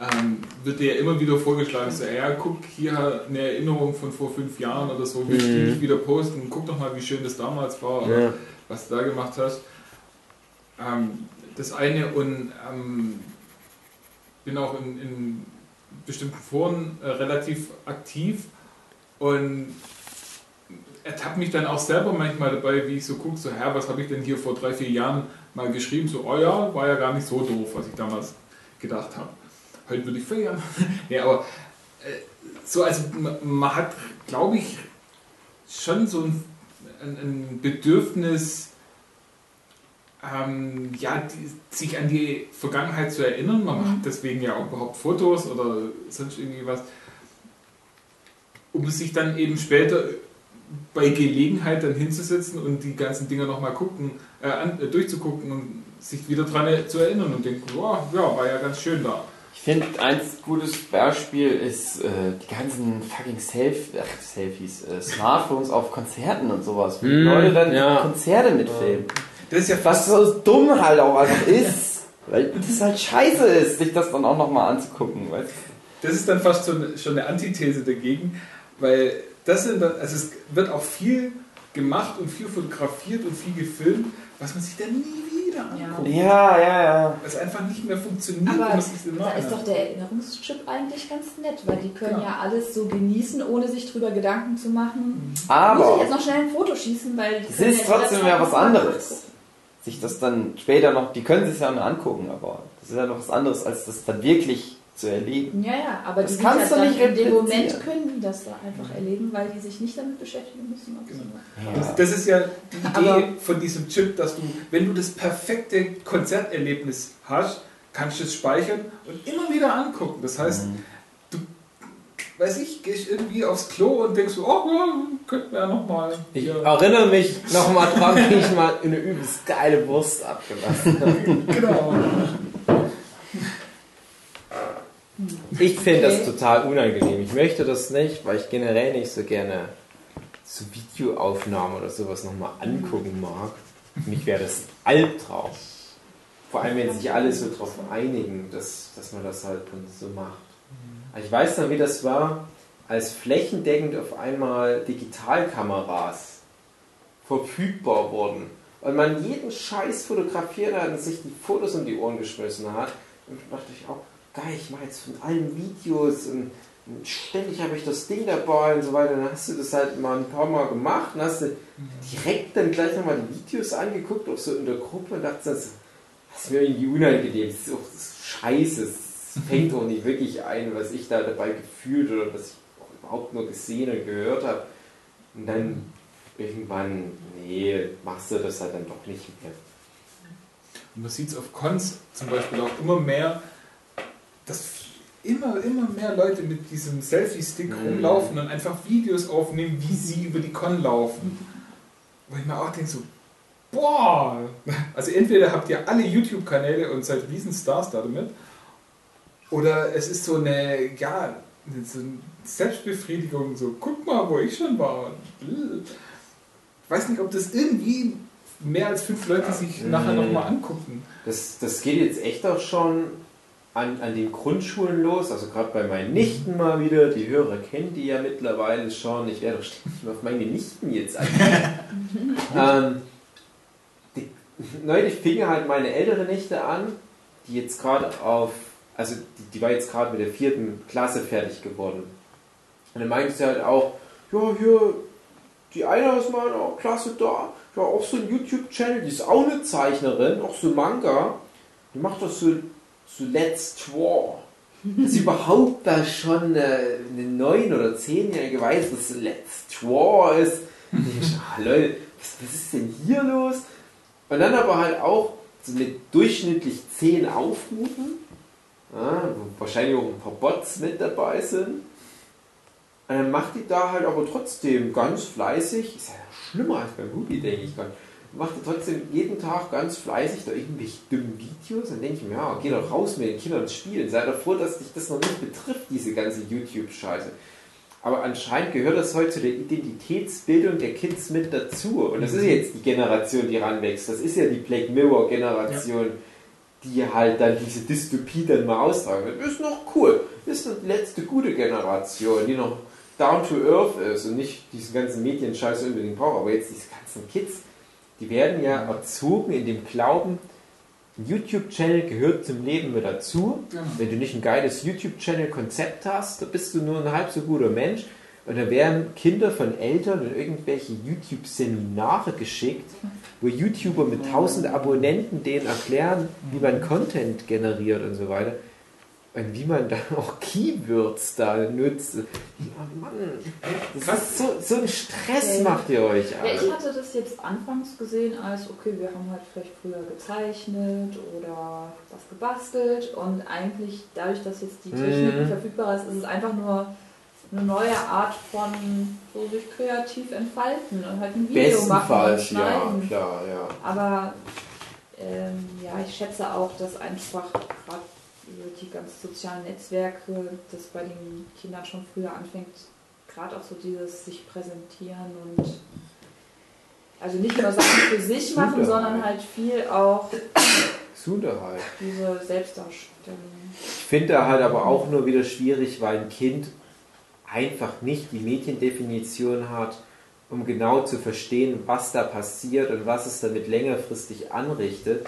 ähm, wird dir ja immer wieder vorgeschlagen, so, ja, guck, hier eine Erinnerung von vor fünf Jahren oder so, will ich die Mhm. nicht wieder posten, guck doch mal, wie schön das damals war oder Ja. was du da gemacht hast. Ähm, das eine und ähm, bin auch in, in bestimmten Foren äh, relativ aktiv und ertappe mich dann auch selber manchmal dabei, wie ich so gucke, so, Herr, was habe ich denn hier vor drei, vier Jahren mal geschrieben? So, oh ja, war ja gar nicht so doof, was ich damals gedacht habe. Heute würde ich feiern. ja, aber äh, so, also man, man hat, glaube ich, schon so ein, ein, ein Bedürfnis, ähm, ja, die, sich an die Vergangenheit zu erinnern. Man macht deswegen ja auch überhaupt Fotos oder sonst irgendwie was, um sich dann eben später bei Gelegenheit dann hinzusetzen und die ganzen Dinger nochmal gucken, äh, an, äh, durchzugucken und sich wieder dran zu erinnern und denken, oh, ja, war ja ganz schön da. Ich finde, ein gutes Beispiel ist äh, die ganzen fucking Self ach, Selfies, äh, Smartphones auf Konzerten und sowas, wo die Mm, Leute dann ja. Konzerte mitfilmen. Das ist ja Was so dumm halt auch einfach ist, weil das halt scheiße ist, sich das dann auch nochmal anzugucken. Weißt? du? Das ist dann fast schon, schon eine Antithese dagegen, weil das sind dann, also es wird auch viel gemacht und viel fotografiert und viel gefilmt, was man sich dann nie wieder anguckt. Ja, ja, ja. Was einfach nicht mehr funktioniert. Aber und es ist da ist doch der Erinnerungschip eigentlich ganz nett, weil die können Ja. ja alles so genießen, ohne sich drüber Gedanken zu machen. Muss ich Aber jetzt noch schnell ein Foto schießen, weil die es ist ja trotzdem ja was anderes. Sich das dann später noch, die können sich ja noch angucken, aber das ist ja noch was anderes, als das dann wirklich zu erleben. Ja, ja, aber Das die kannst sind du ja nicht in dem. Moment können die das da einfach erleben, weil die sich nicht damit beschäftigen müssen. ob sie- Genau. Das, das ist ja die Idee Aber- von diesem Chip, dass du, wenn du das perfekte Konzerterlebnis hast, kannst du es speichern und immer wieder angucken. Das heißt, du, weiß ich, gehst irgendwie aufs Klo und denkst so, oh ja, könnten wir ja nochmal. Ich erinnere mich nochmal dran, wie ich mal eine übelst geile Wurst abgelassen habe. Genau. Ich finde Okay. das total unangenehm. Ich möchte das nicht, weil ich generell nicht so gerne so Videoaufnahmen oder sowas nochmal angucken mag. Für mich wäre das Albtraum. Vor allem, wenn sich alle so darauf einigen, dass, dass man das halt dann so macht. Also ich weiß noch, wie das war, als flächendeckend auf einmal Digitalkameras verfügbar wurden und man jeden Scheiß fotografiert hat und sich die Fotos um die Ohren geschmissen hat. Und dachte ich auch, geil, ich mache jetzt von allen Videos und, und ständig habe ich das Ding dabei und so weiter. Dann hast du das halt mal ein paar Mal gemacht und hast du direkt dann gleich nochmal die Videos angeguckt, auch so in der Gruppe und dachte, das ist mir irgendwie unangenehm. Das ist auch das ist scheiße. Es fängt auch nicht wirklich ein, was ich da dabei gefühlt oder was ich überhaupt nur gesehen und gehört habe. Und dann irgendwann, nee, machst du das halt dann doch nicht mehr. Und man sieht es auf Cons zum Beispiel auch immer mehr, dass immer, immer mehr Leute mit diesem Selfie-Stick Mhm. rumlaufen und einfach Videos aufnehmen, wie sie über die Con laufen. Wo ich mir auch denke so, boah! Also entweder habt ihr alle YouTube-Kanäle und seid Riesenstars da damit, oder es ist so eine, ja, so eine Selbstbefriedigung, so guck mal, wo ich schon war. Ich weiß nicht, ob das irgendwie mehr als fünf Leute sich nachher Mhm. nochmal angucken. Das, das geht jetzt echt auch schon an, an den Grundschulen los, also gerade bei meinen Nichten mal wieder, die Hörer kennen die ja mittlerweile schon, ich werde doch ständig mal auf meine Nichten jetzt ein. ähm, die, neulich fing halt meine ältere Nichte an, die jetzt gerade auf, also die, die war jetzt gerade mit der vierten Klasse fertig geworden. Und dann meinte sie halt auch, ja, hier, die eine aus meiner Klasse da, ja auch so ein YouTube-Channel, die ist auch eine Zeichnerin, auch so Manga. Die macht das so, so Let's Draw. Dass überhaupt da schon eine, eine 9- oder 10-Jährige weiß, was Let's Draw ist. Ich ah, Leute, was, was ist denn hier los? Und dann aber halt auch so mit durchschnittlich 10 Aufrufen, ja, wo wahrscheinlich auch ein paar Bots mit dabei sind. Und dann macht die da halt aber trotzdem ganz fleißig, ist ja schlimmer als beim Hubi, denke ich gerade, macht die trotzdem jeden Tag ganz fleißig da irgendwelche dummen Videos. Dann denke ich mir, ja, geh doch raus mit den Kindern spielen. Sei doch froh, dass dich das noch nicht betrifft, diese ganze YouTube-Scheiße. Aber anscheinend gehört das heute zu der Identitätsbildung der Kids mit dazu. Und das ist jetzt die Generation, die ranwächst. Das ist ja die Black Mirror-Generation, die halt dann diese Dystopie dann mal austragen wird. Ist noch cool. Ist noch die letzte gute Generation, die noch down to earth ist und nicht diesen ganzen Medienscheiß unbedingt braucht. Aber jetzt diese ganzen Kids, die werden ja erzogen in dem Glauben, ein YouTube-Channel gehört zum Leben mit dazu. Genau. Wenn du nicht ein geiles YouTube-Channel-Konzept hast, dann bist du nur ein halb so guter Mensch. Und da werden Kinder von Eltern in irgendwelche YouTube-Seminare geschickt, wo YouTuber mit 1000 Abonnenten denen erklären, wie man Content generiert und so weiter. Und wie man dann auch Keywords da nutzt. Ja, Mann, das ist so, so ein Stress macht ihr euch. Ja, ich hatte das jetzt anfangs gesehen als, okay, wir haben halt vielleicht früher gezeichnet oder was gebastelt und eigentlich dadurch, dass jetzt die Technik Mhm. verfügbar ist, ist es einfach nur eine neue Art von so sich kreativ entfalten und halt ein Video machen und Bestenfalls, ja, schneiden. klar, ja. Aber ähm, ja, ich schätze auch, dass einfach gerade über die ganz sozialen Netzwerke, das bei den Kindern schon früher anfängt, gerade auch so dieses sich präsentieren und also nicht nur Sachen für sich machen, Super. sondern halt viel auch Sunderheit. diese Selbstdarstellung. Ich finde da halt aber auch nur wieder schwierig, weil ein Kind einfach nicht die Mediendefinition hat, um genau zu verstehen, was da passiert und was es damit längerfristig anrichtet.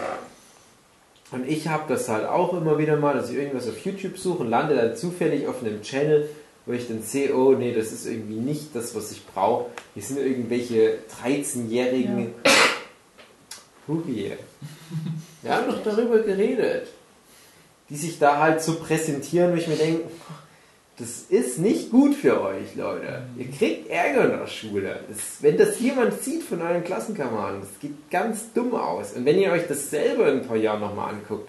Und ich habe das halt auch immer wieder mal, dass ich irgendwas auf YouTube suche und lande dann zufällig auf einem Channel, wo ich dann sehe, oh nee, das ist irgendwie nicht das, was ich brauche. Hier sind irgendwelche 13-jährigen Hubi. Wir haben doch darüber geredet. Die sich da halt so präsentieren, wo ich mir denke, das ist nicht gut für euch, Leute. Ihr kriegt Ärger in der Schule. Das, wenn das jemand sieht von euren Klassenkameraden, das geht ganz dumm aus. Und wenn ihr euch das selber in ein paar Jahren nochmal anguckt,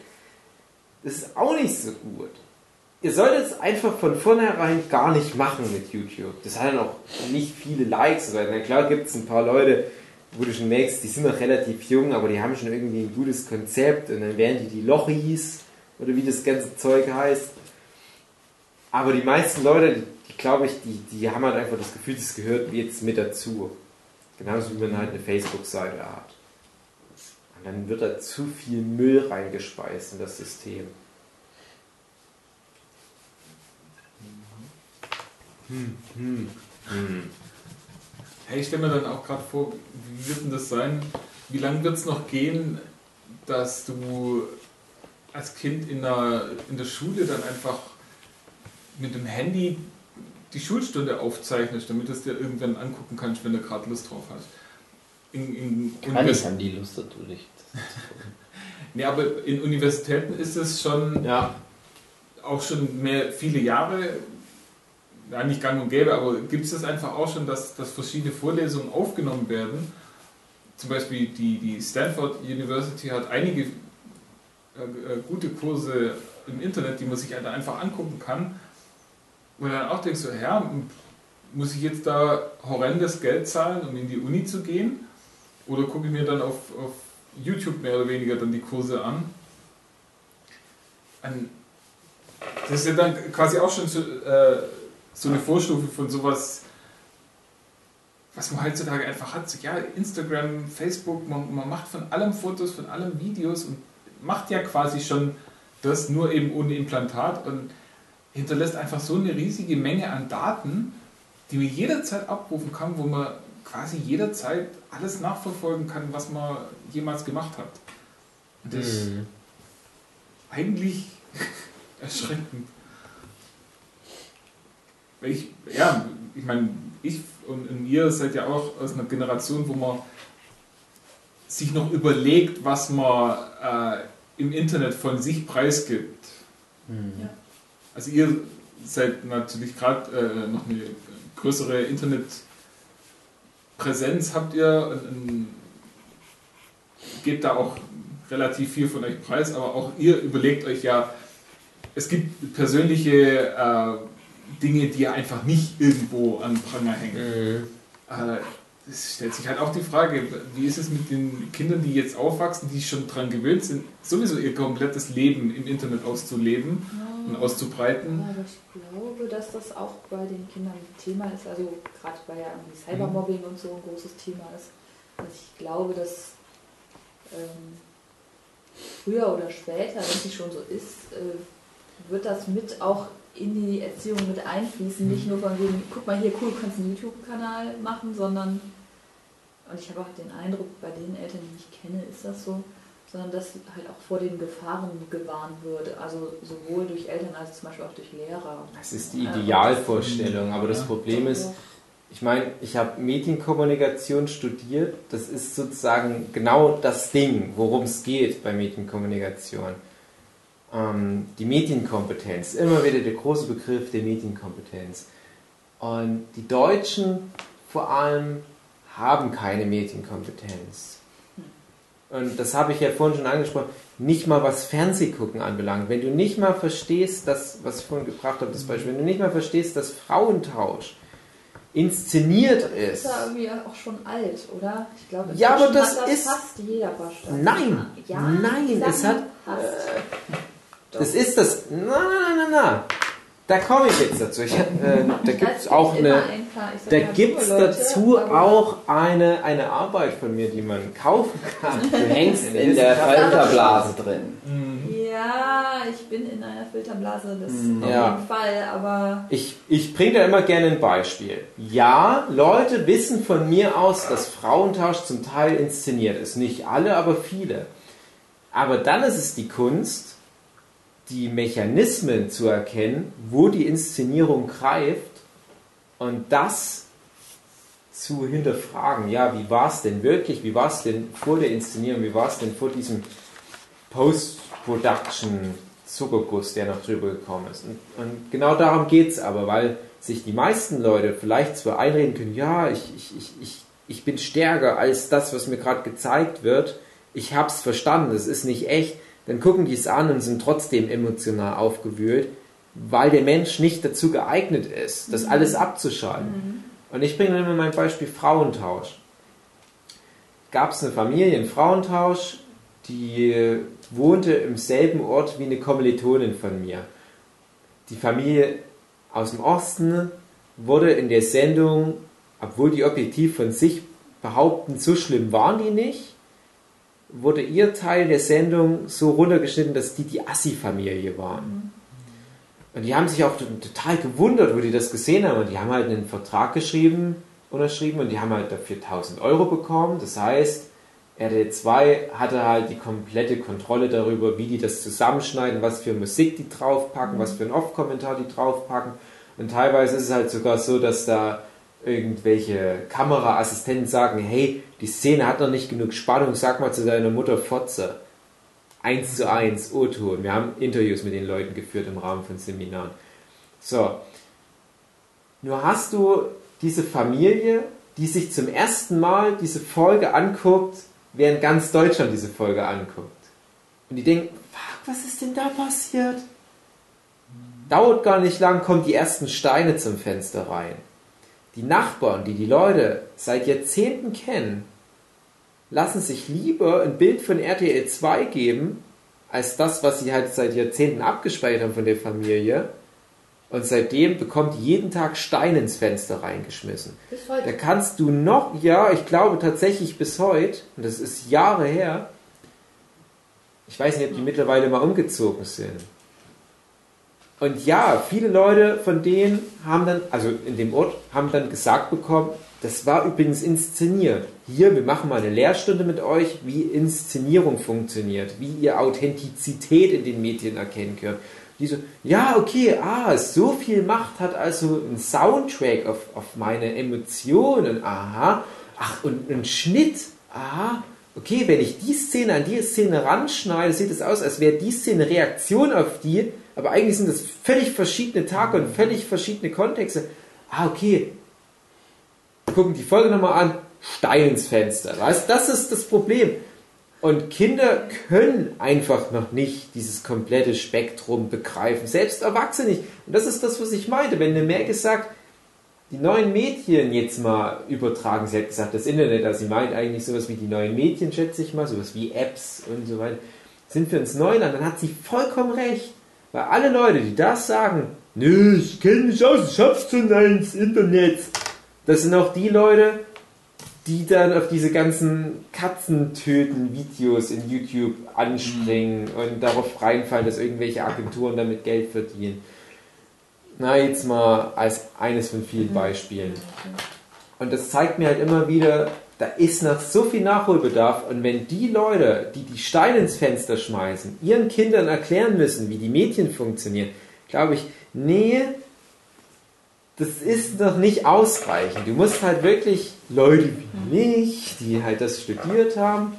das ist auch nicht so gut. Ihr solltet es einfach von vornherein gar nicht machen mit YouTube. Das hat dann auch nicht viele Likes. Weil, na klar gibt es ein paar Leute, wo du schon merkst, die sind noch relativ jung, aber die haben schon irgendwie ein gutes Konzept und dann werden die die Lochis oder wie das ganze Zeug heißt. Aber die meisten Leute, die, die glaube ich, die, die haben halt einfach das Gefühl, das gehört jetzt mit dazu. Genauso wie man halt eine Facebook-Seite hat. Und dann wird da zu viel Müll reingespeist in das System. Hm, hm, hm. Hey, ich stelle mir dann auch gerade vor, wie wird denn das sein? Wie lange wird es noch gehen, dass du als Kind in der, in der Schule dann einfach mit dem Handy die Schulstunde aufzeichnest, damit du es dir irgendwann angucken kannst, wenn du gerade Lust drauf hast? In, in Wahrscheinlich haben die Lust nicht. Nee, aber in Universitäten ist es schon Ja, auch schon mehr viele Jahre, ja nicht gang und gäbe, aber gibt es das einfach auch schon, dass, dass verschiedene Vorlesungen aufgenommen werden? Zum Beispiel die, die Stanford University hat einige äh, äh, gute Kurse im Internet, die man sich einfach angucken kann. Und dann auch denkst du, ja, muss ich jetzt da horrendes Geld zahlen, um in die Uni zu gehen? Oder gucke ich mir dann auf, auf YouTube mehr oder weniger dann die Kurse an? an das ist ja dann quasi auch schon so, äh, so eine Vorstufe von sowas, was man heutzutage einfach hat. So, ja, Instagram, Facebook, man, man macht von allem Fotos, von allem Videos und macht ja quasi schon das nur eben ohne Implantat und hinterlässt einfach so eine riesige Menge an Daten, die man jederzeit abrufen kann, wo man quasi jederzeit alles nachverfolgen kann, was man jemals gemacht hat. Und das ist Mhm. eigentlich erschreckend. Ich, ja, ich meine, ich und, und ihr seid ja auch aus einer Generation, wo man sich noch überlegt, was man äh, im Internet von sich preisgibt. Ja. Also ihr seid natürlich gerade äh, noch eine größere Internetpräsenz habt ihr und, und gebt da auch relativ viel von euch preis, aber auch ihr überlegt euch ja, es gibt persönliche äh, Dinge, die ihr einfach nicht irgendwo an Pranger hängen. Äh, es stellt sich halt auch die Frage, wie ist es mit den Kindern, die jetzt aufwachsen, die schon daran gewöhnt sind, sowieso ihr komplettes Leben im Internet auszuleben und auszubreiten? Ja, aber ich glaube, dass das auch bei den Kindern ein Thema ist. Also gerade weil ja Cybermobbing und so ein großes Thema ist. Also ich glaube, dass ähm, früher oder später, wenn es nicht schon so ist, äh, wird das mit auch in die Erziehung mit einfließen. Nicht nur von wegen, guck mal hier, cool, du kannst einen YouTube-Kanal machen, sondern, und ich habe auch den Eindruck, bei den Eltern, die ich kenne, ist das so, sondern dass halt auch vor den Gefahren gewarnt wird. Also sowohl durch Eltern als zum Beispiel auch durch Lehrer. Das ist die Äh, Idealvorstellung, aber das. Problem ist, ich meine, ich habe Medienkommunikation studiert. Das ist sozusagen genau das Ding, worum es geht bei Medienkommunikation. Ähm, die Medienkompetenz, immer wieder der große Begriff der Medienkompetenz. Und die Deutschen vor allem haben keine Medienkompetenz. Und das habe ich ja vorhin schon angesprochen, nicht mal was Fernsehgucken anbelangt. Wenn du nicht mal verstehst, das, was ich vorhin gebracht habe, das Beispiel, wenn du nicht mal verstehst, dass Frauentausch inszeniert Das ist. ist ja irgendwie auch schon alt, oder? Ich glaube, Ja, aber das ist- fast jeder verstanden. Nein, ja, nein, es hat- fast. Das ist das. Na, na, na, na. Da komme ich jetzt dazu. Ich, äh, da gibt es auch eine. Da mal, gibt es junge Leute, dazu auch eine, eine Arbeit von mir, die man kaufen kann. Du hängst in der Filterblase drin. Ja, ich bin in einer Filterblase, das Mhm. auf Ja. jeden Fall, aber Ich, ich bringe da immer gerne ein Beispiel. Ja, Leute wissen von mir aus, dass Frauentausch zum Teil inszeniert ist. Nicht alle, aber viele. Aber dann ist es die Kunst, die Mechanismen zu erkennen, wo die Inszenierung greift und das zu hinterfragen. Ja, wie war es denn wirklich? Wie war es denn vor der Inszenierung? Wie war es denn vor diesem Post-Production Zuckerguss, der noch drüber gekommen ist? Und, und genau darum geht es aber, weil sich die meisten Leute vielleicht zwar einreden können, ja, ich, ich, ich, ich, ich bin stärker als das, was mir gerade gezeigt wird, ich hab's verstanden, es ist nicht echt, dann gucken die es an und sind trotzdem emotional aufgewühlt, weil der Mensch nicht dazu geeignet ist, das alles abzuschalten. Und ich bringe immer mein Beispiel Frauentausch. Gab es eine Familie in Frauentausch, die wohnte im selben Ort wie eine Kommilitonin von mir. Die Familie aus dem Osten wurde in der Sendung, obwohl die objektiv von sich behaupten, so schlimm waren die nicht, wurde ihr Teil der Sendung so runtergeschnitten, dass die die Assi-Familie waren. Und die haben sich auch total gewundert, wo die das gesehen haben. Und die haben halt einen Vertrag geschrieben, unterschrieben und die haben halt dafür 1000 Euro bekommen. Das heißt, RTL2 hatte halt die komplette Kontrolle darüber, wie die das zusammenschneiden, was für Musik die draufpacken, was für einen Off-Kommentar die draufpacken. Und teilweise ist es halt sogar so, dass da irgendwelche Kameraassistenten sagen, hey, die Szene hat noch nicht genug Spannung, sag mal zu deiner Mutter Fotze. Eins zu eins, O-Ton. Wir haben Interviews mit den Leuten geführt im Rahmen von Seminaren. So. Nur hast du diese Familie, die sich zum ersten Mal diese Folge anguckt, während ganz Deutschland diese Folge anguckt. Und die denken, fuck, was ist denn da passiert? Dauert gar nicht lang, kommen die ersten Steine zum Fenster rein. Die Nachbarn, die die Leute seit Jahrzehnten kennen, lassen sich lieber ein Bild von RTL 2 geben, als das, was sie halt seit Jahrzehnten abgespeichert haben von der Familie. Und seitdem bekommt jeden Tag Steine ins Fenster reingeschmissen. bis Da heute. kannst du noch, ja, ich glaube tatsächlich bis heute, und das ist Jahre her, ich weiß nicht, ob die mittlerweile mal umgezogen sind. Und ja, viele Leute von denen haben dann, also in dem Ort, haben dann gesagt bekommen, das war übrigens inszeniert. Hier, wir machen mal eine Lehrstunde mit euch, wie Inszenierung funktioniert, wie ihr Authentizität in den Medien erkennen könnt, Die so, ja, okay, ah, so viel Macht hat also ein Soundtrack auf, auf meine Emotionen, aha, ach, und ein Schnitt, aha, okay, wenn ich die Szene an die Szene ranschneide, sieht es aus, als wäre die Szene Reaktion auf die, aber eigentlich sind das völlig verschiedene Tage und völlig verschiedene Kontexte. Ah, okay, gucken die Folge nochmal an, Stein ins Fenster. Weißt, das ist das Problem. Und Kinder können einfach noch nicht dieses komplette Spektrum begreifen. Selbst Erwachsene nicht. Und das ist das, was ich meinte. Wenn eine Merke sagt, die neuen Medien jetzt mal übertragen, sie hat gesagt, das Internet, also sie meint eigentlich sowas wie die neuen Medien, schätze ich mal, sowas wie Apps und so weiter, sind für uns Neuland, dann hat sie vollkommen recht. Weil alle Leute, die das sagen, nö, ich kenne mich aus, ich hab's schon ins Internet, das sind auch die Leute, die dann auf diese ganzen Katzentöten-Videos in YouTube anspringen und darauf reinfallen, dass irgendwelche Agenturen damit Geld verdienen. Na, jetzt mal als eines von vielen Beispielen. Und das zeigt mir halt immer wieder, da ist noch so viel Nachholbedarf. Und wenn die Leute, die die Steine ins Fenster schmeißen, ihren Kindern erklären müssen, wie die Medien funktionieren, glaube ich, nee, das ist noch nicht ausreichend. Du musst halt wirklich Leute wie mich, die halt das studiert haben,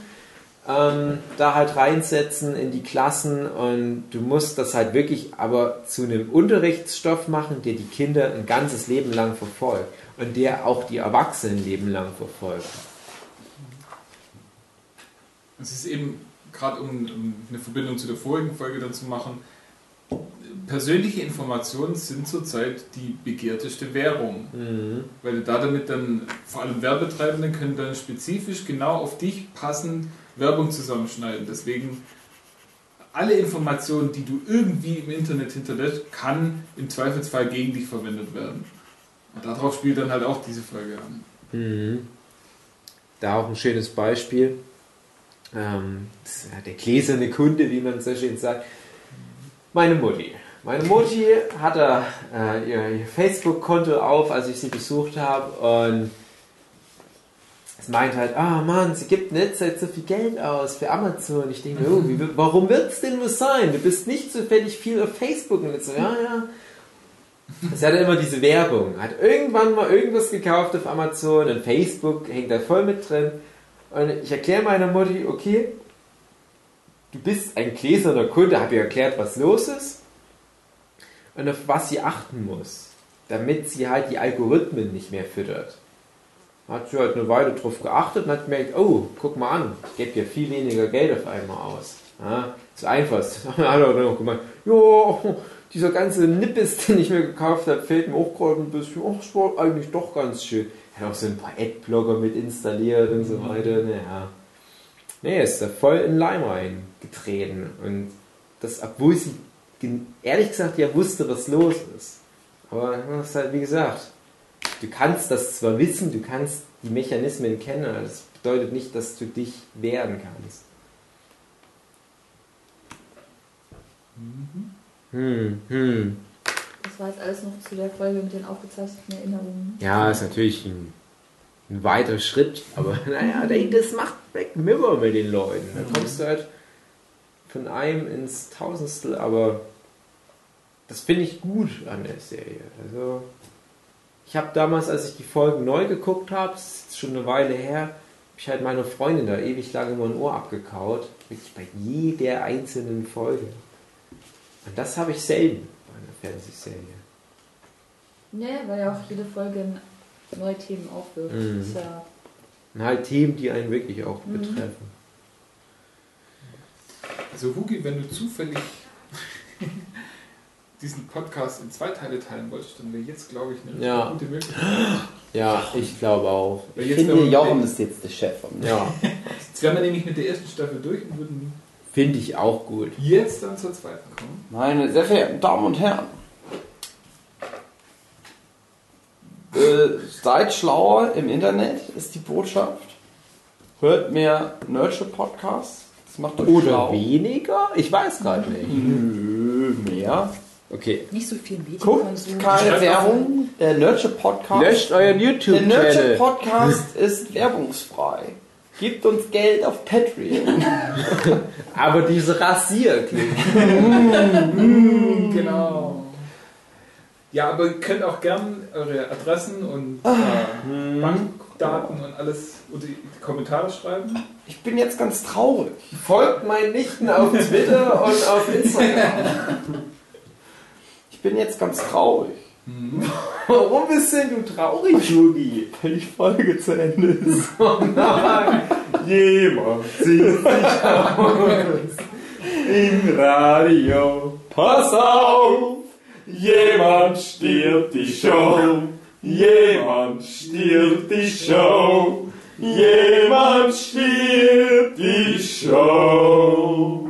ähm, da halt reinsetzen in die Klassen und du musst das halt wirklich aber zu einem Unterrichtsstoff machen, der die Kinder ein ganzes Leben lang verfolgt und der auch die Erwachsenen ein Leben lang verfolgt. Es ist eben, gerade um, um eine Verbindung zu der vorigen Folge dann zu machen, persönliche Informationen sind zurzeit die begehrteste Währung. Mhm. Weil du da damit dann, vor allem Werbetreibende, können dann spezifisch genau auf dich passend Werbung zusammenschneiden. Deswegen alle Informationen, die du irgendwie im Internet hinterlässt, kann im Zweifelsfall gegen dich verwendet werden. Und darauf spielt dann halt auch diese Folge an. Mhm. Da auch ein schönes Beispiel. Ähm, das ist ja der gläserne Kunde, wie man so schön sagt. Meine Mutti. Meine Mutti hatte äh, ihr, ihr Facebook-Konto auf, als ich sie besucht habe und es meint halt, ah Mann, sie gibt letzter Zeit so viel Geld aus für Amazon. Ich denke, oh, wie, warum wird es denn nur sein? Du bist nicht zufällig viel auf Facebook. Und jetzt so, ja, ja. Es hat immer diese Werbung. Hat irgendwann mal irgendwas gekauft auf Amazon und Facebook hängt da voll mit drin. Und ich erkläre meiner Mutti, okay, du bist ein gläserner Kunde, habe ihr erklärt, was los ist und auf was sie achten muss, damit sie halt die Algorithmen nicht mehr füttert. Hat sie halt eine Weile drauf geachtet und hat gemerkt, oh, guck mal an, ich gebe ja viel weniger Geld auf einmal aus. Ja, ist einfach. Hat er dann auch gemeint, ja, dieser ganze Nippes, den ich mir gekauft habe, fehlt mir auch gerade ein bisschen. Ach, das war eigentlich doch ganz schön. Hat auch so ein paar Adblogger mit installiert und so weiter. Naja. Nee, er ist da voll in Leim reingetreten. Und das, obwohl sie ehrlich gesagt ja wusste, was los ist. Aber das ist halt, wie gesagt, du kannst das zwar wissen, du kannst die Mechanismen kennen, aber das bedeutet nicht, dass du dich wehren kannst. Hm, hm. Das war jetzt alles noch zu der Folge mit den aufgezeichneten Erinnerungen. Ja, ist natürlich ein, ein weiter Schritt, aber naja, das macht Black Mirror mit den Leuten. Da kommst du halt von einem ins Tausendstel, aber das finde ich gut an der Serie. Also, ich habe damals, als ich die Folgen neu geguckt habe, das ist schon eine Weile her, habe ich halt meine Freundin da ewig lange immer ein Ohr abgekaut. Wirklich bei jeder einzelnen Folge. Und das habe ich selten Fernsehserie. Ja, weil ja auch jede Folge neue Themen aufwirft. Mhm. Ist ja Und halt Themen, die einen wirklich auch Mhm. betreffen. Also Hugi, wenn du zufällig diesen Podcast in zwei Teile teilen wolltest, dann wäre jetzt, glaube ich, eine Ja. gute Möglichkeit. Ja, ich glaube auch. Weil Ich jetzt finde, Jochen ist jetzt der Chef. Ja, Jetzt wären wir nämlich mit der ersten Staffel durch und würden finde ich auch gut. jetzt dann zur zweiten kommen. Meine sehr verehrten Damen und Herren, äh, seid schlauer im Internet, ist die Botschaft. Hört mehr Nurture Podcasts. Das macht euch Oder schlau. weniger? Ich weiß gerade nicht. Nö, mehr. Okay. nicht so viel Guckt Medienkonsum. keine Schreibt Werbung. Der Nurture Podcast. Löscht euren der Nurture YouTube-Channel. Podcast ist werbungsfrei. Gibt uns Geld auf Patreon. Aber diese Rasierklinge. Genau. Ja, aber ihr könnt auch gern eure Adressen und äh, Bankdaten und alles unter die Kommentare schreiben. Ich bin jetzt ganz traurig. Folgt meinen Nichten auf Twitter und auf Instagram. Ich bin jetzt ganz traurig. Warum bist denn du traurig, Yugi? Weil die Folge zu Ende ist. Oh nein! Jemand singt sich aus im Radio. Pass auf! Jemand stirbt die Show. Jemand stirbt die Show. Jemand stirbt die Show.